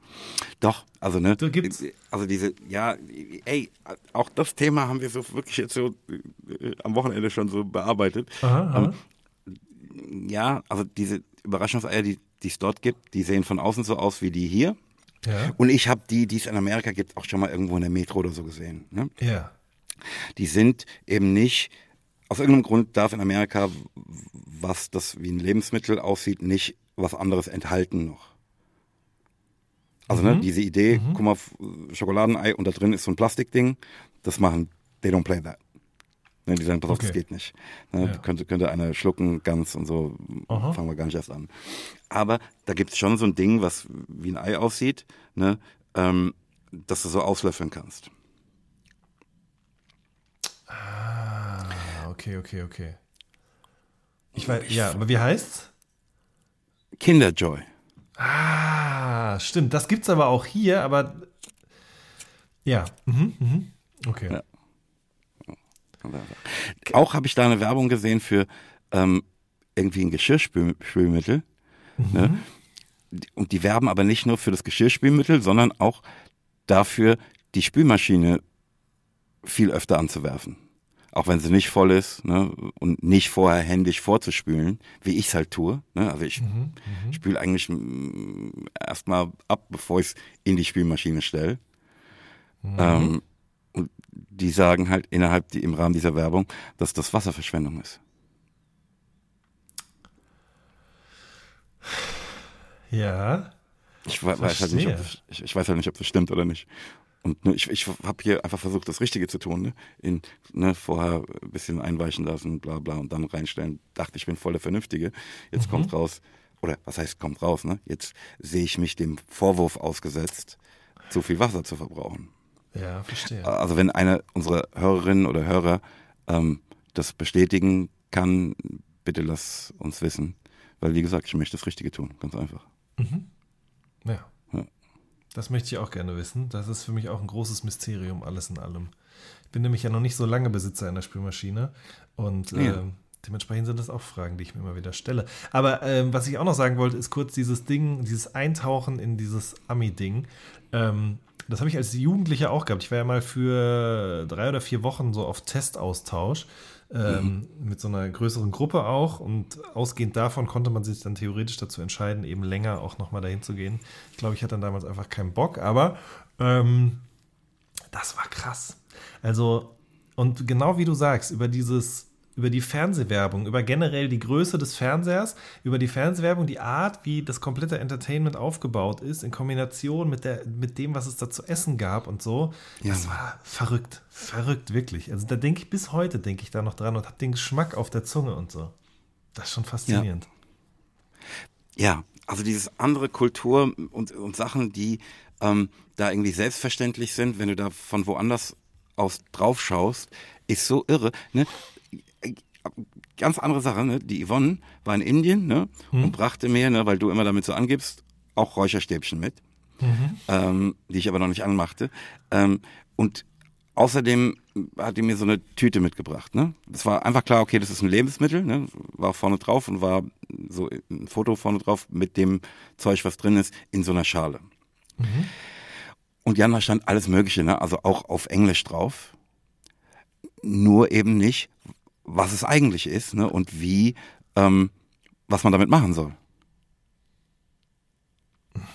Doch, also ne, So gibt's- also diese, ja, ey, auch das Thema haben wir so wirklich jetzt so äh, am Wochenende schon so bearbeitet. Aha, aha. Ähm, ja, also diese Überraschungseier, die die es dort gibt, die sehen von außen so aus wie die hier. Ja. Und ich habe die, die es in Amerika gibt, auch schon mal irgendwo in der Metro oder so gesehen. Ne? Ja. Die sind eben nicht, aus irgendeinem Grund darf in Amerika, was das wie ein Lebensmittel aussieht, nicht was anderes enthalten noch. Also ne, Mhm. diese Idee, Mhm. guck mal, Schokoladenei und da drin ist so ein Plastikding, das machen, they don't play that. Ne, die sagen, pass auf, das Okay. geht nicht. Ne, Ja. könnte, könnte einer schlucken, ganz und so, Aha. fangen wir gar nicht erst an. Aber da gibt es schon so ein Ding, was wie ein Ei aussieht, ne, ähm, dass du so auslöffeln kannst. Ah, okay, okay, okay. Ich weiß, ja, aber wie heißt's? Kinderjoy. Ah, stimmt. Das gibt's aber auch hier, aber ja. Mhm, mhm. Okay. Ja. Auch habe ich da eine Werbung gesehen für ähm, irgendwie ein Geschirrspülmittel. Ne? Und die werben aber nicht nur für das Geschirrspülmittel, sondern auch dafür, die Spülmaschine viel öfter anzuwerfen. Auch wenn sie nicht voll ist ne? und nicht vorher händisch vorzuspülen, wie ich es halt tue. Ne? Also ich spüle eigentlich mm, erstmal ab, bevor ich es in die Spülmaschine stelle. Ähm, und die sagen halt innerhalb die, im Rahmen dieser Werbung, dass das Wasserverschwendung ist. Ja. Ich we- weiß halt nicht, ob, ich, ich weiß halt nicht, ob das stimmt oder nicht. Und ne, ich, ich habe hier einfach versucht, das Richtige zu tun. Ne? In, ne, vorher ein bisschen einweichen lassen, bla bla, und dann reinstellen. Dachte, ich bin voll der Vernünftige. Jetzt kommt raus, oder was heißt kommt raus, ne? Jetzt sehe ich mich dem Vorwurf ausgesetzt, zu viel Wasser zu verbrauchen. Ja, verstehe. Also wenn einer unserer Hörerinnen oder Hörer ähm, das bestätigen kann, bitte lass uns wissen. Weil wie gesagt, ich möchte das Richtige tun, ganz einfach. Ja. Ja. Das möchte ich auch gerne wissen. Das ist für mich auch ein großes Mysterium, alles in allem. Ich bin nämlich ja noch nicht so lange Besitzer einer Spülmaschine und Ja. ähm, dementsprechend sind das auch Fragen, die ich mir immer wieder stelle. Aber ähm, was ich auch noch sagen wollte, ist kurz dieses Ding, dieses Eintauchen in dieses Ami-Ding. Ähm, das habe ich als Jugendlicher auch gehabt. Ich war ja mal für drei oder vier Wochen so auf Testaustausch ähm, mit so einer größeren Gruppe auch. Und ausgehend davon konnte man sich dann theoretisch dazu entscheiden, eben länger auch nochmal dahin zu gehen. Ich glaube, ich hatte dann damals einfach keinen Bock, aber ähm, das war krass. Also, und genau wie du sagst, über dieses, über die Fernsehwerbung, über generell die Größe des Fernsehers, über die Fernsehwerbung, die Art, wie das komplette Entertainment aufgebaut ist, in Kombination mit, der, mit dem, was es da zu essen gab und so, das Ja. war verrückt. Verrückt, wirklich. Also da denke ich bis heute, denke ich da noch dran und habe den Geschmack auf der Zunge und so. Das ist schon faszinierend. Ja, also dieses andere Kultur und, und Sachen, die ähm, da irgendwie selbstverständlich sind, wenn du da von woanders aus drauf schaust, ist so irre. Ne? Ganz andere Sache, ne? Die Yvonne war in Indien ne? und brachte mir, ne, weil du immer damit so angibst, auch Räucherstäbchen mit, ähm, die ich aber noch nicht anmachte. Ähm, und außerdem hat die mir so eine Tüte mitgebracht. Ne? Das war einfach klar, okay, das ist ein Lebensmittel, ne? war vorne drauf und war so ein Foto vorne drauf mit dem Zeug, was drin ist, in so einer Schale. Und Jan, da stand alles Mögliche, ne? also auch auf Englisch drauf. Nur eben nicht, was es eigentlich ist ne? und wie, ähm, was man damit machen soll.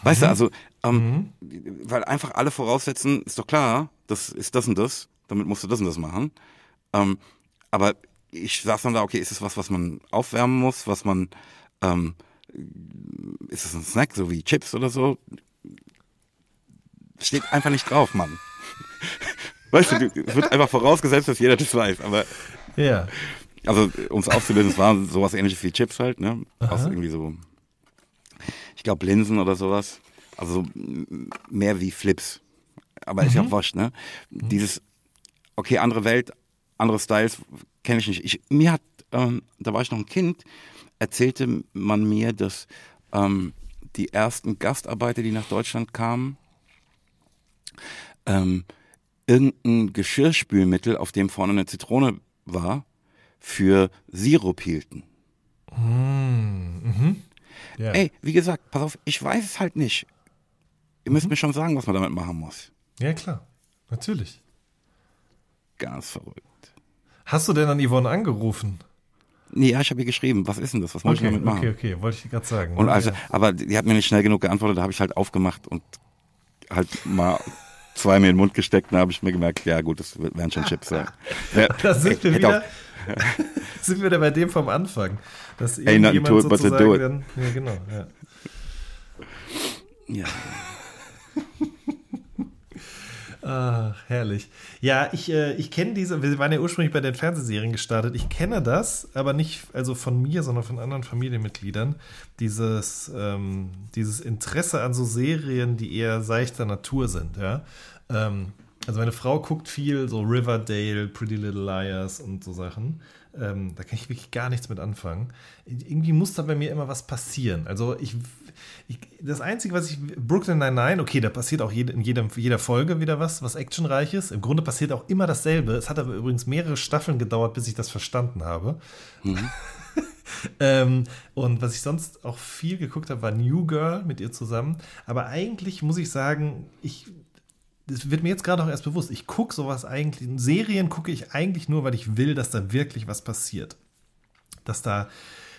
Weißt du, also, ähm, weil einfach alle voraussetzen, ist doch klar, das ist das und das, damit musst du das und das machen. Ähm, aber ich saß dann da, okay, ist es was, was man aufwärmen muss, was man, ähm, ist es ein Snack, so wie Chips oder so? Steht einfach nicht drauf, Mann. Weißt du, es wird einfach vorausgesetzt, dass jeder das weiß, aber Ja. also, um es aufzulösen, es war sowas ähnliches wie Chips halt, ne? Aus irgendwie so, ich glaube, Linsen oder sowas. Also mehr wie Flips. Aber ist ja auch wurscht, ne? Dieses, okay, andere Welt, andere Styles kenne ich nicht. Ich, mir hat, ähm, da war ich noch ein Kind, erzählte man mir, dass ähm, die ersten Gastarbeiter, die nach Deutschland kamen, ähm, irgendein Geschirrspülmittel, auf dem vorne eine Zitrone war, für Sirup hielten. ja. Ey, wie gesagt, pass auf, ich weiß es halt nicht. Ihr müsst mir schon sagen, was man damit machen muss. ja, klar. Natürlich. Ganz verrückt. Hast du denn an Yvonne angerufen? Nee, ja, ich habe ihr geschrieben, was ist denn das? Was muss ich Okay, damit machen? okay, okay, wollte ich gerade sagen. Und also, Ja. aber die hat mir nicht schnell genug geantwortet, da habe ich halt aufgemacht und halt mal zwei mir in den Mund gesteckt und habe ich mir gemerkt, ja gut, das werden schon Chips sein. Ja, Da sind wir wieder, sind wir wieder bei dem vom Anfang. Dass Ain't nothing to it but to sozusagen do it. dann, ja genau, ja. Ja. Ach, herrlich. Ja, ich, äh, ich kenne diese, wir waren ja ursprünglich bei den Fernsehserien gestartet. Ich kenne das, aber nicht also von mir, sondern von anderen Familienmitgliedern. Dieses, ähm, dieses Interesse an so Serien, die eher seichter Natur sind, ja. Ähm, also meine Frau guckt viel so Riverdale, Pretty Little Liars und so Sachen. Ähm, da kann ich wirklich gar nichts mit anfangen. Irgendwie muss da bei mir immer was passieren. Also ich, ich das Einzige, was ich, Brooklyn Nine-Nine, okay, da passiert auch jede, in jedem, jeder Folge wieder was, was actionreiches. Im Grunde passiert auch immer dasselbe. Es hat aber übrigens mehrere Staffeln gedauert, bis ich das verstanden habe. ähm, und was ich sonst auch viel geguckt habe, war New Girl mit ihr zusammen. Aber eigentlich muss ich sagen, ich das wird mir jetzt gerade auch erst bewusst. Ich gucke sowas eigentlich, Serien gucke ich eigentlich nur, weil ich will, dass da wirklich was passiert. Dass da,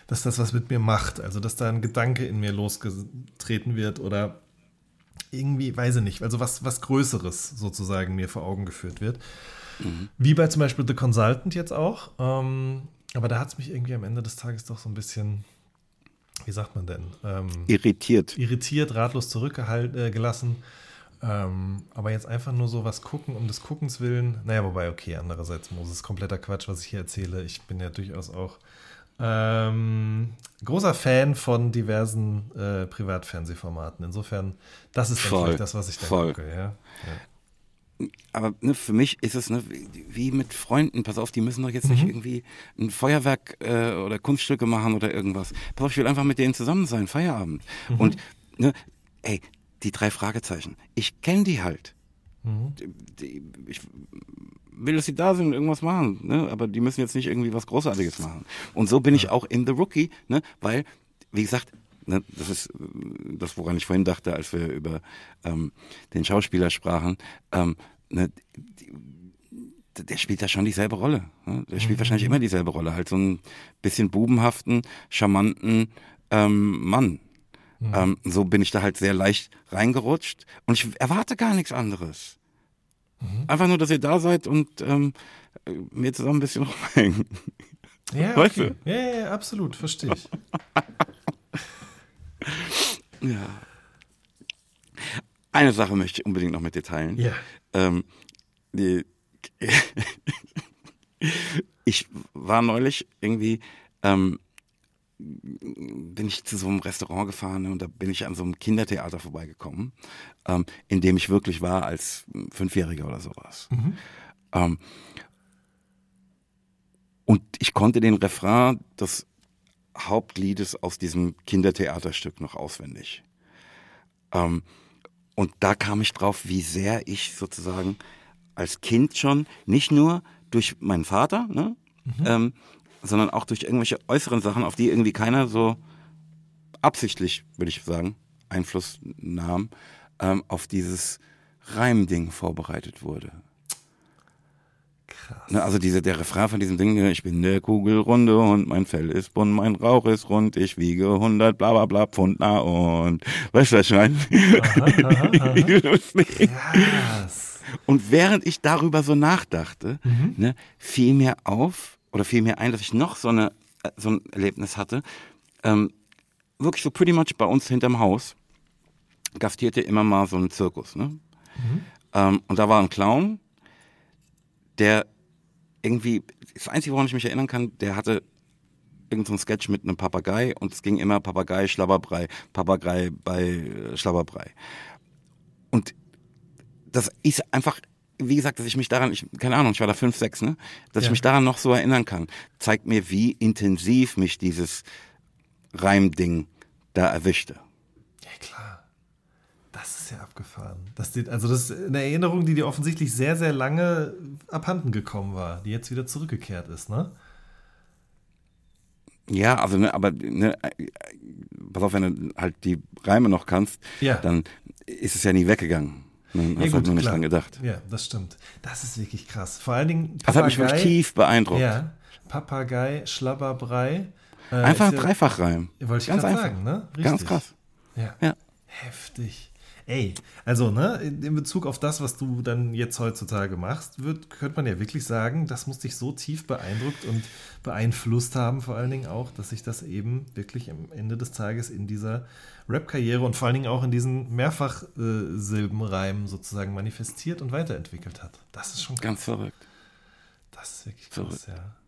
dass das was mit mir macht. Also, dass da ein Gedanke in mir losgetreten wird oder irgendwie, weiß ich nicht, also was, was Größeres sozusagen mir vor Augen geführt wird. Wie bei zum Beispiel The Consultant jetzt auch. Ähm, aber da hat es mich irgendwie am Ende des Tages doch so ein bisschen, wie sagt man denn? Ähm, Irritiert. irritiert, ratlos zurückgelassen. Äh, gelassen. ähm, aber jetzt einfach nur so was gucken, um des Guckens willen. Naja, wobei, okay, andererseits, Moses, kompletter Quatsch, was ich hier erzähle. Ich bin ja durchaus auch ähm, großer Fan von diversen äh, Privatfernsehformaten. Insofern, das ist Voll, vielleicht das, was ich da voll. gucke. Ja? Ja. Aber ne, für mich ist es ne, wie- mit Freunden. Pass auf, die müssen doch jetzt nicht irgendwie ein Feuerwerk äh, oder Kunststücke machen oder irgendwas. Pass auf, ich will einfach mit denen zusammen sein, Feierabend. Und ne, ey, die drei Fragezeichen. Ich kenne die halt. Die, die, ich will, dass sie da sind und irgendwas machen, ne? aber die müssen jetzt nicht irgendwie was Großartiges machen. Und so bin ich auch in The Rookie, ne? weil, wie gesagt, ne, das ist das, woran ich vorhin dachte, als wir über ähm, den Schauspieler sprachen. Ähm, ne, die, der spielt da schon dieselbe Rolle. Ne? Der spielt wahrscheinlich immer dieselbe Rolle. Halt so ein bisschen bubenhaften, charmanten ähm, Mann. Ähm, so bin ich da halt sehr leicht reingerutscht und ich erwarte gar nichts anderes. Einfach nur, dass ihr da seid und ähm, mir zusammen ein bisschen rumhängen. Ja, Weißt okay. ja, ja, ja, absolut, verstehe ich. Ja. Eine Sache möchte ich unbedingt noch mit dir teilen. Ja. Ähm, die, ich war neulich irgendwie, ähm, bin ich zu so einem Restaurant gefahren und da bin ich an so einem Kindertheater vorbeigekommen, ähm, in dem ich wirklich war als Fünfjähriger oder sowas. Ähm, und ich konnte den Refrain des Hauptliedes aus diesem Kindertheaterstück noch auswendig. Ähm, und da kam ich drauf, wie sehr ich sozusagen als Kind schon, nicht nur durch meinen Vater, ne, ähm, sondern auch durch irgendwelche äußeren Sachen, auf die irgendwie keiner so absichtlich, würde ich sagen, Einfluss nahm, ähm, auf dieses Reimding vorbereitet wurde. Krass. Ne, also diese, der Refrain von diesem Ding, ne, ich bin der Kugelrunde und mein Fell ist bunt, mein Rauch ist rund, ich wiege 100 bla bla bla Pfund na und, weißt du, was ich meine? Krass. Und während ich darüber so nachdachte, Mhm. ne, fiel mir auf oder fiel mir ein, dass ich noch so, eine, äh, so ein Erlebnis hatte. Ähm, wirklich so pretty much bei uns hinterm Haus gastierte immer mal so ein Zirkus. Ne? Mhm. Ähm, und da war ein Clown, der irgendwie, das Einzige, woran ich mich erinnern kann, der hatte irgendein so Sketch mit einem Papagei und es ging immer Papagei, Schlabberbrei, Papagei bei äh, Schlabberbrei. Und das ist einfach, wie gesagt, dass ich mich daran, ich, keine Ahnung, ich war da fünf, sechs, ne? Dass ich Ja. mich daran noch so erinnern kann, zeigt mir, wie intensiv mich dieses Reimding da erwischte. Ja, klar. Das ist ja abgefahren. Das, also das ist eine Erinnerung, die dir offensichtlich sehr, sehr lange abhanden gekommen war, die jetzt wieder zurückgekehrt ist, ne? Ja, also, ne, aber, ne, pass auf, wenn du halt die Reime noch kannst, Ja. dann ist es ja nie weggegangen. Hast Ja, halt nur nicht klar. dran gedacht. Ja, das stimmt. Das ist wirklich krass. Vor allen Dingen Das hat mich wirklich tief beeindruckt. Ja, Papagei, Schlabberbrei. Äh, Einfach ist ja- Dreifachreim. Ja, wollte ich Ganz gerade einfach. sagen, ne? Ganz krass. Ja. Ja. Heftig. Ey, also, ne, in Bezug auf das, was du dann jetzt heutzutage machst, wird, könnte man ja wirklich sagen, das muss dich so tief beeindruckt und beeinflusst haben, vor allen Dingen auch, dass sich das eben wirklich am Ende des Tages in dieser Rap-Karriere und vor allen Dingen auch in diesen Mehrfachsilbenreimen sozusagen manifestiert und weiterentwickelt hat. Das ist schon krass. Ganz verrückt. Das ist wirklich krass, verrückt. ja.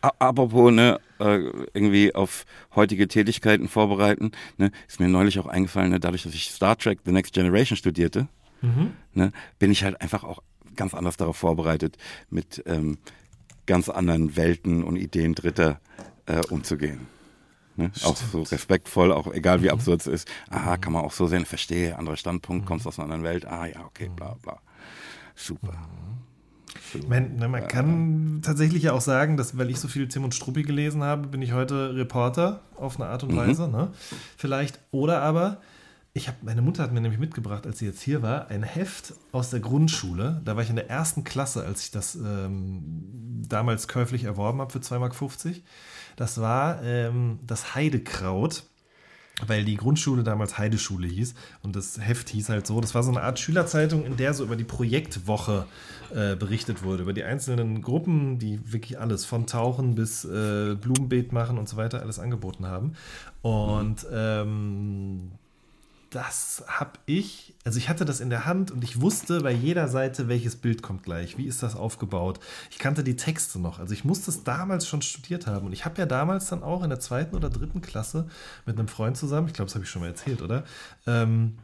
Apropos, ne, äh, irgendwie auf heutige Tätigkeiten vorbereiten, ne, ist mir neulich auch eingefallen, ne, dadurch, dass ich Star Trek The Next Generation studierte, mhm. ne, bin ich halt einfach auch ganz anders darauf vorbereitet, mit ähm, ganz anderen Welten und Ideen Dritter äh, umzugehen. Ne? Auch so respektvoll, auch egal wie mhm. absurd es ist. Aha, kann man auch so sehen, verstehe, anderer Standpunkt, mhm. kommst aus einer anderen Welt. Ah ja, okay, bla bla. Super. Mhm. Man, na, man kann tatsächlich ja auch sagen, dass, weil ich so viel Tim und Struppi gelesen habe, bin ich heute Reporter auf eine Art und mhm. Weise. Ne? Vielleicht. Oder aber, ich habe, meine Mutter hat mir nämlich mitgebracht, als sie jetzt hier war, ein Heft aus der Grundschule. Da war ich in der ersten Klasse, als ich das ähm, damals käuflich erworben habe für 2,50 Mark. Das war ähm, das Heidekraut weil die Grundschule damals Heideschule hieß und das Heft hieß halt so. Das war so eine Art Schülerzeitung, in der so über die Projektwoche äh, berichtet wurde, über die einzelnen Gruppen, die wirklich alles von Tauchen bis äh, Blumenbeet machen und so weiter alles angeboten haben. Und ähm, das habe ich, also ich hatte das in der Hand und ich wusste bei jeder Seite, welches Bild kommt gleich, wie ist das aufgebaut. Ich kannte die Texte noch, also ich musste es damals schon studiert haben und ich habe ja damals dann auch in der zweiten oder dritten Klasse mit einem Freund zusammen, ich glaube, das habe ich schon mal erzählt, oder? Ähm,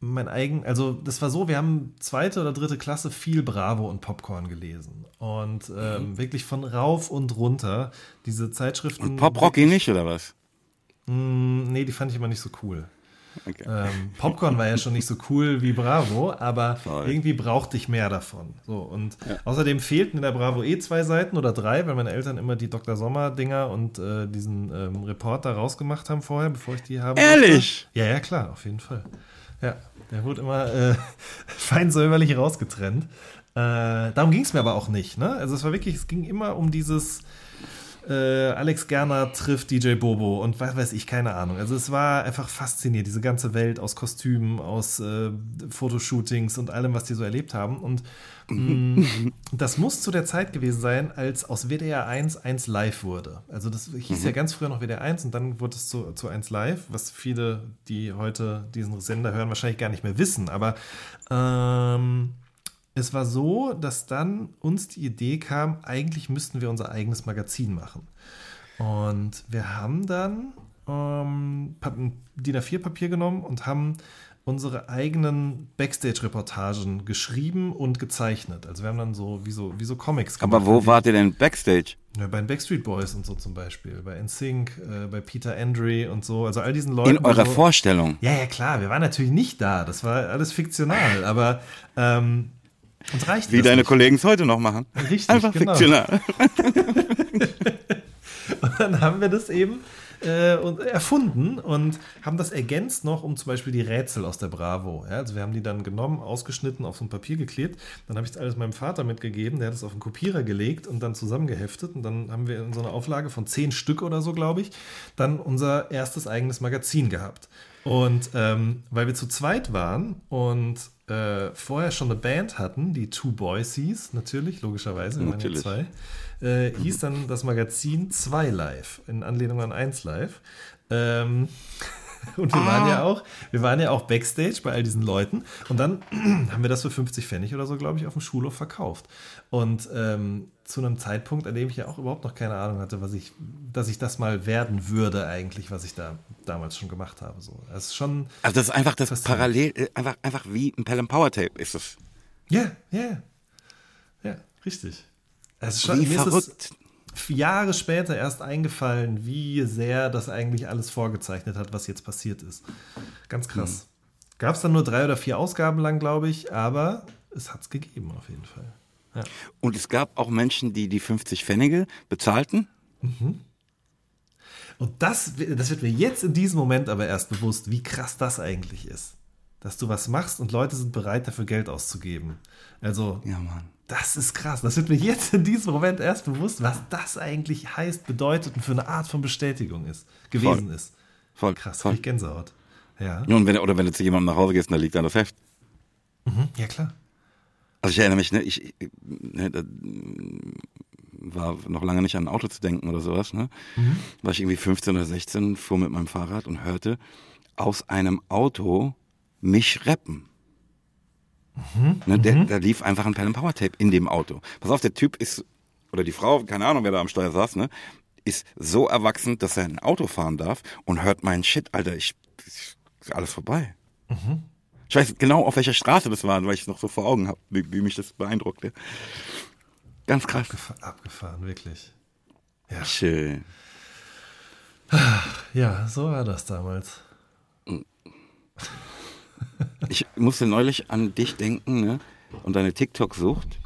mein eigen, also das war so, wir haben zweite oder dritte Klasse viel Bravo und Popcorn gelesen und ähm, mhm. wirklich von rauf und runter diese Zeitschriften. Und Pop Rocky nicht oder was? Mm, nee, die fand ich immer nicht so cool. Okay. Ähm, Popcorn war ja schon nicht so cool wie Bravo, aber Voll. irgendwie brauchte ich mehr davon. So, und ja. außerdem fehlten in der Bravo eh zwei Seiten oder drei, weil meine Eltern immer die Dr. Sommer-Dinger und äh, diesen ähm, Reporter rausgemacht haben vorher, bevor ich die habe. Ehrlich? Ja, ja, klar, auf jeden Fall. Ja, der wurde immer äh, fein säuberlich rausgetrennt. Äh, darum ging es mir aber auch nicht. Ne? Also es war wirklich, es ging immer um dieses äh, Alex Gerner trifft DJ Bobo und was weiß ich, keine Ahnung. Also es war einfach faszinierend, diese ganze Welt aus Kostümen, aus äh, Fotoshootings und allem, was die so erlebt haben. Und mh, mm, das muss zu der Zeit gewesen sein, als aus WDR 1 1 live wurde. Also das hieß mhm. ja ganz früher noch WDR 1 und dann wurde es zu, zu 1 live, was viele, die heute diesen Sender hören, wahrscheinlich gar nicht mehr wissen. Aber ähm, es war so, dass dann uns die Idee kam, eigentlich müssten wir unser eigenes Magazin machen. Und wir haben dann ähm, ein DIN A4-Papier genommen und haben unsere eigenen Backstage-Reportagen geschrieben und gezeichnet. Also wir haben dann so wie so, wie so Comics gemacht. Aber wo wart ihr denn Backstage? Ja, bei den Backstreet Boys und so zum Beispiel, bei NSYNC, äh, bei Peter Andre und so, also all diesen Leuten. In eurer so, Vorstellung? Ja, ja, klar, wir waren natürlich nicht da, das war alles fiktional, aber ähm, uns reicht Wie deine. Kollegen es heute noch machen. Richtig, Einfach genau. fiktional. und dann haben wir das eben äh, erfunden und haben das ergänzt noch um zum Beispiel die Rätsel aus der Bravo. Ja, also wir haben die dann genommen, ausgeschnitten, auf so ein Papier geklebt. Dann habe ich das alles meinem Vater mitgegeben, der hat es auf einen Kopierer gelegt und dann zusammengeheftet. Und dann haben wir in so einer Auflage von zehn Stück oder so, glaube ich, dann unser erstes eigenes Magazin gehabt. Und ähm, weil wir zu zweit waren und äh, vorher schon eine Band hatten, die Two Boys hieß, natürlich, logischerweise, wir natürlich. waren ja zwei, äh, hieß dann das Magazin 2 Live, in Anlehnung an 1 Live. Ähm, und wir waren ja ah. auch, wir waren ja auch Backstage bei all diesen Leuten. Und dann haben wir das für 50 Pfennig oder so, glaube ich, auf dem Schulhof verkauft. Und ähm, zu einem Zeitpunkt, an dem ich ja auch überhaupt noch keine Ahnung hatte, was ich, dass ich das mal werden würde, eigentlich, was ich da damals schon gemacht habe. So. Das ist schon. Also das ist einfach das Parallel, äh, einfach, einfach wie ein Pelham Power Tape ist es. Ja, ja. Ja, richtig. Es ist schon, wie verrückt. Jahre später erst eingefallen, wie sehr das eigentlich alles vorgezeichnet hat, was jetzt passiert ist. Ganz krass. Mhm. Gab es dann nur drei oder vier Ausgaben lang, glaube ich, aber es hat es gegeben auf jeden Fall. Ja. Und es gab auch Menschen, die die 50 Pfennige bezahlten. Mhm. Und das, das wird mir jetzt in diesem Moment aber erst bewusst, wie krass das eigentlich ist. Dass du was machst und Leute sind bereit, dafür Geld auszugeben. Also, ja, Mann. das ist krass. Das wird mir jetzt in diesem Moment erst bewusst, was das eigentlich heißt, bedeutet und für eine Art von Bestätigung ist, gewesen Voll. ist. voll. Krass, voll. ich Gänsehaut. Ja. Ja, und wenn, oder wenn du zu jemandem nach Hause gehst und da liegt dann das Heft. Mhm. Ja, klar. Also ich erinnere mich, ne, ich, ne, war noch lange nicht an ein Auto zu denken oder sowas, ne? Mhm. War ich irgendwie 15 oder 16, fuhr mit meinem Fahrrad und hörte aus einem Auto mich rappen. Mhm. Ne, der, da lief einfach ein Pen Power Tape in dem Auto. Pass auf, der Typ ist, oder die Frau, keine Ahnung, wer da am Steuer saß, ne, ist so erwachsen, dass er ein Auto fahren darf und hört meinen Shit, Alter, ich, ich ist alles vorbei. Ich weiß genau, auf welcher Straße das war, weil ich es noch so vor Augen habe, wie, wie mich das beeindruckte. Ganz krass. Abgefahren, abgefahren wirklich. Ja. Schön. ja, so war das damals. Ich musste neulich an dich denken, ne? Und deine TikTok-Sucht,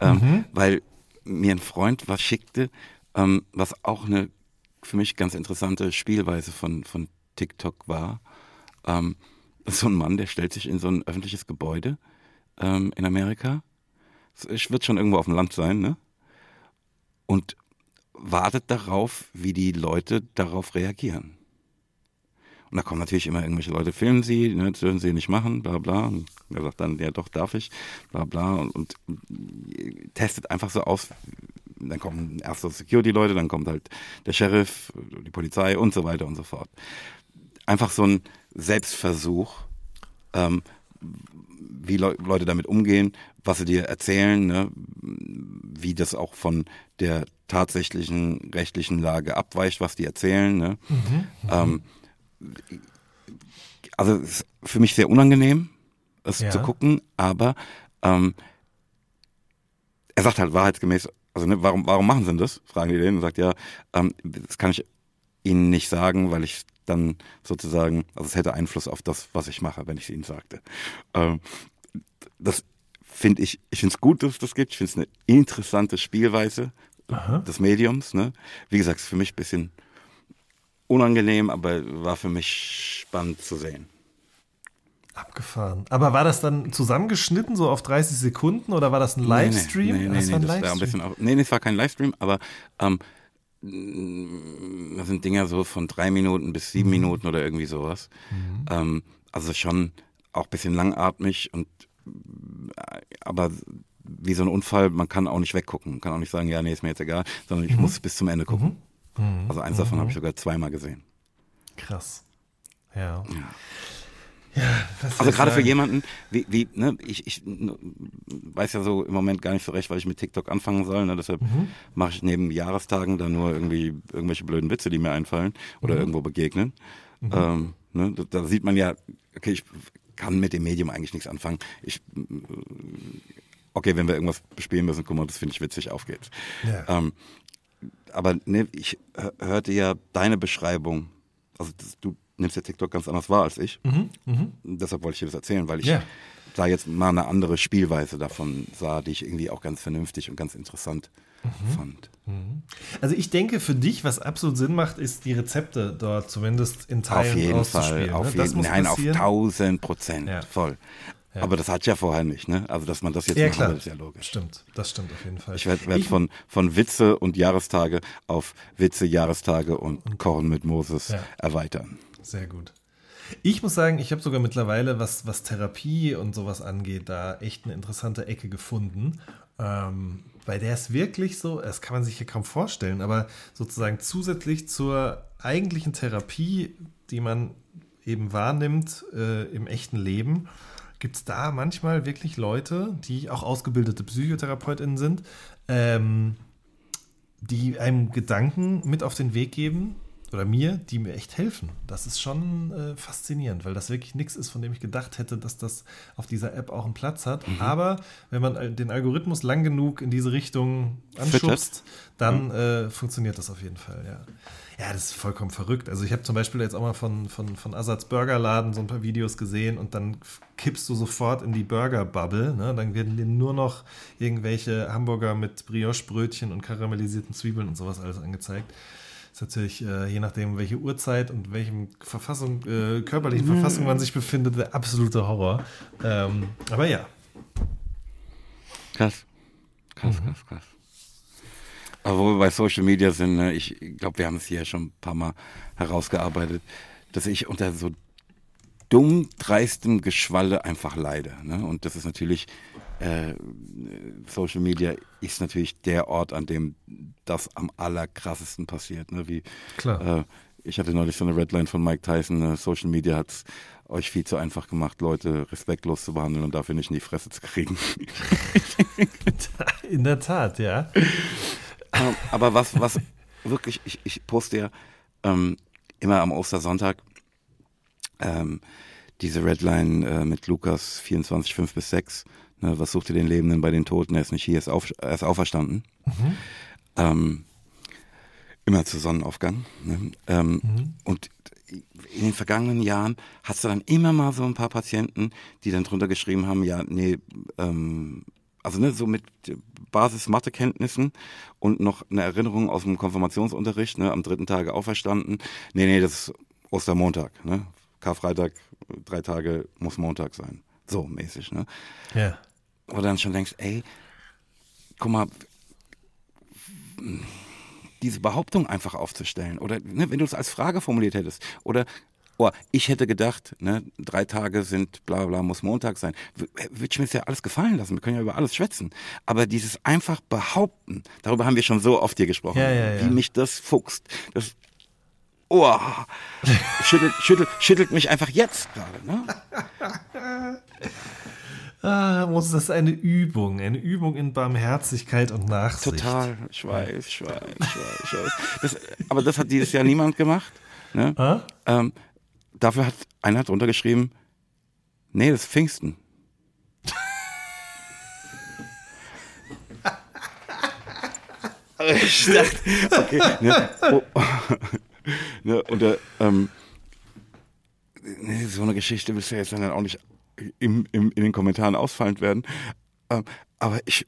ähm, weil mir ein Freund was schickte, ähm, was auch eine für mich ganz interessante Spielweise von, von TikTok war. Ähm, so ein Mann, der stellt sich in so ein öffentliches Gebäude ähm, in Amerika. Ich wird schon irgendwo auf dem Land sein, ne? Und wartet darauf, wie die Leute darauf reagieren. Und da kommen natürlich immer irgendwelche Leute, filmen sie, ne, das dürfen sie nicht machen, bla bla. Und er sagt dann, ja doch, darf ich, bla bla. Und, und testet einfach so aus. Dann kommen erst so Security-Leute, dann kommt halt der Sheriff, die Polizei und so weiter und so fort. Einfach so ein Selbstversuch, ähm, wie Le Leute damit umgehen, was sie dir erzählen, ne? wie das auch von der tatsächlichen rechtlichen Lage abweicht, was die erzählen. Ne? Ähm, also es ist für mich sehr unangenehm, es Ja. zu gucken, aber ähm, er sagt halt wahrheitsgemäß, also ne, warum, warum machen sie denn das? Fragen die den und sagt, ja, ähm, das kann ich Ihnen nicht sagen, weil ich dann sozusagen, also es hätte Einfluss auf das, was ich mache, wenn ich es Ihnen sagte. Ähm, das finde ich, ich finde es gut, dass es das gibt. Ich finde es eine interessante Spielweise Aha. des Mediums. Ne? Wie gesagt, es ist für mich ein bisschen unangenehm, aber war für mich spannend zu sehen. Abgefahren. Aber war das dann zusammengeschnitten, so auf 30 Sekunden, oder war das ein Livestream? Nee, nee, nee, das nee, war ein das war ein Livestream. bisschen auch, nee, nee, es war kein Livestream, aber ähm, das sind Dinger so von drei Minuten bis sieben Mhm. Minuten oder irgendwie sowas. Ähm, also schon auch ein bisschen langatmig und äh, aber wie so ein Unfall, man kann auch nicht weggucken. Man kann auch nicht sagen, ja, nee, ist mir jetzt egal, sondern Mhm. ich muss bis zum Ende gucken. Also eins davon habe ich sogar zweimal gesehen. Krass. Ja. Ja, soll Also gerade für jemanden, wie, wie ne, ich, ich n- weiß ja so im Moment gar nicht so recht, was ich mit TikTok anfangen soll. Ne? Deshalb Mhm. mache ich neben Jahrestagen dann nur irgendwie irgendwelche blöden Witze, die mir einfallen oder Mhm. irgendwo begegnen. Ähm, ne? da, da sieht man ja, okay, ich kann mit dem Medium eigentlich nichts anfangen. Ich, okay, wenn wir irgendwas bespielen müssen, guck mal, das finde ich witzig, auf geht's. Ja. Ähm, aber ne, ich hör- hörte ja deine Beschreibung, also das, du nimmst ja TikTok ganz anders wahr als ich. Deshalb wollte ich dir das erzählen, weil ich Mhm, Ja. da jetzt mal eine andere Spielweise davon sah, die ich irgendwie auch ganz vernünftig und ganz interessant Mhm. fand. Also ich denke, für dich, was absolut Sinn macht, ist die Rezepte dort zumindest in Teilen auf jeden. Fall, auf ne? Jeden, nein, auf passieren. tausend Prozent, Ja. voll. Aber das hat ja vorher nicht, ne? Also dass man das jetzt Ja, will, ist ja logisch. Stimmt, das stimmt auf jeden Fall. Ich werde werd von, von Witze und Jahrestage auf Witze, Jahrestage und Kochen mit Moses Ja. erweitern. Sehr gut. Ich muss sagen, ich habe sogar mittlerweile, was, was Therapie und sowas angeht, da echt eine interessante Ecke gefunden. Ähm, bei der ist wirklich so, das kann man sich hier kaum vorstellen, aber sozusagen zusätzlich zur eigentlichen Therapie, die man eben wahrnimmt äh, im echten Leben, gibt es da manchmal wirklich Leute, die auch ausgebildete PsychotherapeutInnen sind, ähm, die einem Gedanken mit auf den Weg geben, oder mir, die mir echt helfen. Das ist schon äh, faszinierend, weil das wirklich nichts ist, von dem ich gedacht hätte, dass das auf dieser App auch einen Platz hat. Aber wenn man den Algorithmus lang genug in diese Richtung anschubst, dann äh, funktioniert das auf jeden Fall, ja. Ja, das ist vollkommen verrückt. Also ich habe zum Beispiel jetzt auch mal von, von, von Asats Burgerladen so ein paar Videos gesehen und dann kippst du sofort in die Burger-Bubble. Ne? Dann werden dir nur noch irgendwelche Hamburger mit Brioche-Brötchen und karamellisierten Zwiebeln und sowas alles angezeigt. ist natürlich, äh, je nachdem, welche Uhrzeit und welchem Verfassung, äh, körperlichen Verfassung man sich befindet, der absolute Horror. Ähm, aber ja. Krass. Krass, Mhm. krass, krass. Aber wo wir bei Social Media sind, ne, ich glaube, wir haben es hier schon ein paar Mal herausgearbeitet, dass ich unter so dumm dreistem Geschwalle einfach leide. Ne? Und das ist natürlich, äh, Social Media ist natürlich der Ort, an dem das am allerkrassesten passiert. Ne? Wie, Klar. Äh, ich hatte neulich so eine Redline von Mike Tyson, äh, Social Media hat euch viel zu einfach gemacht, Leute respektlos zu behandeln und dafür nicht in die Fresse zu kriegen. In der Tat, ja. Ähm, aber was, was wirklich, ich, ich poste ja ähm, immer am Ostersonntag ähm, diese Redline äh, mit Lukas 24, 5 bis 6. Ne, was sucht ihr den Lebenden bei den Toten? Er ist nicht hier, er ist, auf, er ist auferstanden. Ähm, immer zu Sonnenaufgang. Ne? Ähm, Und in den vergangenen Jahren hast du dann immer mal so ein paar Patienten, die dann drunter geschrieben haben, ja, nee, ähm, also ne, so mit Basis-Mathekenntnissen und noch eine Erinnerung aus dem Konfirmationsunterricht, ne, am dritten Tage auferstanden. Nee, nee, das ist Ostermontag, ne? Karfreitag, drei Tage muss Montag sein. So mäßig, ne? Ja. Wo du dann schon denkst, ey, guck mal, diese Behauptung einfach aufzustellen oder ne, wenn du es als Frage formuliert hättest oder oh, ich hätte gedacht, ne, drei Tage sind bla bla muss Montag sein, würde ich mir das ja alles gefallen lassen, wir können ja über alles schwätzen, aber dieses einfach behaupten, darüber haben wir schon so oft hier gesprochen, Ja, ja, ja. wie mich das fuchst, das Oh, schüttelt, schüttelt, schüttelt mich einfach jetzt gerade. Ne? Ah, Moses, das eine Übung. Eine Übung in Barmherzigkeit und Nachsicht. Total. Ich weiß, ich weiß, ich weiß, ich weiß. Das, aber das hat dieses Jahr niemand gemacht. Ne? Ah? Ähm, dafür hat einer drunter geschrieben, nee, das ist Pfingsten. ich dachte, okay, ne, oh, ne, und äh, ähm, nee, so eine Geschichte willst du jetzt dann auch nicht im, im, in den Kommentaren ausfallend werden. Ähm, aber ich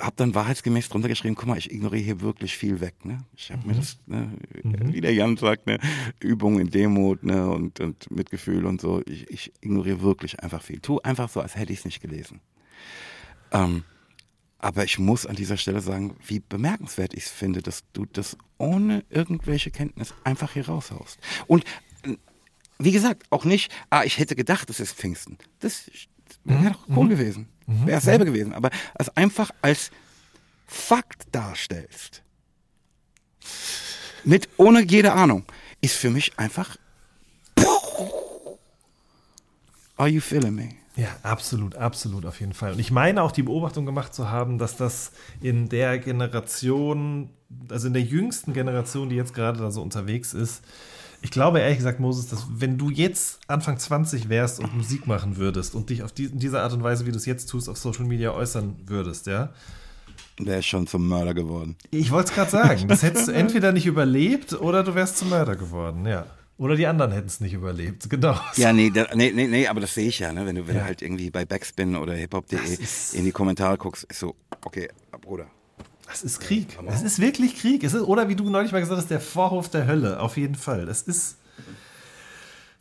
habe dann wahrheitsgemäß drunter geschrieben, guck mal, ich ignoriere hier wirklich viel weg. Ne? Ich habe mir das, ne, wie der Jan sagt, ne, Übung in Demut ne, und, und Mitgefühl und so. Ich, ich ignoriere wirklich einfach viel. Tu einfach so, als hätte ich es nicht gelesen. Ähm, aber ich muss an dieser Stelle sagen, wie bemerkenswert ich es finde, dass du das ohne irgendwelche Kenntnis einfach hier raushaust. Und äh, wie gesagt, auch nicht, ah, ich hätte gedacht, es ist Pfingsten. Das wäre doch cool gewesen. Wäre dasselbe gewesen. Aber es einfach als Fakt darstellst, mit ohne jede Ahnung, ist für mich einfach. Are you feeling me? Ja, absolut, absolut, auf jeden Fall. Und ich meine auch die Beobachtung gemacht zu haben, dass das in der Generation, also in der jüngsten Generation, die jetzt gerade da so unterwegs ist, ich glaube ehrlich gesagt, Moses, dass wenn du jetzt Anfang 20 wärst und Musik machen würdest und dich auf die, in dieser Art und Weise, wie du es jetzt tust, auf Social Media äußern würdest, ja, ist schon zum Mörder geworden. ich wollte es gerade sagen, das hättest du entweder nicht überlebt oder du wärst zum Mörder geworden, ja. Oder die anderen hätten es nicht überlebt, genau. Ja, nee, da, nee, nee, nee, aber das sehe ich ja, ne? Wenn du, wenn Ja. du halt irgendwie bei Backspin oder hiphop.de in die Kommentare guckst, ist so, okay, Bruder. Das ist Krieg. Es ist wirklich Krieg. Es ist, oder wie du neulich mal gesagt hast, der Vorhof der Hölle. Auf jeden Fall. Das ist.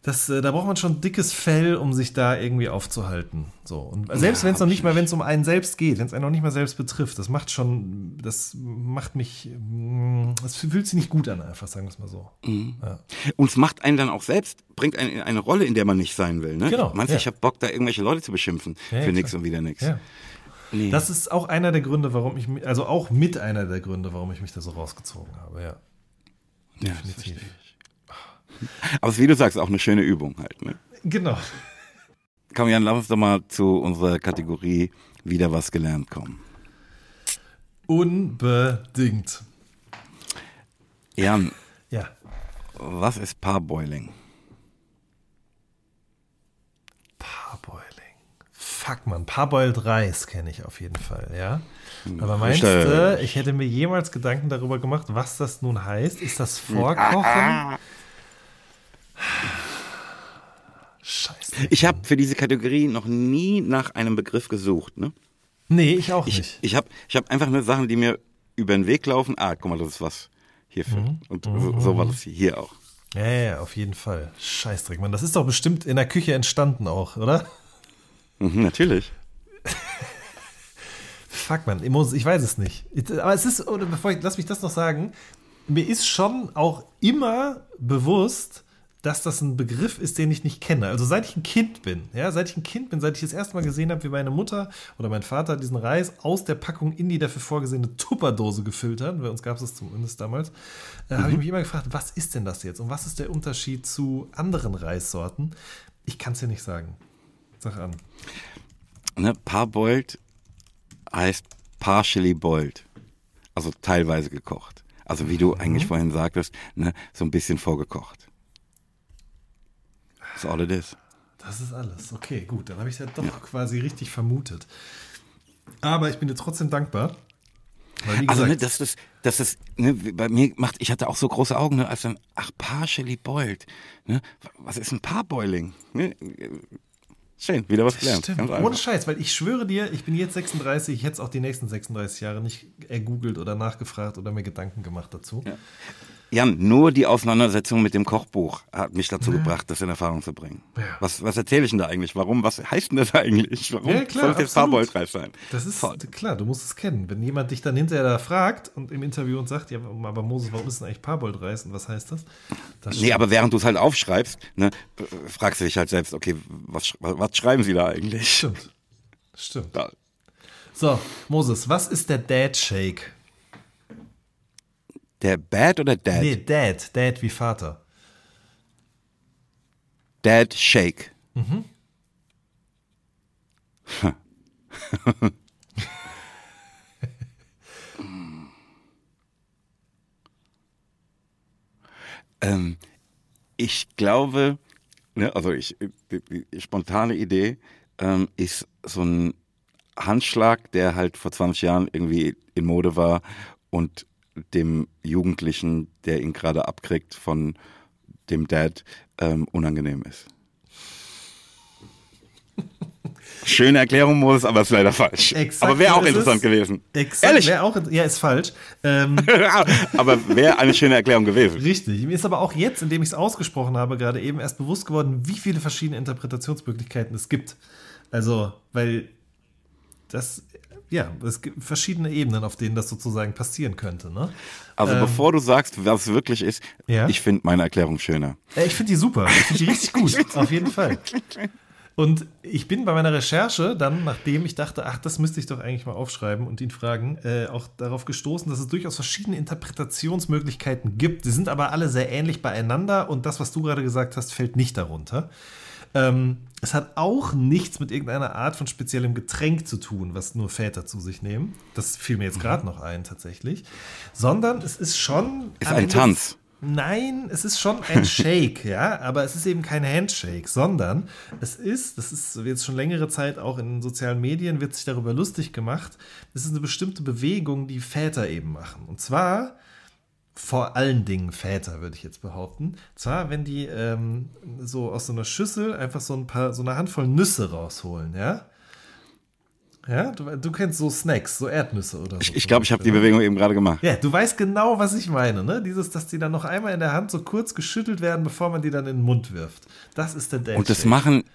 Das, äh, da braucht man schon dickes Fell, um sich da irgendwie aufzuhalten. So. Und selbst Ja, wenn es noch nicht ich mal, wenn es um einen selbst geht, wenn es einen noch nicht mal selbst betrifft, das macht schon, das macht mich, mm, das fühlt sich nicht gut an, einfach, sagen wir es mal so. Mhm. Ja. Und es macht einen dann auch selbst, bringt einen in eine Rolle, in der man nicht sein will. Ne? Genau, Meinst du, ja. ich habe Bock, da irgendwelche Leute zu beschimpfen für nichts klar. und wieder nichts. Ja. Nee. Das ist auch einer der Gründe, warum ich, mi- also auch mit einer der Gründe, warum ich mich da so rausgezogen habe, ja. ja, definitiv. Aber es ist, wie du sagst, auch eine schöne Übung halt. Ne? Genau. Komm, Jan, lass uns doch mal zu unserer Kategorie wieder was gelernt kommen. Unbedingt. Jan, Ja. was ist Parboiling? Parboiling. Fuck, man. Parboiled Reis kenne ich auf jeden Fall, ja. Aber meinst du, ich hätte mir jemals Gedanken darüber gemacht, was das nun heißt? Ist das Vorkochen? Ah. Scheiße. Ich habe für diese Kategorie noch nie nach einem Begriff gesucht. Ne? Nee, ich auch Ich, nicht. ich habe ich hab einfach nur Sachen, die mir über den Weg laufen. Ah, guck mal, das ist was hierfür. Mhm. Und so, so war das hier auch. Ja, ja, ja, auf jeden Fall. Scheißdreck, Mann. Das ist doch bestimmt in der Küche entstanden auch, oder? Mhm, natürlich. Fuck, man, ich, muss, ich weiß es nicht. Aber es ist, oder bevor ich, lass mich das noch sagen, mir ist schon auch immer bewusst, dass das ein Begriff ist, den ich nicht kenne. Also seit ich ein Kind bin, ja, seit ich ein Kind bin, seit ich das erste Mal gesehen habe, wie meine Mutter oder mein Vater diesen Reis aus der Packung in die dafür vorgesehene Tupperdose gefüllt hat, bei uns gab es das zumindest damals, äh, mhm. habe ich mich immer gefragt, was ist denn das jetzt und was ist der Unterschied zu anderen Reissorten? Ich kann es dir nicht sagen. Sag an. Ne, Parboiled heißt partially boiled, also teilweise gekocht. Also wie du mhm. eigentlich vorhin sagtest, ne, so ein bisschen vorgekocht. That's all it is. Das ist alles. Okay, gut. Dann habe ich es ja doch ja. quasi richtig vermutet. Aber ich bin dir trotzdem dankbar. Weil, also, ne, das ist, das ist, ne, bei mir macht, ich hatte auch so große Augen, ne, als dann, ach, partially boiled. Ne? Was ist ein Parboiling? Ne? Schön, wieder was gelernt. Ohne Scheiß, weil ich schwöre dir, ich bin jetzt 36, ich hätte es auch die nächsten 36 Jahre nicht ergoogelt oder nachgefragt oder mir Gedanken gemacht dazu. Ja. Jan, nur die Auseinandersetzung mit dem Kochbuch hat mich dazu ja. gebracht, das in Erfahrung zu bringen. Ja. Was, was erzähle ich denn da eigentlich? Warum? Was heißt denn das eigentlich? Warum ja, klar, soll jetzt Parboiled-Reis sein? Das ist Voll. klar, du musst es kennen. Wenn jemand dich dann hinterher da fragt und im Interview und sagt, ja, aber Moses, warum ist denn eigentlich Parboiled-Reis und was heißt das? das nee, aber während du es halt aufschreibst, ne, fragst du dich halt selbst, okay, was, was schreiben sie da eigentlich? Stimmt. Stimmt. So, Moses, was ist der Dad Shake? Der Bad oder Dad? Nee, Dad. Dad wie Vater. Dad Shake. Mhm. ähm, ich glaube, ne, also ich, die, die spontane Idee ähm, ist so ein Handschlag, der halt vor 20 Jahren irgendwie in Mode war und dem Jugendlichen, der ihn gerade abkriegt von dem Dad, ähm, unangenehm ist. Schöne Erklärung, Moses, aber ist leider falsch. Exakt, aber wäre auch interessant gewesen. Exakt, Ehrlich? Wär auch, ja, ist falsch. Ähm. aber wäre eine schöne Erklärung gewesen. Richtig. Mir ist aber auch jetzt, indem ich es ausgesprochen habe, gerade eben erst bewusst geworden, wie viele verschiedene Interpretationsmöglichkeiten es gibt. Also, weil das ja, es gibt verschiedene Ebenen, auf denen das sozusagen passieren könnte. Ne? Also ähm, bevor du sagst, was es wirklich ist, ja? ich finde meine Erklärung schöner. Ich finde die super. Ich finde die richtig gut. auf jeden Fall. Und ich bin bei meiner Recherche dann, nachdem ich dachte, ach, das müsste ich doch eigentlich mal aufschreiben und ihn fragen, äh, auch darauf gestoßen, dass es durchaus verschiedene Interpretationsmöglichkeiten gibt. Sie sind aber alle sehr ähnlich beieinander und das, was du gerade gesagt hast, fällt nicht darunter. Ähm, es hat auch nichts mit irgendeiner Art von speziellem Getränk zu tun, was nur Väter zu sich nehmen. Das fiel mir jetzt gerade noch ein, tatsächlich. Sondern es ist schon. Ist ein Tanz. Nein, es ist schon ein Shake, ja, aber es ist eben kein Handshake, sondern es ist, das ist jetzt schon längere Zeit auch in sozialen Medien, wird sich darüber lustig gemacht, es ist eine bestimmte Bewegung, die Väter eben machen. Und zwar vor allen Dingen Väter, würde ich jetzt behaupten. Zwar, wenn die ähm, so aus so einer Schüssel einfach so ein paar, so eine Handvoll Nüsse rausholen, ja. Ja, du, du kennst so Snacks, so Erdnüsse oder so. Ich glaube, ich, glaub, ich habe die Bewegung eben gerade gemacht. Ja, du weißt genau, was ich meine, ne? Dieses, dass die dann noch einmal in der Hand so kurz geschüttelt werden, bevor man die dann in den Mund wirft. Das ist der Date. Und das machen,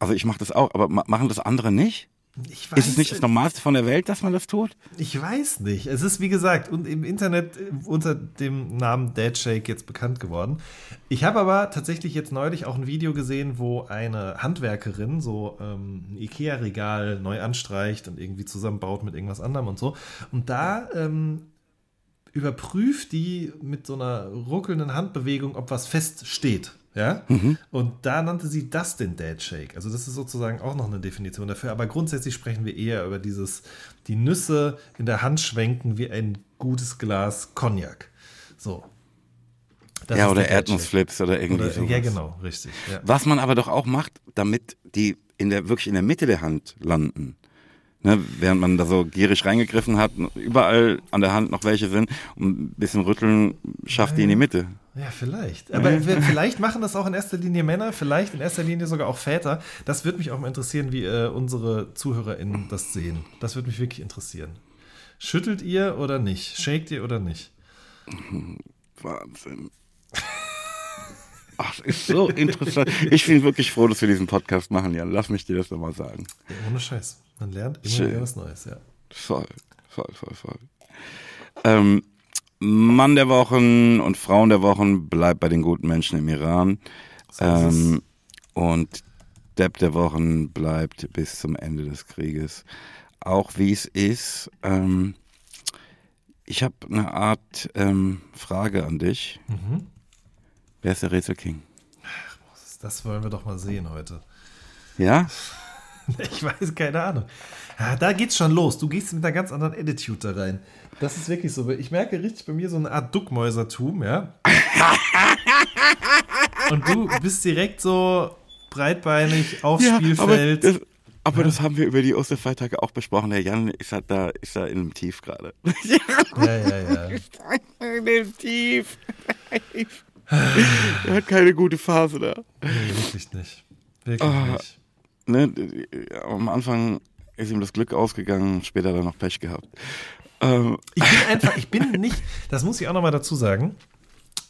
also ich mache das auch, aber machen das andere nicht? Ist es nicht das Normalste von der Welt, dass man das tut? Ich weiß nicht. Es ist, wie gesagt, und im Internet unter dem Namen Dead Shake jetzt bekannt geworden. Ich habe aber tatsächlich jetzt neulich auch ein Video gesehen, wo eine Handwerkerin so ähm, ein Ikea-Regal neu anstreicht und irgendwie zusammenbaut mit irgendwas anderem und so. Und da ähm, überprüft die mit so einer ruckelnden Handbewegung, ob was fest steht. Ja? Mhm. Und da nannte sie das den Dad Shake. Also das ist sozusagen auch noch eine Definition dafür. Aber grundsätzlich sprechen wir eher über dieses, die Nüsse in der Hand schwenken wie ein gutes Glas Cognac. So. Das ja, oder Erdnussflips oder irgendwie oder, sowas. Ja, genau, richtig. Ja. Was man aber doch auch macht, damit die in der, wirklich in der Mitte der Hand landen. Ne, während man da so gierig reingegriffen hat, überall an der Hand noch welche sind und ein bisschen rütteln schafft ja, die in die Mitte. Ja, vielleicht. Aber vielleicht machen das auch in erster Linie Männer, vielleicht in erster Linie sogar auch Väter. Das würde mich auch mal interessieren, wie äh, unsere ZuhörerInnen das sehen. Das würde mich wirklich interessieren. Schüttelt ihr oder nicht? Shakt ihr oder nicht? Wahnsinn. Ach, das ist so interessant. Ich bin wirklich froh, dass wir diesen Podcast machen, Jan. Lass mich dir das nochmal sagen. Ja, ohne Scheiß. Man lernt immer Schön. wieder was Neues, ja. Voll, voll, voll, voll. Ähm, Mann der Wochen und Frauen der Wochen bleibt bei den guten Menschen im Iran. Ähm, und Depp der Wochen bleibt bis zum Ende des Krieges. Auch wie es ist. Ähm, ich habe eine Art ähm, Frage an dich. Mhm. Wer ist der Rätselking? Das wollen wir doch mal sehen heute. Ja? Ich weiß, keine Ahnung. Ja, da geht's schon los. Du gehst mit einer ganz anderen Attitude da rein. Das ist wirklich so. Ich merke richtig bei mir so eine Art Duckmäusertum, ja. Und du bist direkt so breitbeinig aufs ja, Spielfeld. Aber, das, aber ja. das, haben wir über die Osterfeiertage auch besprochen. Der Jan ist halt da, ist da in einem Tief gerade. Ja, ja, ja. in einem Tief. er hat keine gute Phase da. Nee, wirklich nicht. Wirklich oh, nicht. Ne, am Anfang ist ihm das Glück ausgegangen, später dann noch Pech gehabt. Ähm. Ich bin einfach, ich bin nicht, das muss ich auch nochmal dazu sagen.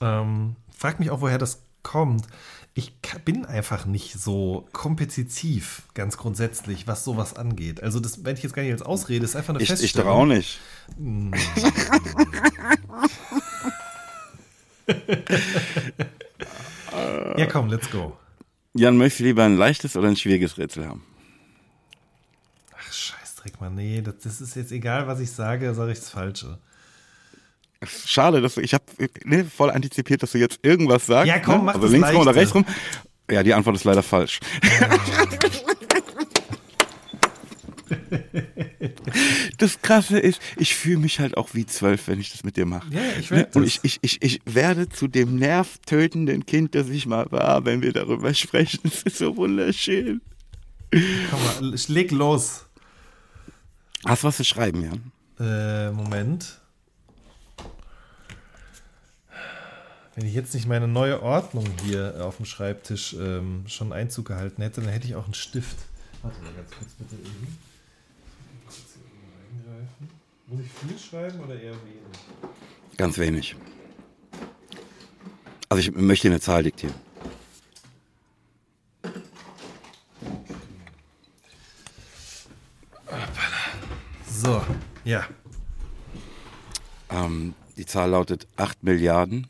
Ähm, frag mich auch, woher das kommt. Ich bin einfach nicht so kompetitiv, ganz grundsätzlich, was sowas angeht. Also, das, wenn ich jetzt gar nicht als Ausrede, ist einfach eine ich, Feststellung. Ich doch auch nicht. Ja, komm, let's go. Jan, möchtest du lieber ein leichtes oder ein schwieriges Rätsel haben? Ach, Scheißdreck, Mann. Nee, das, das ist jetzt egal, was ich sage, sage ich das Falsche. Schade, dass du, ich habe ne, voll antizipiert, dass du jetzt irgendwas sagst. Ja, komm, ne? mach also das links rum oder rechts rum. Ja, die Antwort ist leider falsch. das Krasse ist, ich fühle mich halt auch wie zwölf, wenn ich das mit dir mache. Ja, ich ne? Und ich, ich, ich, ich werde zu dem nervtötenden Kind, das ich mal war, wenn wir darüber sprechen. Es ist so wunderschön. Komm mal, leg los. Hast du was zu schreiben, Jan? Äh, Moment. Wenn ich jetzt nicht meine neue Ordnung hier auf dem Schreibtisch ähm, schon Einzug gehalten hätte, dann hätte ich auch einen Stift. Warte mal ganz kurz bitte eben. Muss ich viel schreiben oder eher wenig? Ganz wenig. Also ich möchte eine Zahl diktieren. So, ja. Ähm, die Zahl lautet 8 Milliarden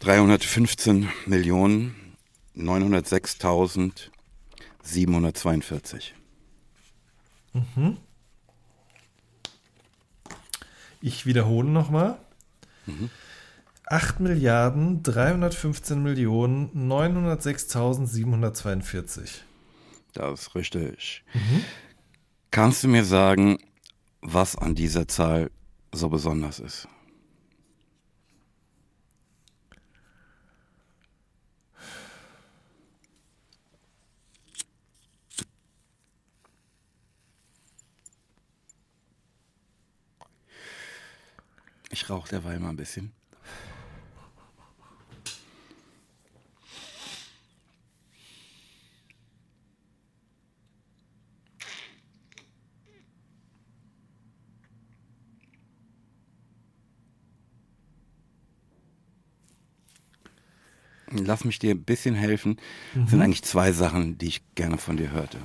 315 Millionen 906.742. Mhm. Ich wiederhole nochmal. Mhm. 8 Milliarden 315 Millionen 906.742. Das ist richtig. Mhm. Kannst du mir sagen, was an dieser Zahl so besonders ist? Ich rauche derweil mal ein bisschen. Lass mich dir ein bisschen helfen. Das Mhm. sind eigentlich zwei Sachen, die ich gerne von dir hörte.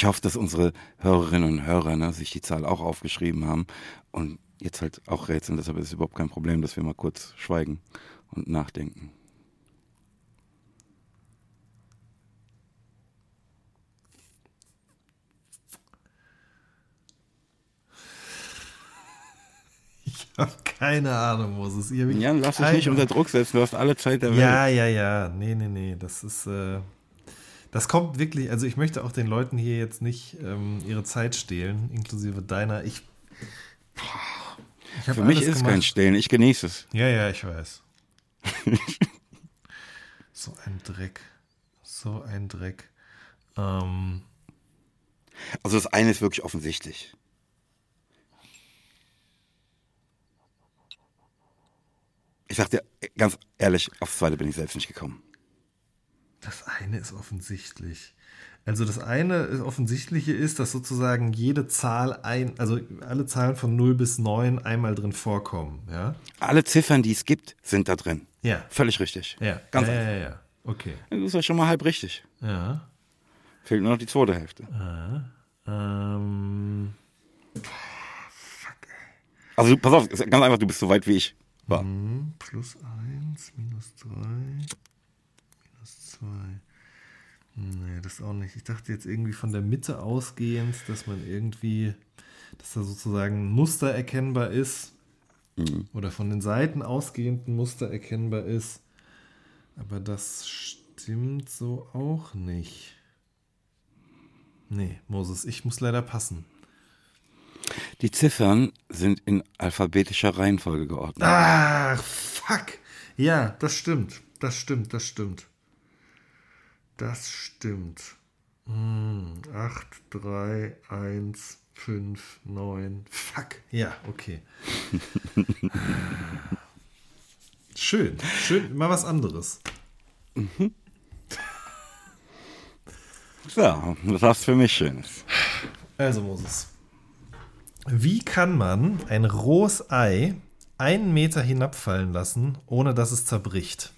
Ich hoffe, dass unsere Hörerinnen und Hörer ne, sich die Zahl auch aufgeschrieben haben und jetzt halt auch rätseln. Deshalb ist es überhaupt kein Problem, dass wir mal kurz schweigen und nachdenken. Ich habe keine Ahnung, Moses. Hab Jan, lass dich nicht unter Druck setzen. Du hast alle Zeit der Welt. Ja, ja, ja. Nee, nee, nee. Das ist. Äh, das kommt wirklich. Also, ich möchte auch den Leuten hier jetzt nicht ähm, ihre Zeit stehlen, inklusive deiner. Ich. ich Für mich ist es gemacht. kein Stillen. Ich genieße es. Ja, ja, ich weiß. so ein Dreck. So ein Dreck. Ähm, Also das eine ist wirklich offensichtlich. Ich sag dir ganz ehrlich, aufs zweite bin ich selbst nicht gekommen. Das eine ist offensichtlich. Also das eine offensichtliche ist, dass sozusagen jede Zahl ein, also alle Zahlen von 0 bis 9 einmal drin vorkommen, ja? Alle Ziffern, die es gibt, sind da drin. Ja. Völlig richtig. Ja. Ganz ja, einfach. ja, ja. Okay. Das ist ja schon mal halb richtig. Ja. Fehlt nur noch die zweite Hälfte. Ähm, Also pass auf, ganz einfach, du bist so weit wie ich war. plus 1, minus 3, 2. Nee, das auch nicht. Ich dachte jetzt irgendwie von der Mitte ausgehend, dass man irgendwie, dass da sozusagen ein Muster erkennbar ist. Oder von den Seiten ausgehend ein Muster erkennbar ist. Aber das stimmt so auch nicht. Nee, Moses, ich muss leider passen. Die Ziffern sind in alphabetischer Reihenfolge geordnet. Ach, fuck. Ja, das stimmt. Das stimmt, das stimmt. Das stimmt. Hm, 8, 3, 1, 5, 9. Fuck. Ja, okay. Schön. Schön. Mal was anderes. So, das hast für mich Schönes. Also, Moses. Wie kann man ein rohes Ei einen Meter hinabfallen lassen, ohne dass es zerbricht?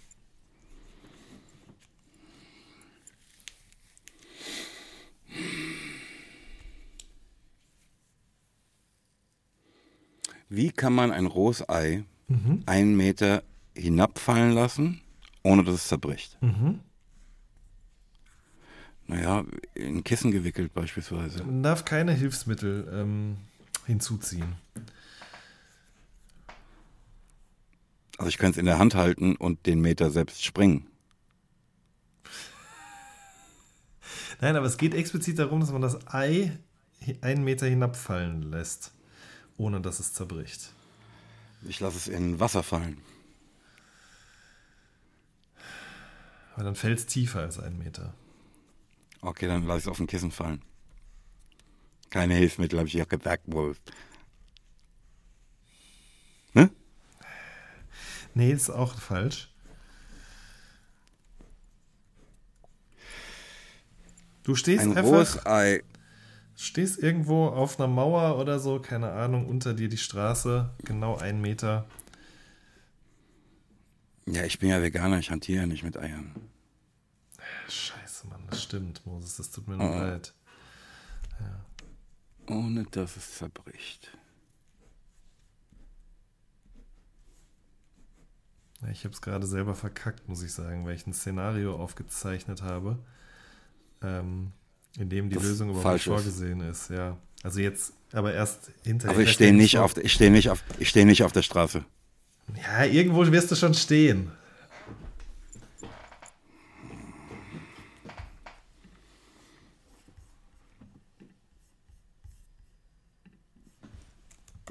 Wie kann man ein rohes Ei einen Meter hinabfallen lassen, ohne dass es zerbricht? Naja, in Kissen gewickelt beispielsweise. Man darf keine Hilfsmittel ähm, hinzuziehen. Also ich könnte es in der Hand halten und den Meter selbst springen. Nein, aber es geht explizit darum, dass man das Ei einen Meter hinabfallen lässt, ohne dass es zerbricht. Ich lasse es in Wasser fallen. Weil dann fällt es tiefer als einen Meter. Okay, dann lasse ich es auf ein Kissen fallen. Keine Hilfsmittel, habe ich ja gesagt wohl. Ne? Nee, ist auch falsch. Du stehst Ein einfach, rohes Ei. Stehst irgendwo auf einer Mauer oder so, keine Ahnung, unter dir die Straße, genau einen Meter. Ja, ich bin ja Veganer, ich hantiere nicht mit Eiern. Scheiße, Mann, das stimmt, Moses, das tut mir nur Oh. leid. Ohne dass es zerbricht. Ja, Ich habe es gerade selber verkackt, muss ich sagen, weil ich ein Szenario aufgezeichnet habe, ähm, in dem die Lösung überhaupt falsch nicht ist. vorgesehen ist. Ja, also jetzt, aber erst hinterher. Also ich stehe nicht auf, ich stehe nicht auf, ich stehe nicht auf der Straße. Ja, irgendwo wirst du schon stehen.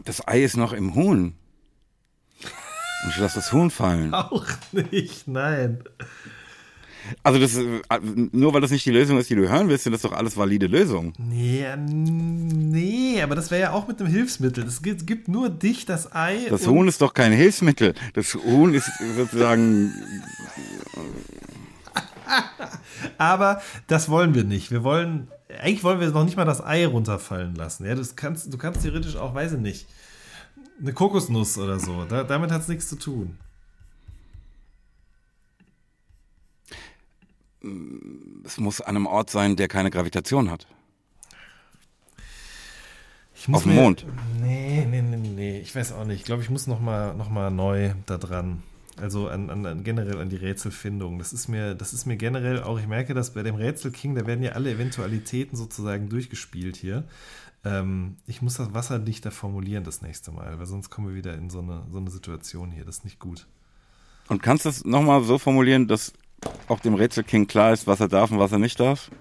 Das Ei ist noch im Huhn. Und ich lasse das Huhn fallen. Auch nicht, nein. Also das, ist- nur weil das nicht die Lösung ist, die du hören willst, sind das doch alles valide Lösungen. Nee, nee, aber das wäre ja auch mit einem Hilfsmittel. Es gibt, gibt nur dich, das Ei. Das Huhn ist doch kein Hilfsmittel. Das Huhn ist sozusagen, Aber das wollen wir nicht. Wir wollen, eigentlich wollen wir noch nicht mal das Ei runterfallen lassen. Ja, das kannst, du kannst theoretisch auch, weiß ich nicht, eine Kokosnuss oder so. Da, damit hat es nichts zu tun. Es muss an einem Ort sein, der keine Gravitation hat. Auf dem Mond. Nee, nee, nee, nee. Ich weiß auch nicht. Ich glaube, ich muss nochmal noch mal neu da dran. Also an, an, generell an die Rätselfindung. Das ist mir, das ist mir generell auch, ich merke, dass bei dem Rätsel King, da werden ja alle Eventualitäten sozusagen durchgespielt hier. Ähm, ich muss das wasserdichter formulieren das nächste Mal, weil sonst kommen wir wieder in so eine, so eine Situation hier. Das ist nicht gut. Und kannst du es nochmal so formulieren, dass auch dem Rätselking klar ist, was er darf und was er nicht darf?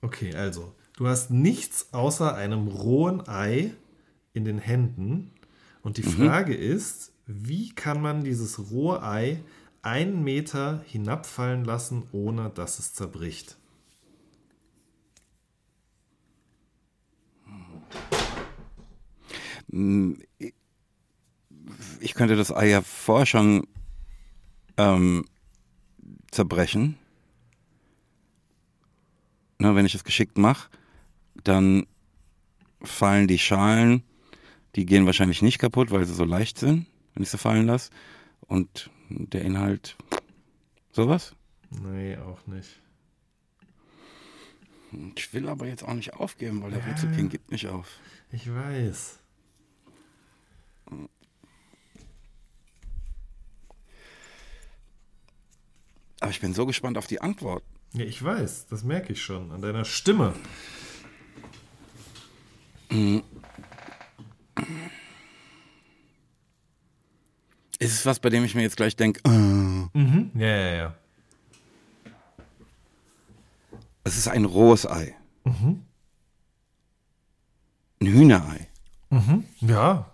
Okay, also, du hast nichts außer einem rohen Ei in den Händen. Und die Frage ist, wie kann man dieses rohe Ei einen Meter hinabfallen lassen, ohne dass es zerbricht? Ich könnte das Ei ja vorher schon ähm, zerbrechen. ne, wenn ich es geschickt mache, dann fallen die Schalen, die gehen wahrscheinlich nicht kaputt, weil sie so leicht sind, wenn ich sie fallen lasse. Und der Inhalt, sowas. Nee, auch nicht. Ich will aber jetzt auch nicht aufgeben, weil der ja. Rätselking gibt nicht auf. Ich weiß. Aber ich bin so gespannt auf die Antwort. Ja, ich weiß, das merke ich schon an deiner Stimme. Ist es was, bei dem ich mir jetzt gleich denke, äh. mhm. ja, ja, ja. Es ist ein rohes Ei. Mhm. Ein Hühnerei. Mhm. Ja.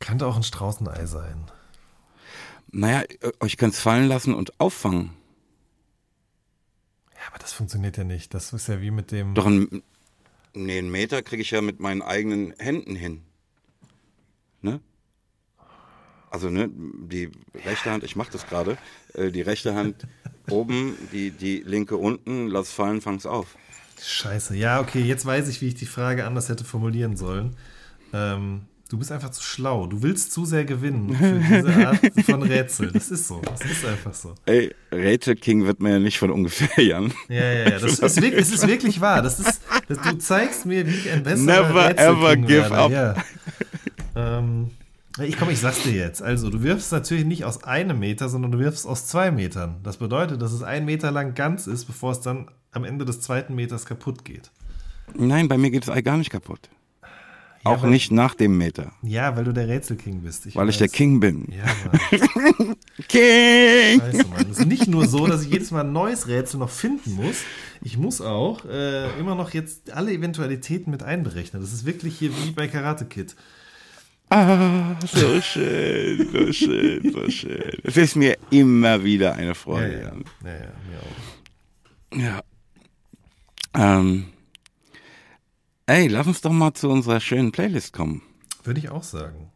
Könnte auch ein Straußenei sein. Naja, euch könnt es fallen lassen und auffangen. Ja, aber das funktioniert ja nicht. Das ist ja wie mit dem. Doch ein, nee, einen Meter kriege ich ja mit meinen eigenen Händen hin. Ne? Also, ne, die rechte Hand, ich mache das gerade, äh, die rechte Hand oben, die, die linke unten, lass fallen, fang's auf. Scheiße. Ja, okay, jetzt weiß ich, wie ich die Frage anders hätte formulieren sollen. Ähm, Du bist einfach zu schlau. Du willst zu sehr gewinnen für diese Art von Rätsel. Das ist so. Das ist einfach so. Ey, Rätsel King wird mir ja nicht von ungefähr, Jan. Ja, ja, ja. Das ist, wirklich, das ist wirklich wahr. Das ist, das, du zeigst mir, wie ich ein besserer Never Rätsel ever give werde. up. Ja. Ähm, ich komme, ich sag's dir jetzt. Also, du wirfst natürlich nicht aus einem Meter, sondern du wirfst aus zwei Metern. Das bedeutet, dass es ein Meter lang ganz ist, bevor es dann am Ende des zweiten Meters kaputt geht. Nein, bei mir geht Ei gar nicht kaputt. Auch weil, nicht nach dem Meter. Ja, weil du der Rätselking bist. Ich weil weiß. ich der King bin. Ja, Mann. King! Scheiße, Mann. Es ist nicht nur so, dass ich jedes Mal ein neues Rätsel noch finden muss. Ich muss auch äh, immer noch jetzt alle Eventualitäten mit einberechnen. Das ist wirklich hier wie bei Karate Kid. Ah, so schön, so schön, so schön. Es ist mir immer wieder eine Freude. Ja, ja, ja, ja mir auch. Ja. Ähm, Ey, lass uns doch mal zu unserer schönen Playlist kommen. Würde ich auch sagen.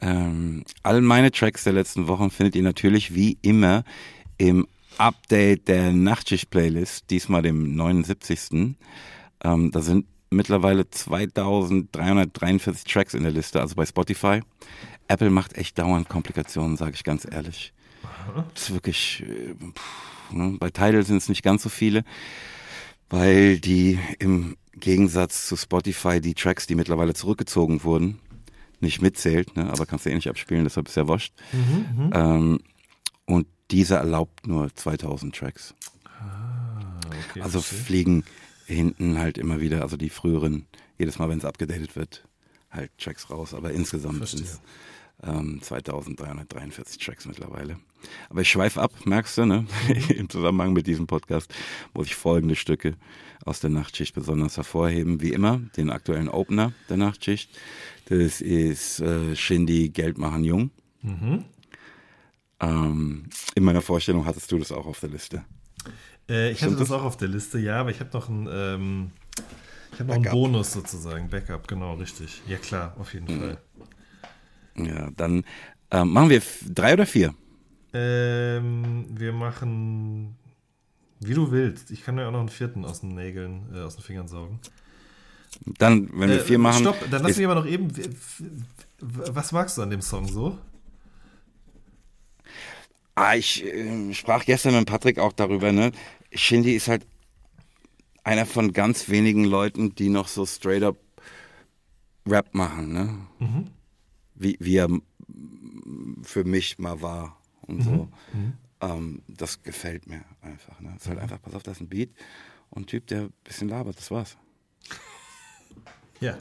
Ähm, all meine Tracks der letzten Wochen findet ihr natürlich wie immer im Update der Nachtschicht-Playlist, diesmal dem 79. Ähm, da sind mittlerweile 2343 Tracks in der Liste, also bei Spotify. Apple macht echt dauernd Komplikationen, sage ich ganz ehrlich. Das ist wirklich, äh, pff, ne? bei Tidal sind es nicht ganz so viele, weil die im Gegensatz zu Spotify die Tracks, die mittlerweile zurückgezogen wurden, nicht mitzählt, ne? aber kannst du eh nicht abspielen, deshalb ist ja wurscht. Mhm, mhm, ähm, und diese erlaubt nur 2000 Tracks. Ah, okay, also verstehe. fliegen hinten halt immer wieder, also die früheren, jedes Mal, wenn es abgedatet wird, halt Tracks raus. Aber insgesamt sind es ähm, 2343 Tracks mittlerweile. Aber ich schweife ab, merkst du, ne? Im Zusammenhang mit diesem Podcast muss ich folgende Stücke aus der Nachtschicht besonders hervorheben. Wie immer, den aktuellen Opener der Nachtschicht. Das ist äh, Shindy Geldmachen Jung. Mhm. Ähm, in meiner Vorstellung hattest du das auch auf der Liste. Äh, ich hatte das, das auch auf der Liste, ja, aber ich habe noch einen, ähm, ich noch einen Bonus sozusagen. Backup, genau, richtig. Ja, klar, auf jeden mhm. Fall. Ja, dann ähm, machen wir drei oder vier? Ähm, wir machen wie du willst. Ich kann ja auch noch einen vierten aus den Nägeln, äh, aus den Fingern saugen. Dann, wenn wir äh, vier machen. Stopp, dann lass mich aber noch eben. Was magst du an dem Song so? Ah, ich äh, sprach gestern mit Patrick auch darüber, ne? Shindy ist halt einer von ganz wenigen Leuten, die noch so straight up Rap machen, ne? Mhm. Wie, wie er für mich mal war und mhm. so. Mhm. Ähm, das gefällt mir einfach. Ne? Es ist halt einfach, pass auf, da ist ein Beat und ein Typ, der ein bisschen labert, das war's. Ja,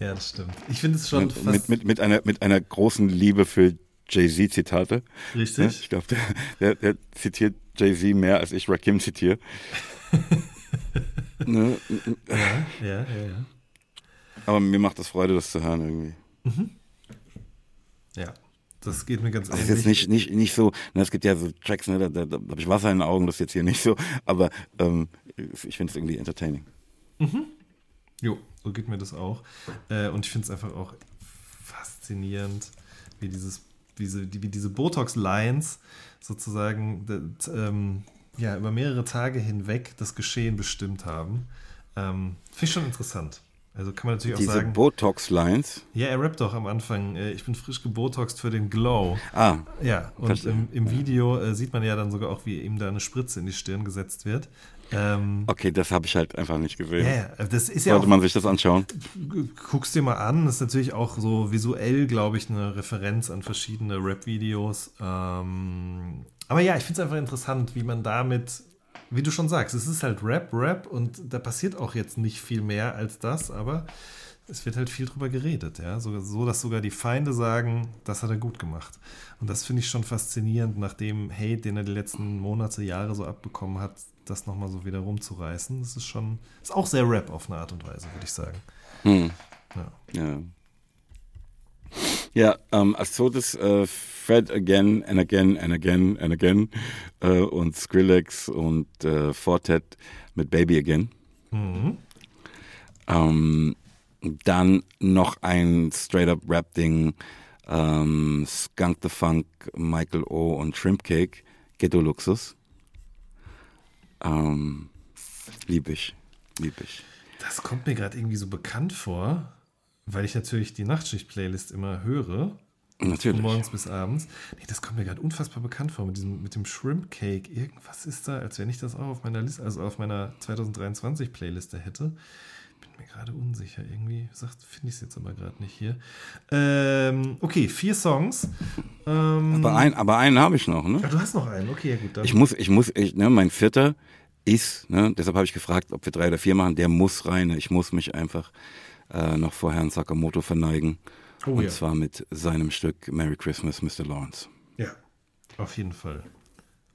ja, das stimmt. Ich finde es schon mit, mit, mit, mit, einer, mit einer großen Liebe für Jay-Z-Zitate. Richtig. Ne? Ich glaube, der, der, der, zitiert Jay-Z mehr, als ich Rakim zitiere. ne? ja, ja, ja, ja. Aber mir macht das Freude, das zu hören irgendwie. Mhm. Ja. Das geht mir ganz ähnlich. Das ist jetzt nicht, nicht, nicht so, ne, es gibt ja so Tracks, ne, da, da, da habe ich Wasser in den Augen, das ist jetzt hier nicht so, aber ähm, ich finde es irgendwie entertaining. Mhm. Jo, so geht mir das auch. Äh, und ich finde es einfach auch faszinierend, wie dieses wie, sie, wie diese Botox-Lines sozusagen das, ähm, ja, über mehrere Tage hinweg das Geschehen bestimmt haben. Ähm, Finde ich schon interessant. Also kann man natürlich Diese auch sagen. Botox-Lines. Ja, er rappt doch am Anfang, äh, ich bin frisch gebotoxt für den Glow. Ah. Ja, und im, im, Video äh, sieht man ja dann sogar auch, wie ihm da eine Spritze in die Stirn gesetzt wird. Ähm, okay, das habe ich halt einfach nicht gesehen. Ja, das ist ja Sollte auch, man sich das anschauen? Guck's dir mal an. Das ist natürlich auch so visuell, glaube ich, eine Referenz an verschiedene Rap-Videos. Ähm, aber ja, ich finde es einfach interessant, wie man damit wie du schon sagst, es ist halt Rap, Rap und da passiert auch jetzt nicht viel mehr als das, aber es wird halt viel drüber geredet, ja. So, so dass sogar die Feinde sagen, das hat er gut gemacht. Und das finde ich schon faszinierend, nach dem Hate, den er die letzten Monate, Jahre so abbekommen hat, das nochmal so wieder rumzureißen. Das ist schon, ist auch sehr Rap auf eine Art und Weise, würde ich sagen. Hm. Ja. ja. Ja, ähm, als zweites äh, Fred Again and Again and Again and Again äh, und Skrillex und äh, Fortet mit Baby Again. Mhm. Ähm, dann noch ein Straight-Up Rap-Ding, ähm, Skunk the Funk, Michael O. und Shrimp Cake, Ghetto Luxus. Ähm, lieb ich, lieb ich. Das kommt mir gerade irgendwie so bekannt vor. Weil ich natürlich die Nachtschicht-Playlist immer höre. Natürlich. Von morgens bis abends. Nee, das kommt mir gerade unfassbar bekannt vor mit, diesem, mit dem Shrimp Cake. Irgendwas ist da, als wenn ich das auch auf meiner Liste, also auf meiner 2023 Playliste hätte. Bin mir gerade unsicher. Irgendwie finde ich es jetzt aber gerade nicht hier. Ähm, okay, vier Songs. Ähm, aber, ein, aber einen habe ich noch, ne? Ach, du hast noch einen, okay, ja gut. Dann. Ich muss, ich muss, ich, ne, mein vierter ist, ne, deshalb habe ich gefragt, ob wir drei oder vier machen, der muss rein. Ich muss mich einfach äh, noch vor Herrn Sakamoto verneigen. Oh, und ja. zwar mit seinem Stück Merry Christmas, Mr. Lawrence. Ja, auf jeden Fall.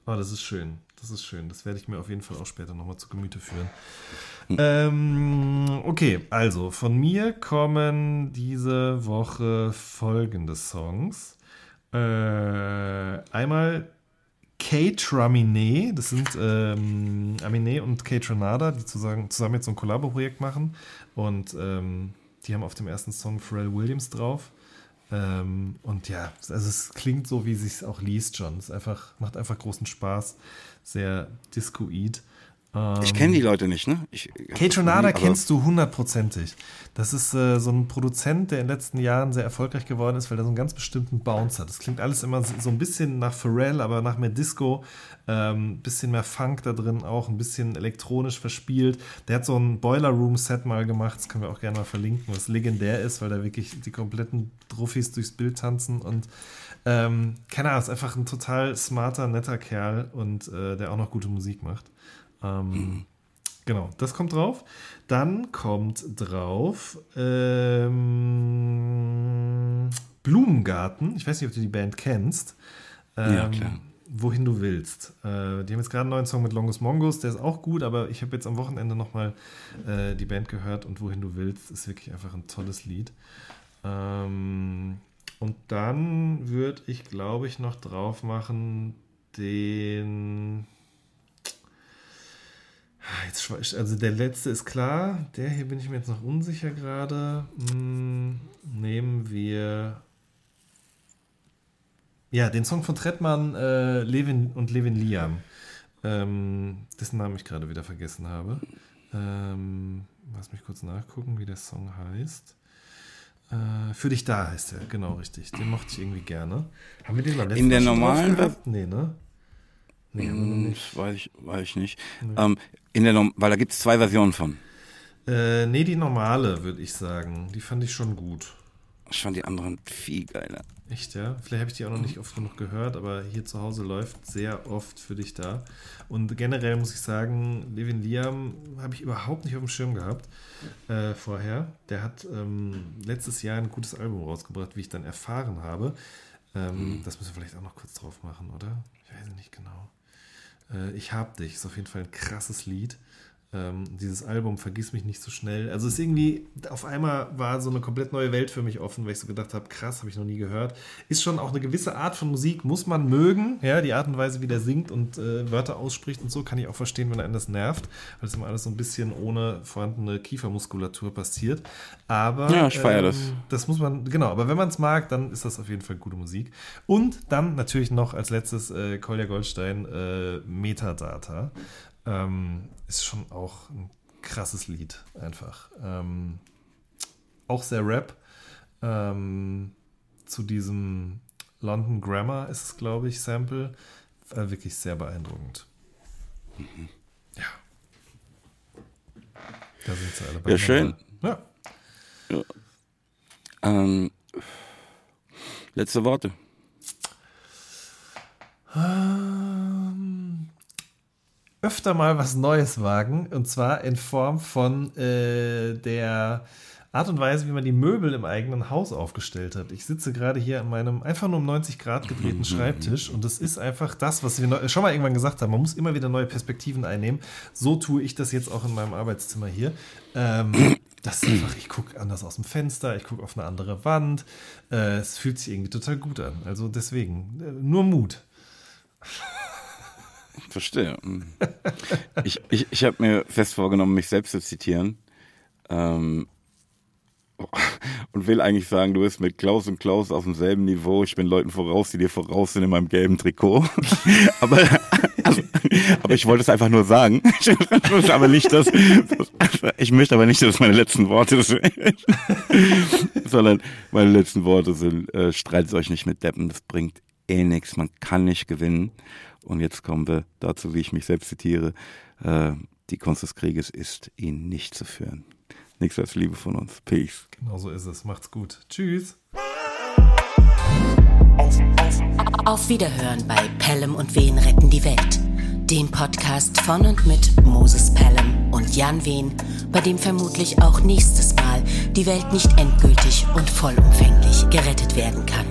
Oh, das ist schön. Das ist schön. Das werde ich mir auf jeden Fall auch später nochmal zu Gemüte führen. Hm. Ähm, okay, also von mir kommen diese Woche folgende Songs. Äh, einmal Kate Raminet, das sind ähm, Aminé und Kate Renada, die zusammen, zusammen jetzt so ein Kollabo-Projekt machen. Und ähm, die haben auf dem ersten Song Pharrell Williams drauf. Ähm, und ja, also es klingt so, wie es sich auch liest schon. Es einfach, macht einfach großen Spaß. Sehr discoid. Ähm, ich kenne die Leute nicht, ne? Ich, Kate Renada kennst du hundertprozentig. Das ist äh, so ein Produzent, der in den letzten Jahren sehr erfolgreich geworden ist, weil er so einen ganz bestimmten Bounce hat. Das klingt alles immer so ein bisschen nach Pharrell, aber nach mehr Disco. Ähm, bisschen mehr Funk da drin auch, ein bisschen elektronisch verspielt. Der hat so ein Boiler Room Set mal gemacht, das können wir auch gerne mal verlinken, was legendär ist, weil da wirklich die kompletten Trophys durchs Bild tanzen und ähm, keine Ahnung, ist einfach ein total smarter, netter Kerl und äh, der auch noch gute Musik macht. Ähm, mhm. Genau, das kommt drauf. Dann kommt drauf ähm, Blumengarten. Ich weiß nicht, ob du die Band kennst. Ähm, ja, klar. Wohin du willst. Äh, die haben jetzt gerade einen neuen Song mit Longus Mongus, der ist auch gut, aber ich habe jetzt am Wochenende nochmal äh, die Band gehört und Wohin du willst ist wirklich einfach ein tolles Lied. Ähm, und dann würde ich, glaube ich, noch drauf machen den jetzt, also der letzte ist klar. Der hier bin ich mir jetzt noch unsicher gerade. Hm, nehmen wir. Ja, den Song von Trettmann, äh, Levin und Levin Liam. Ähm, dessen Namen ich gerade wieder vergessen habe. Ähm, lass mich kurz nachgucken, wie der Song heißt. Äh, für dich da heißt er, genau richtig. Den mochte ich irgendwie gerne. Haben wir den beim letzten In der normalen. Nee, ne? Nee, noch nicht. Weiß ich, weiß ich nicht. Nee. Ähm, in der, weil da gibt es zwei Versionen von. Äh, nee, die normale, würde ich sagen. Die fand ich schon gut. Ich fand die anderen viel geiler. Echt, ja? Vielleicht habe ich die auch noch nicht oft genug gehört, aber hier zu Hause läuft sehr oft für dich da. Und generell muss ich sagen, Levin Liam habe ich überhaupt nicht auf dem Schirm gehabt äh, vorher. Der hat ähm, letztes Jahr ein gutes Album rausgebracht, wie ich dann erfahren habe. Ähm, mhm. Das müssen wir vielleicht auch noch kurz drauf machen, oder? Ich weiß nicht genau. Äh, ich hab dich ist auf jeden Fall ein krasses Lied. Ähm, dieses Album Vergiss mich nicht so schnell. Also es ist irgendwie, auf einmal war so eine komplett neue Welt für mich offen, weil ich so gedacht habe, krass, habe ich noch nie gehört. Ist schon auch eine gewisse Art von Musik, muss man mögen. Ja, die Art und Weise, wie der singt und äh, Wörter ausspricht und so, kann ich auch verstehen, wenn einen das nervt, weil es immer alles so ein bisschen ohne vorhandene Kiefermuskulatur passiert. Aber ja, ich feiere ähm, das. Das muss man, genau, aber wenn man es mag, dann ist das auf jeden Fall gute Musik. Und dann natürlich noch als letztes äh, Kolja Goldstein äh, Metadata. Ähm, ist schon auch ein krasses Lied, einfach. Ähm, auch sehr Rap. Ähm, zu diesem London Grammar ist es, glaube ich, Sample. Äh, wirklich sehr beeindruckend. Mhm. Ja. Da sind sie alle bei Ja, schön. Ja. ja. Ähm, letzte Worte. Ähm, öfter mal was Neues wagen. Und zwar in Form von äh, der Art und Weise, wie man die Möbel im eigenen Haus aufgestellt hat. Ich sitze gerade hier an meinem einfach nur um 90 Grad gedrehten Schreibtisch und das ist einfach das, was wir schon mal irgendwann gesagt haben. Man muss immer wieder neue Perspektiven einnehmen. So tue ich das jetzt auch in meinem Arbeitszimmer hier. Ähm, das ist einfach, ich gucke anders aus dem Fenster, ich gucke auf eine andere Wand. Äh, es fühlt sich irgendwie total gut an. Also deswegen, äh, nur Mut. Verstehe. Hm. Ich, ich, ich habe mir fest vorgenommen, mich selbst zu zitieren. Ähm, und will eigentlich sagen, du bist mit Klaus und Klaus auf demselben Niveau. Ich bin Leuten voraus, die dir voraus sind in meinem gelben Trikot. aber, also, aber ich wollte es einfach nur sagen. Ich, aber nicht, dass, ich möchte aber nicht, dass meine letzten Worte sind. Sondern meine letzten Worte sind, äh, streitet euch nicht mit Deppen, das bringt eh nichts. Man kann nicht gewinnen. Und jetzt kommen wir dazu, wie ich mich selbst zitiere. Äh, die Kunst des Krieges ist, ihn nicht zu führen. Nichts als Liebe von uns. Peace. Genau so ist es. Macht's gut. Tschüss. Auf Wiederhören bei Pelham und Wehen retten die Welt. Dem Podcast von und mit Moses Pelham und Jan Wehn, bei dem vermutlich auch nächstes Mal die Welt nicht endgültig und vollumfänglich gerettet werden kann.